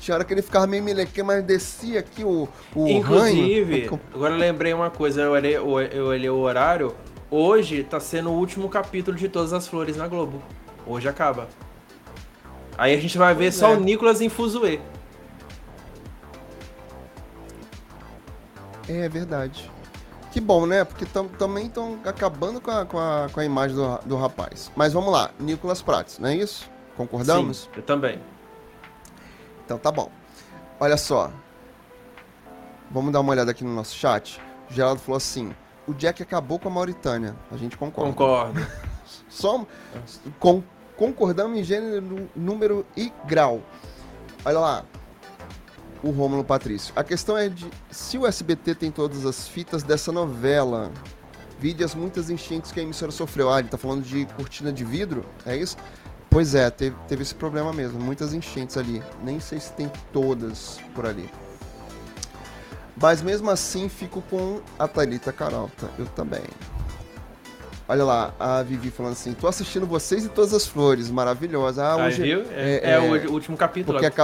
Tinha hora que ele ficava meio melequento, mas descia aqui o, o Inclusive, ranho. agora eu lembrei uma coisa, eu olhei, eu olhei o horário. Hoje tá sendo o último capítulo de Todas as Flores na Globo. Hoje acaba. Aí a gente vai ver só é. o Nicolas em Fuzue. É verdade. Que bom, né? Porque tam, também estão acabando com a, com, a, com a imagem do, do rapaz. Mas vamos lá, Nicolas Prates, não é isso? Concordamos? Sim, eu também. Então tá bom. Olha só. Vamos dar uma olhada aqui no nosso chat. O Geraldo falou assim: o Jack acabou com a Mauritânia. A gente concorda. Concordo. Só com, concordamos em gênero, número e grau. Olha lá o Rômulo Patrício. A questão é de se o SBT tem todas as fitas dessa novela. Vide as muitas enchentes que a emissora sofreu. Ah, ele tá falando de cortina de vidro? É isso? Pois é, teve, teve esse problema mesmo. Muitas enchentes ali. Nem sei se tem todas por ali. Mas mesmo assim, fico com a Thalita Caralta. Eu também. Olha lá, a Vivi falando assim: tô assistindo vocês e todas as flores, maravilhosa. Ah, hoje. Viu? É, é, é, o último capítulo. Porque.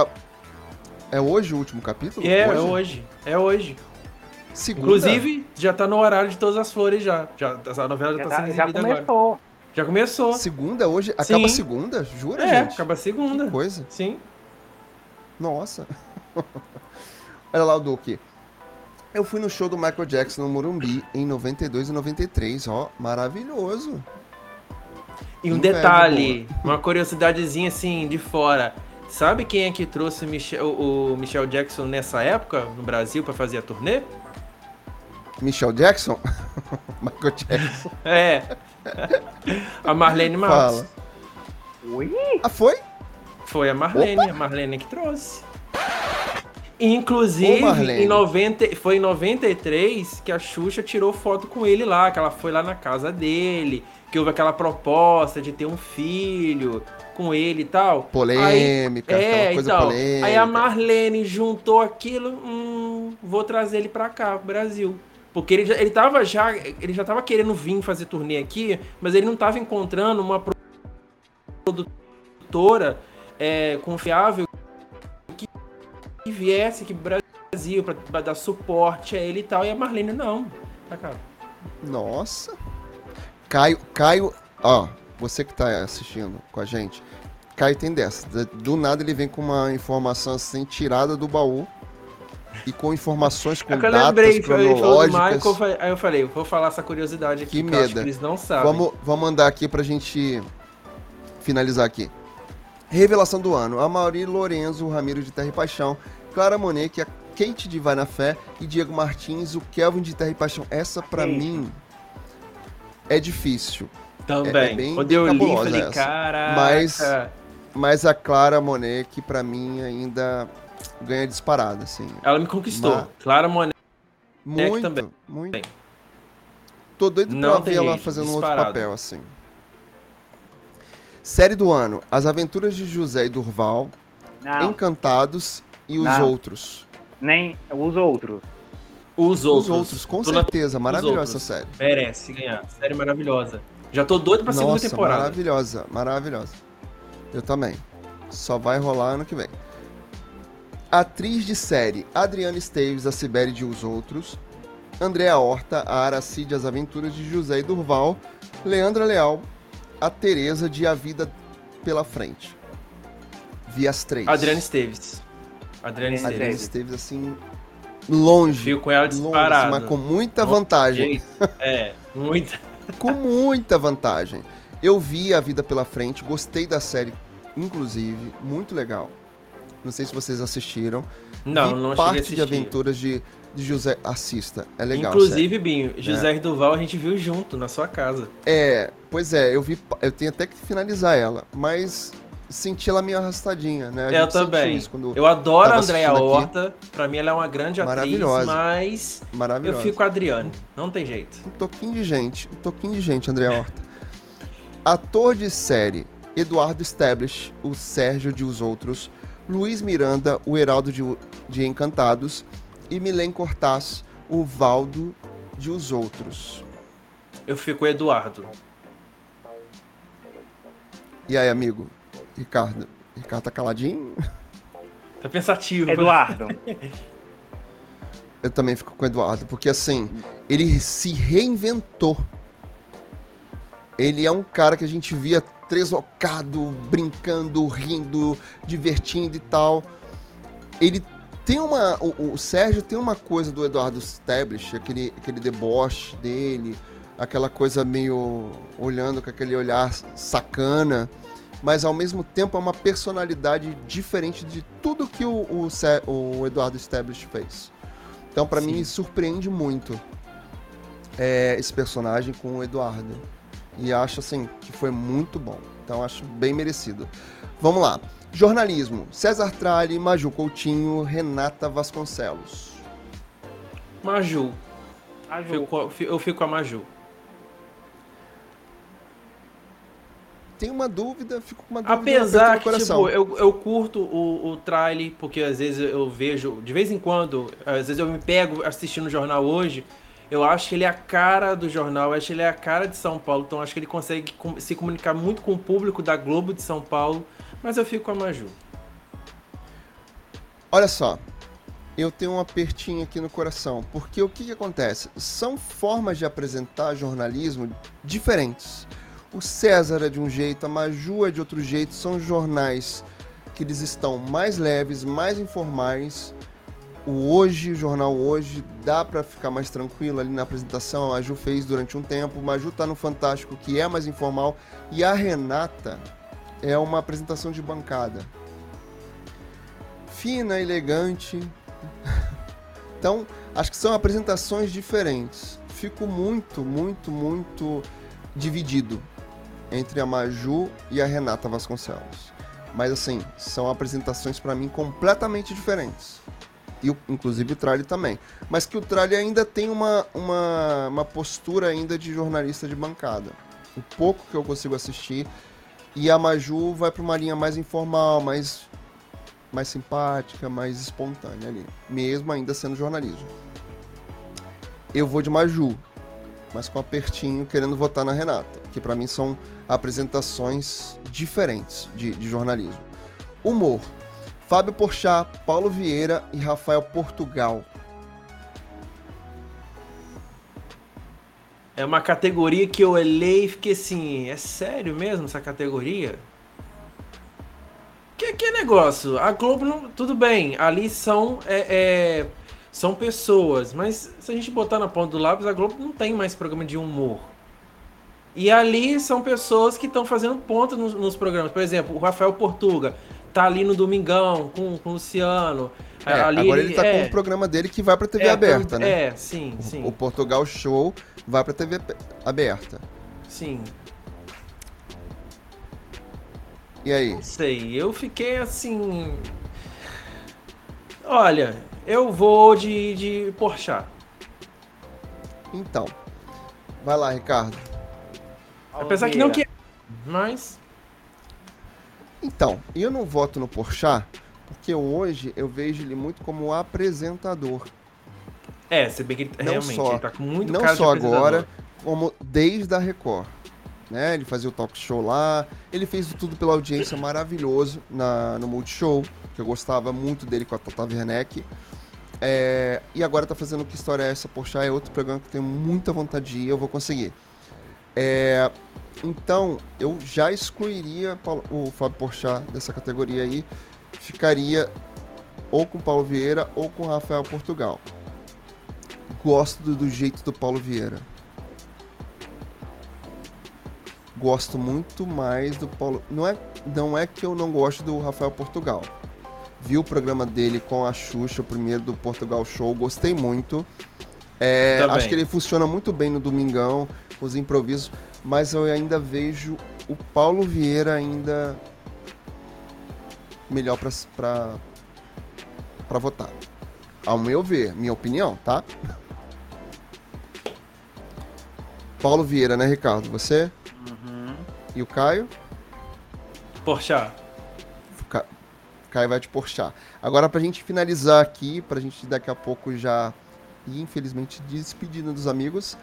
É hoje o último capítulo? É, hoje? é hoje. É hoje. Segunda? Inclusive, já tá no horário de todas as flores já. já a novela já, já tá sendo exibida agora. Já começou. Segunda hoje? Acaba Sim. segunda? Jura, é, gente? acaba segunda. Que coisa. Sim. Nossa. Olha lá o Duque. Eu fui no show do Michael Jackson no Morumbi em 92 e 93, ó, maravilhoso. E um detalhe, uma curiosidadezinha assim de fora. Sabe quem é que trouxe Michel, o Michel Jackson nessa época no Brasil para fazer a turnê? Michel Jackson? Michael Jackson. É. A Marlene Matos. Fala. Oi? Ah, foi? Foi a Marlene, Opa. a Marlene que trouxe. Inclusive, Ô, em 90, foi em 93 que a Xuxa tirou foto com ele lá, que ela foi lá na casa dele, que houve aquela proposta de ter um filho com ele e tal. Polêmica, aí, é, coisa então, polêmica. Aí a Marlene juntou aquilo, hum, vou trazer ele pra cá, pro Brasil. Porque ele já, ele tava já, ele já tava querendo vir fazer turnê aqui, mas ele não tava encontrando uma produtora é, confiável que viesse aqui pro Brasil pra, pra, dar suporte a ele e tal. E a Marlene, não. Tá, cara. Nossa. Caio, Caio, ó, você que tá assistindo com a gente, Caio tem dessa. Do nada ele vem com uma informação assim tirada do baú e com informações com é datas lembrei, cronológicas. Michael, aí eu falei, vou falar essa curiosidade aqui, que, que medo. eles não sabem. Vamos, vamos andar aqui pra gente finalizar aqui. Revelação do ano. A Mauri Lorenzo, o Ramiro de Terra e Paixão, Clara Monet, a Kate de Vai na Fé e Diego Martins, o Kelvin de Terra e Paixão. Essa pra Sim. mim é difícil. Também. É, é bem, Quando eu li, falei, caraca. Mas, mas a Clara Monet, que pra mim ainda ganha disparada, assim. Ela me conquistou. Uma... Clara Monet muito, também. Muito. Tô doido Não pra ver ela fazendo um outro papel, assim. Série do ano: As Aventuras de José e Durval, Não. Encantados e Os Não. Outros. Nem os outros. Os outros. Os outros, com Tô certeza. Maravilhosa essa série. Merece ganhar. Série maravilhosa. Já tô doido pra Nossa, segunda temporada. Maravilhosa, maravilhosa. Eu também. Só vai rolar ano que vem. Atriz de série: Adriana Esteves, a Sibeli de Os Outros. Andréa Horta, a Aracide As Aventuras de José e Durval. Leandra Leal, a Tereza de A Vida pela Frente. Vi as três. Adriana Esteves. Adriana Esteves. Adriana Esteves, assim, longe. Fico com ela disparado. Longe, mas com muita vantagem. É, muita. com muita vantagem. Eu vi A Vida pela Frente, gostei da série, inclusive, muito legal. Não sei se vocês assistiram. Não, Vi não parte de aventuras de, de José. Assista, é legal. Inclusive, sério. Binho, José é. Duval a gente viu junto na sua casa. É, pois é, eu vi. Eu tenho até que finalizar ela, mas senti ela meio arrastadinha, né? eu também. eu adoro a Andréa Horta. Pra mim ela é uma grande atriz, mas Maravilhosa. eu fico com a Adriane. Não tem jeito. Um toquinho de gente, um toquinho de gente, Andréa Horta. Ator de série: Eduardo Stablish, o Sérgio de Os Outros, Luiz Miranda, o Heraldo de, de Encantados e Milen Cortaz, o Valdo de Os Outros. Eu fico Eduardo. E aí, amigo? Ricardo? Ricardo tá caladinho? Tá pensativo. Eduardo. Eu também fico com o Eduardo, porque assim, ele se reinventou. Ele é um cara que a gente via treslocado, brincando, rindo, divertindo e tal. Ele tem uma. O, o Sérgio tem uma coisa do Eduardo Stablish, aquele, aquele deboche dele, aquela coisa meio olhando com aquele olhar sacana, mas ao mesmo tempo é uma personalidade diferente de tudo que o, o, o Eduardo Stablish fez. Então, para mim, surpreende muito é, esse personagem com o Eduardo. E acho assim que foi muito bom. Então acho bem merecido. Vamos lá. Jornalismo. César Tralli, Maju Coutinho, Renata Vasconcelos. Maju. Maju. Fico, eu fico com a Maju. Tenho uma dúvida, fico com uma dúvida. Apesar que, tipo, eu, eu curto o, o trailer, porque às vezes eu vejo, de vez em quando, às vezes eu me pego assistindo o jornal hoje, eu acho que ele é a cara do jornal, acho que ele é a cara de São Paulo, então acho que ele consegue se comunicar muito com o público da Globo de São Paulo, mas eu fico com a Maju. Olha só, eu tenho um apertinho aqui no coração, porque o que, que acontece? São formas de apresentar jornalismo diferentes. O César é de um jeito, a Maju é de outro jeito, são jornais que eles estão mais leves, mais informais, o Hoje, o jornal Hoje, dá para ficar mais tranquilo ali na apresentação. A Maju fez durante um tempo. O Maju tá no Fantástico, que é mais informal. E a Renata é uma apresentação de bancada. Fina, elegante. Então, acho que são apresentações diferentes. Fico muito, muito, muito dividido entre a Maju e a Renata Vasconcelos. Mas assim, são apresentações para mim completamente diferentes e inclusive o Tralli também. Mas que o Tralli ainda tem uma, uma, uma postura ainda de jornalista de bancada. O pouco que eu consigo assistir. E a Maju vai para uma linha mais informal, mais, mais simpática, mais espontânea ali. Mesmo ainda sendo jornalismo. Eu vou de Maju, mas com apertinho querendo votar na Renata. Que para mim são apresentações diferentes de, de jornalismo. Humor. Fábio Porchat, Paulo Vieira e Rafael Portugal. É uma categoria que eu olhei e fiquei assim, é sério mesmo essa categoria? Que, que negócio? A Globo não. Tudo bem, ali são. É, é, são pessoas, mas se a gente botar na ponta do lápis, a Globo não tem mais programa de humor. E ali são pessoas que estão fazendo ponta nos, nos, programas. Por exemplo, o Rafael Portuga tá ali no Domingão com, com o Luciano. É, ali agora ele, tá é, com o programa dele que vai pra TV é, aberta, né? É, sim, sim. O Portugal Show vai pra TV aberta. Sim. E aí? Não sei, eu fiquei assim. Olha, eu vou de, de Porchat. Então. Vai lá, Ricardo. Apesar que não que. Mas. Então, eu não voto no Porchat porque hoje eu vejo ele muito como apresentador. É, se bem que ele não realmente só, ele tá com muito Não só agora, como desde a Record. Né? Ele fazia o talk show lá, ele fez tudo pela audiência maravilhoso na, no Multishow, que eu gostava muito dele com a Tata Werneck. É, e agora tá fazendo Que História é Essa? Porchat é outro programa que eu tenho muita vontade de ir, eu vou conseguir. É, então, eu já excluiria o Fábio Porchat dessa categoria aí. Ficaria ou com o Paulo Vieira ou com o Rafael Portugal. Gosto do, do jeito do Paulo Vieira. Gosto muito mais do Paulo. Não é, não é que eu não gosto do Rafael Portugal. Vi o programa dele com a Xuxa, o primeiro do Portugal Show, gostei muito. É, acho que ele funciona muito bem no Domingão, os improvisos mas eu ainda vejo o Paulo Vieira ainda melhor para para votar. Ao meu ver, minha opinião, tá? Paulo Vieira, né, Ricardo? Você? Uhum. E o Caio? Porchat. Ca... Caio vai te porchar. Agora, pra gente finalizar aqui, pra gente daqui a pouco já ir, infelizmente, despedindo dos amigos.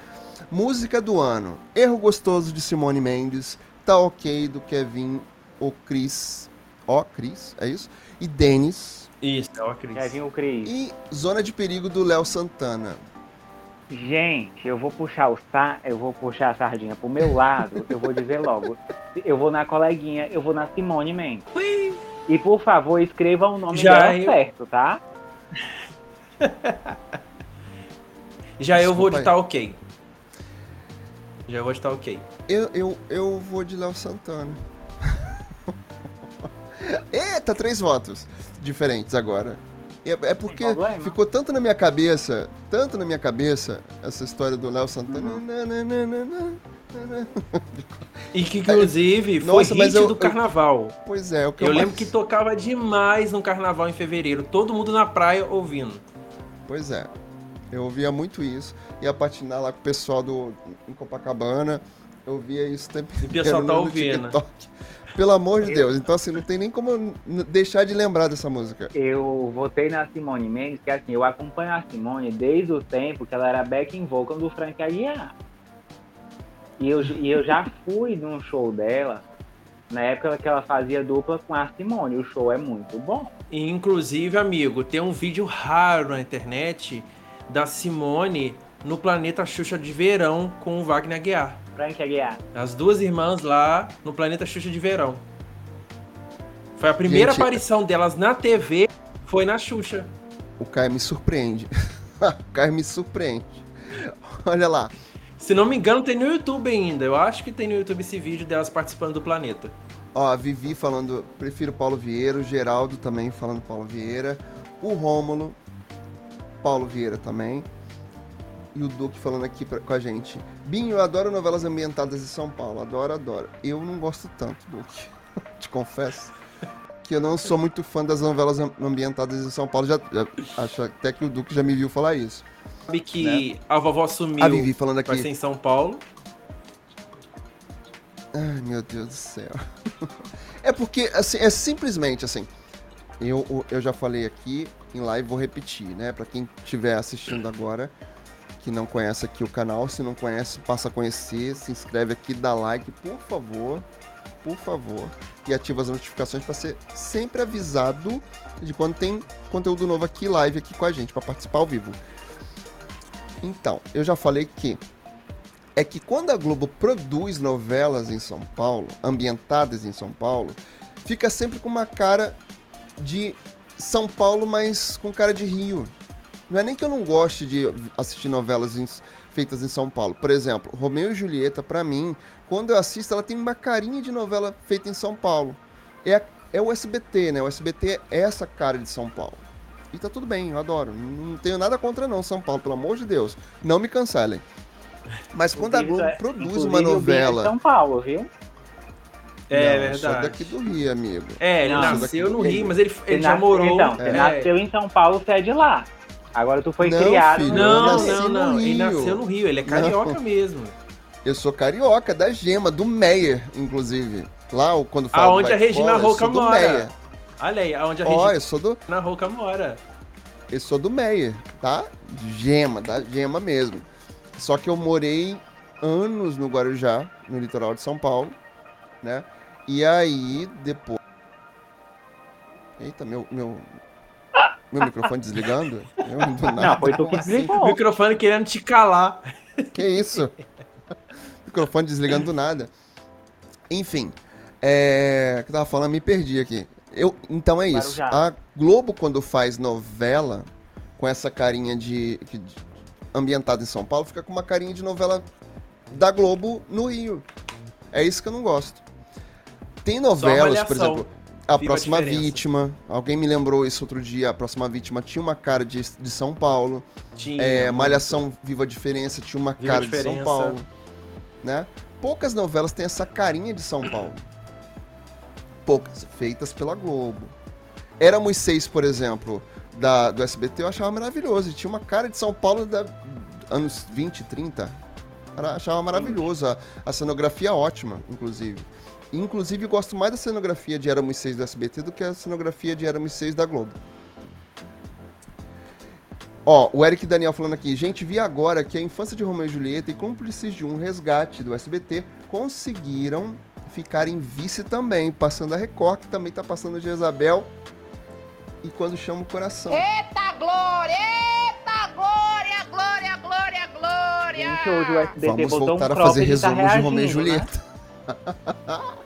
Música do ano. Erro Gostoso de Simone Mendes. Tá Ok do Kevin o Cris. Ó, Cris, é isso? E Denis. Isso, é o Cris. Kevin o Cris. E Zona de Perigo do Léo Santana. Gente, eu vou puxar o sa... eu vou puxar a sardinha pro meu lado, eu vou dizer logo. Eu vou na coleguinha, eu vou na Simone Mendes. E por favor, escreva o nome Já dela eu- certo, tá? Já eu vou Desculpa de tá ok. Já vou de tá ok. Eu, eu, eu vou de Léo Santana. Eita, três votos diferentes agora. É, é porque ficou tanto na minha cabeça, tanto na minha cabeça, essa história do Léo Santana. Uhum. E que inclusive foi Nossa, hit eu- do eu- carnaval. Pois é, o que Eu eu, lembro mais- que tocava demais no carnaval em fevereiro. Todo mundo na praia ouvindo. Pois é. Eu ouvia muito isso. Ia patinar lá com o pessoal do em Copacabana. Eu ouvia isso o tempo E o pessoal inteiro tá ouvindo. TikTok. Pelo amor de Deus. Então, assim, não tem nem como deixar de lembrar dessa música. Eu votei na Simone Mendes, que assim, eu acompanho a Simone desde o tempo que ela era backing vocal do Frank Aguiar. E eu, e eu já fui num show dela, na época que ela fazia dupla com a Simone. O show é muito bom. E, inclusive, amigo, tem um vídeo raro na internet da Simone no Planeta Xuxa de Verão com o Wagner Aguiar. Frank Aguiar. As duas irmãs lá no Planeta Xuxa de Verão. Foi a primeira Gente, aparição delas na TV, foi na Xuxa. O Caio me surpreende. o Caio me surpreende. Olha lá. Se não me engano, tem no YouTube ainda. Eu acho que tem no YouTube esse vídeo delas participando do Planeta. Ó, a Vivi falando, prefiro Paulo Vieira. O Geraldo também falando Paulo Vieira. O Rômulo, Paulo Vieira também. E o Duque falando aqui pra- com a gente. Binho, eu adoro novelas ambientadas em São Paulo. Adoro, adoro. Eu não gosto tanto, Duque. Te confesso. Que eu não sou muito fã das novelas am- ambientadas em São Paulo. Já, já- acho até que o Duque já me viu falar isso. Sabe que a vovó sumiu A Vivi falando vai aqui. ser em São Paulo. Ai, meu Deus do céu. É porque, assim, é simplesmente assim. Eu, eu já falei aqui em live, vou repetir, né? Pra quem estiver assistindo agora, que não conhece aqui o canal, se não conhece, passa a conhecer, se inscreve aqui, dá like, por favor. Por favor. E ativa as notificações para ser sempre avisado de quando tem conteúdo novo aqui, live aqui com a gente, para participar ao vivo. Então, eu já falei que é que quando a Globo produz novelas em São Paulo, ambientadas em São Paulo, fica sempre com uma cara de São Paulo, mas com cara de Rio. Não é nem que eu não goste de assistir novelas em- feitas em São Paulo. Por exemplo, Romeu e Julieta, pra mim, quando eu assisto, ela tem uma carinha de novela feita em São Paulo. É, é o SBT, né? O SBT é essa cara de São Paulo. E tá tudo bem, eu adoro. Não tenho nada contra não, São Paulo, pelo amor de Deus. Não me cancelem. Mas quando a Globo é- produz uma é novela. São Paulo, viu? É Não, verdade. daqui do Rio, amigo. É, ele Não, nasceu no Rio, mas ele, ele já morou. Então, é. nasceu em São Paulo, você é de lá. Agora tu foi Não, criado filho, Não, não, no não. Ele nasceu no Rio, ele é carioca mesmo. Eu sou carioca, da Gema, do Meyer, inclusive. Lá, quando fala Aonde a Regina Roca mora. Meyer. Olha aí, aonde a Ó, eu Regina sou do, Roca mora. eu sou do Meyer, tá? Gema, da Gema mesmo. Só que eu morei anos no Guarujá, no litoral de São Paulo, né? E aí, depois... Eita, meu... meu... Meu microfone desligando? Eu do nada. Não, foi tu que assim? O desligou. microfone querendo te calar. Que isso? Microfone desligando do nada. Enfim, é... o que eu tava falando, me perdi aqui. Eu, então é isso. A Globo, quando faz novela com essa carinha de, de- ambientada em São Paulo, fica com uma carinha de novela da Globo no Rio. É isso que eu não gosto. Tem novelas, por exemplo, A a Próxima diferença. Vítima. Alguém me lembrou isso outro dia. A Próxima Vítima tinha uma cara de, de São Paulo. Tinha. É, Malhação Viva a Diferença tinha uma Viva a cara de São. Paulo, né? Poucas novelas têm essa carinha de São Paulo. Poucas, feitas pela Globo. Éramos seis, por exemplo, da, do SBT, eu achava maravilhoso. E tinha uma cara de São Paulo da anos 20, 30. achava maravilhoso. A, a cenografia ótima, inclusive. Inclusive, eu gosto mais da cenografia de Éramos Seis do SBT do que a cenografia de Éramos Seis da Globo. Ó, o Eric Daniel falando aqui. Gente, vi agora que a infância de Romeu e Julieta e cúmplices de um resgate do SBT conseguiram ficar em vice também, passando a Record, que também tá passando de Isabel. E quando chama o coração. Eita glória! Eita glória! Glória, glória, glória! Gente, hoje o SBT Vamos botou voltar um a fazer resumos de Romeu e reagindo, né?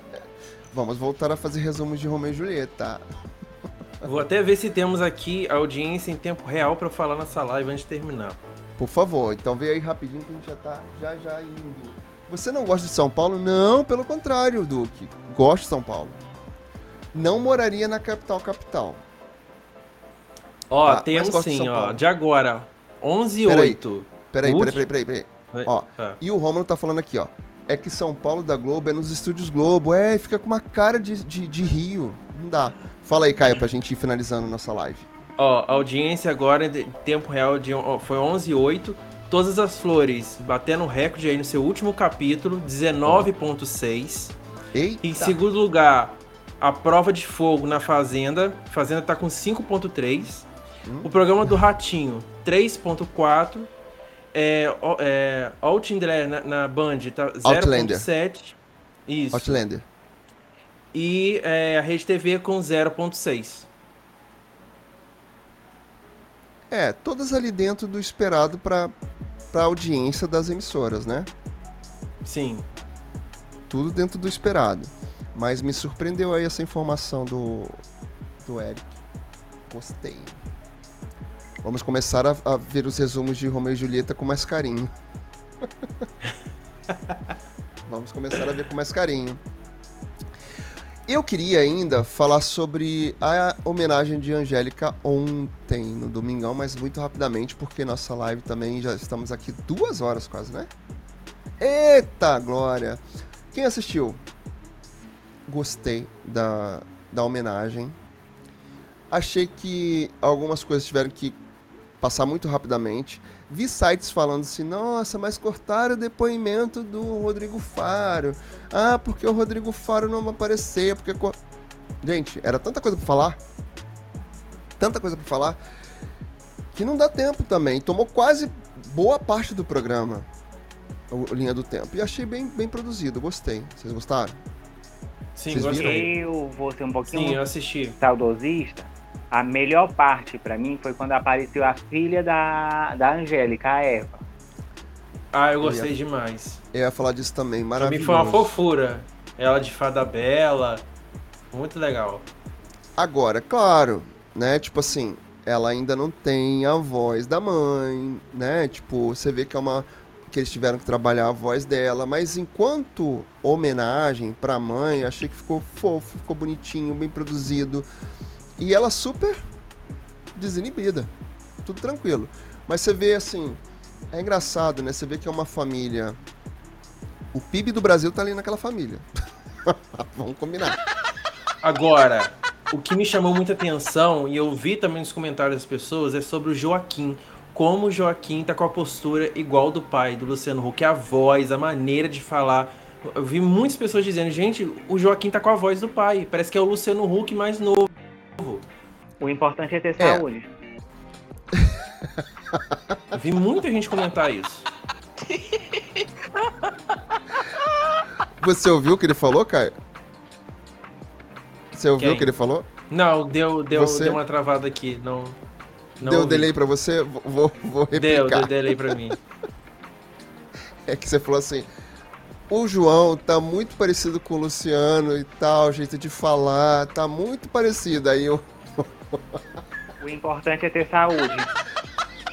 Vamos voltar a fazer resumos de Romeu e Julieta. Vou até ver se temos aqui audiência em tempo real pra falar nessa live antes de terminar. Por favor, então vem aí rapidinho que a gente já tá já já indo. Você não gosta de São Paulo? Não, pelo contrário, Duque. Gosto de São Paulo. Não moraria na capital capital. Ó, Tá, mas temos sim, ó. De agora, 11 e Peraí. 8. Peraí, peraí, peraí, peraí, peraí. Ó, Ah. E o Romulo tá falando aqui, ó. É que São Paulo da Globo é nos estúdios Globo. É, fica com uma cara de, de, de Rio. Não dá. Fala aí, Caio, pra gente ir finalizando nossa live. Ó, a audiência agora em tempo real de, ó, foi 11 e 8. Todas as flores batendo recorde aí no seu último capítulo, 19.6. Eita! Em segundo lugar, a prova de fogo na Fazenda. Fazenda tá com 5.3. Hum. O programa do Ratinho, 3.4. É, é, Outlander na, na Band tá Outlander. 0.7. Isso. Outlander. E é, a Rede TV com 0.6. É, todas ali dentro do esperado pra, pra audiência das emissoras, né? Sim. Tudo dentro do esperado. Mas me surpreendeu aí essa informação do, do Eric. Gostei. Vamos começar a, a ver os resumos de Romeu e Julieta com mais carinho. Vamos começar a ver com mais carinho. Eu queria ainda falar sobre a homenagem de Angélica ontem, no Domingão, mas muito rapidamente, porque nossa live também já estamos aqui duas horas quase, né? Eita glória! Quem assistiu? Gostei da, da homenagem. Achei que algumas coisas tiveram que passar muito rapidamente. Vi sites falando assim, nossa, mas cortaram o depoimento do Rodrigo Faro. Ah, porque o Rodrigo Faro não apareceu, porque... cor-" Gente, era tanta coisa pra falar. Tanta coisa pra falar. Que não dá tempo também. Tomou quase boa parte do programa. O o Linha do Tempo. E achei bem, bem produzido, gostei. Vocês gostaram? Sim, Vocês viram? gostei. Eu vou ser um pouquinho Sim, eu assisti. saudosista. A melhor parte pra mim foi quando apareceu a filha da, da Angélica, a Eva. Ah, eu gostei demais. Eu ia falar disso também, Pra mim maravilhoso. foi uma fofura. Ela de fada bela. Muito legal. Agora, claro, né? Tipo assim, ela ainda não tem a voz da mãe, né? Tipo, você vê que é uma que eles tiveram que trabalhar a voz dela, mas enquanto homenagem pra mãe, achei que ficou fofo, ficou bonitinho, bem produzido. E ela super desinibida. Tudo tranquilo. Mas você vê assim, é engraçado, né? Você vê que é uma família o PIB do Brasil tá ali naquela família. Vamos combinar. Agora, o que me chamou muita atenção, e eu vi também nos comentários das pessoas, é sobre o Joaquim. Como o Joaquim tá com a postura igual do pai, do Luciano Huck, a voz, a maneira de falar. Eu vi muitas pessoas dizendo, gente, o Joaquim tá com a voz do pai. Parece que é o Luciano Huck mais novo. O importante é ter É. saúde. Eu vi muita gente comentar isso. Você ouviu o que ele falou, Caio? Você ouviu Quem? o que ele falou? Não, deu, deu, Você- deu uma travada aqui. Não, não deu ouvi. delay pra você? Vou, vou, vou Deu, replicar. deu delay pra mim. É que você falou assim: o João tá muito parecido com o Luciano e tal, jeito de falar, tá muito parecido. Aí eu. O importante é ter saúde.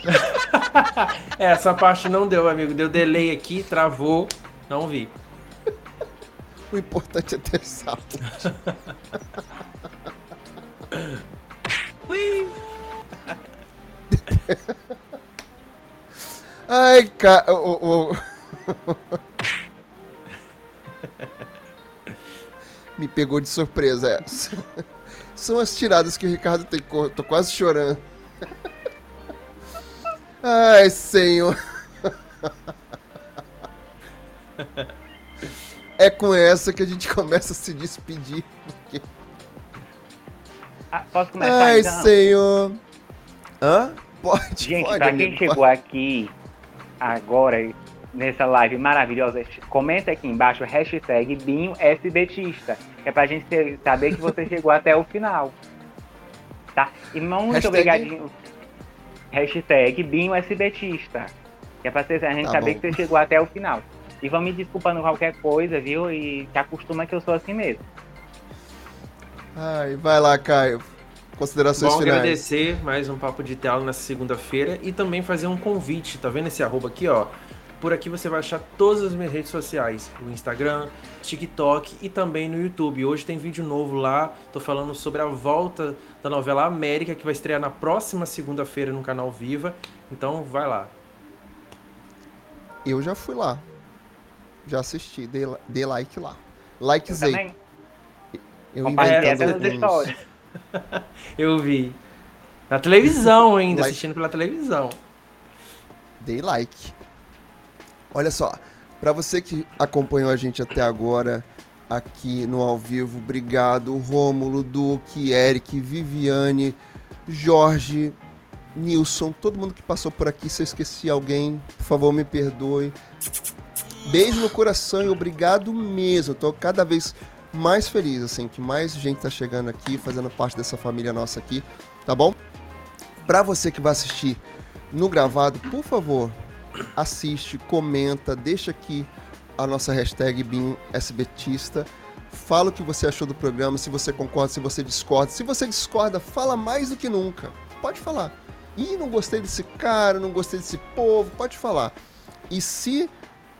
É, essa parte não deu, amigo. Deu delay aqui, travou. Não vi. O importante é ter saúde. Ai, cara. O, o- Me pegou de surpresa essa. São as tiradas que o Ricardo tem. Tô quase chorando. Ai, senhor. é com essa que a gente começa a se despedir. Porque... Ah, posso começar Ai, então? senhor. Hã? Pode, Gente, pode, pra quem amigo, chegou aqui agora, nessa live maravilhosa, comenta aqui embaixo hashtag BinhoSBetista, que é pra gente ter- saber que você chegou até o final. Tá? E muito Hashtag- obrigadinho. Hashtag BinhoSBetista, que é pra você- a gente Tá saber bom. que você chegou até o final. E vão me desculpando qualquer coisa, viu? E se acostuma que eu sou assim mesmo. Ai, vai lá, Caio. Considerações Bom finais. agradecer mais um papo de tela nessa segunda-feira e também fazer um convite, tá vendo esse arroba aqui, ó? Por aqui você vai achar todas as minhas redes sociais, o Instagram, TikTok e também no YouTube. Hoje tem vídeo novo lá, tô falando sobre a volta da novela América, que vai estrear na próxima segunda-feira no canal Viva. Então vai lá. Eu já fui lá. Já assisti, dei, dei like lá. Eu Likezei. também Eu inventando alguns. histórias. Eu vi. Na televisão ainda, Like. assistindo pela televisão. Dei like. Olha só, pra você que acompanhou a gente até agora aqui no ao vivo, obrigado. Rômulo, Duque, Eric, Viviane, Jorge, Nilson, todo mundo que passou por aqui. Se eu esqueci alguém, por favor, me perdoe. Beijo no coração e obrigado mesmo. Eu tô cada vez mais feliz, assim, que mais gente tá chegando aqui, fazendo parte dessa família nossa aqui, tá bom? Pra você que vai assistir no gravado, por favor, assiste, comenta, deixa aqui a nossa hashtag BimSBetista. Fala o que você achou do programa, se você concorda, se você discorda. Se você discorda, fala mais do que nunca. Pode falar. Ih, não gostei desse cara, não gostei desse povo, pode falar. E se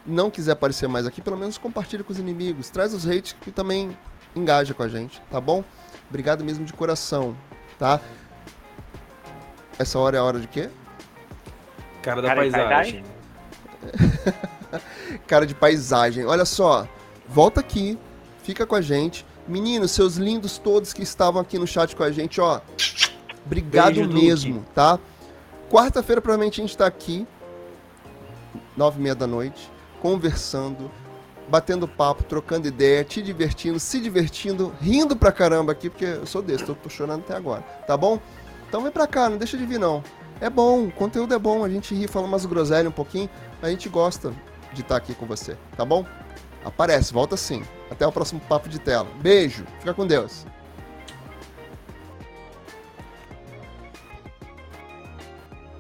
não quiser aparecer mais aqui, pelo menos compartilha com os inimigos. Traz os hates que também engaja com a gente, tá bom? Obrigado mesmo de coração, tá? Essa hora é a hora de quê? Cara da Cara de paisagem. cara de paisagem. Olha só, volta aqui, fica com a gente. Meninos, seus lindos todos que estavam aqui no chat com a gente, ó. Obrigado Beijo, Duque. mesmo, tá? Quarta-feira, provavelmente, a gente tá aqui, nove e meia da noite, conversando, batendo papo, trocando ideia, te divertindo, se divertindo, rindo pra caramba aqui, porque eu sou desse, tô, tô chorando até agora, tá bom? Então vem pra cá, não deixa de vir não. É bom, o conteúdo é bom, a gente ri, fala umas groselhas um pouquinho, a gente gosta de estar aqui com você, tá bom? Aparece, volta sim. Até o próximo papo de tela. Beijo, fica com Deus.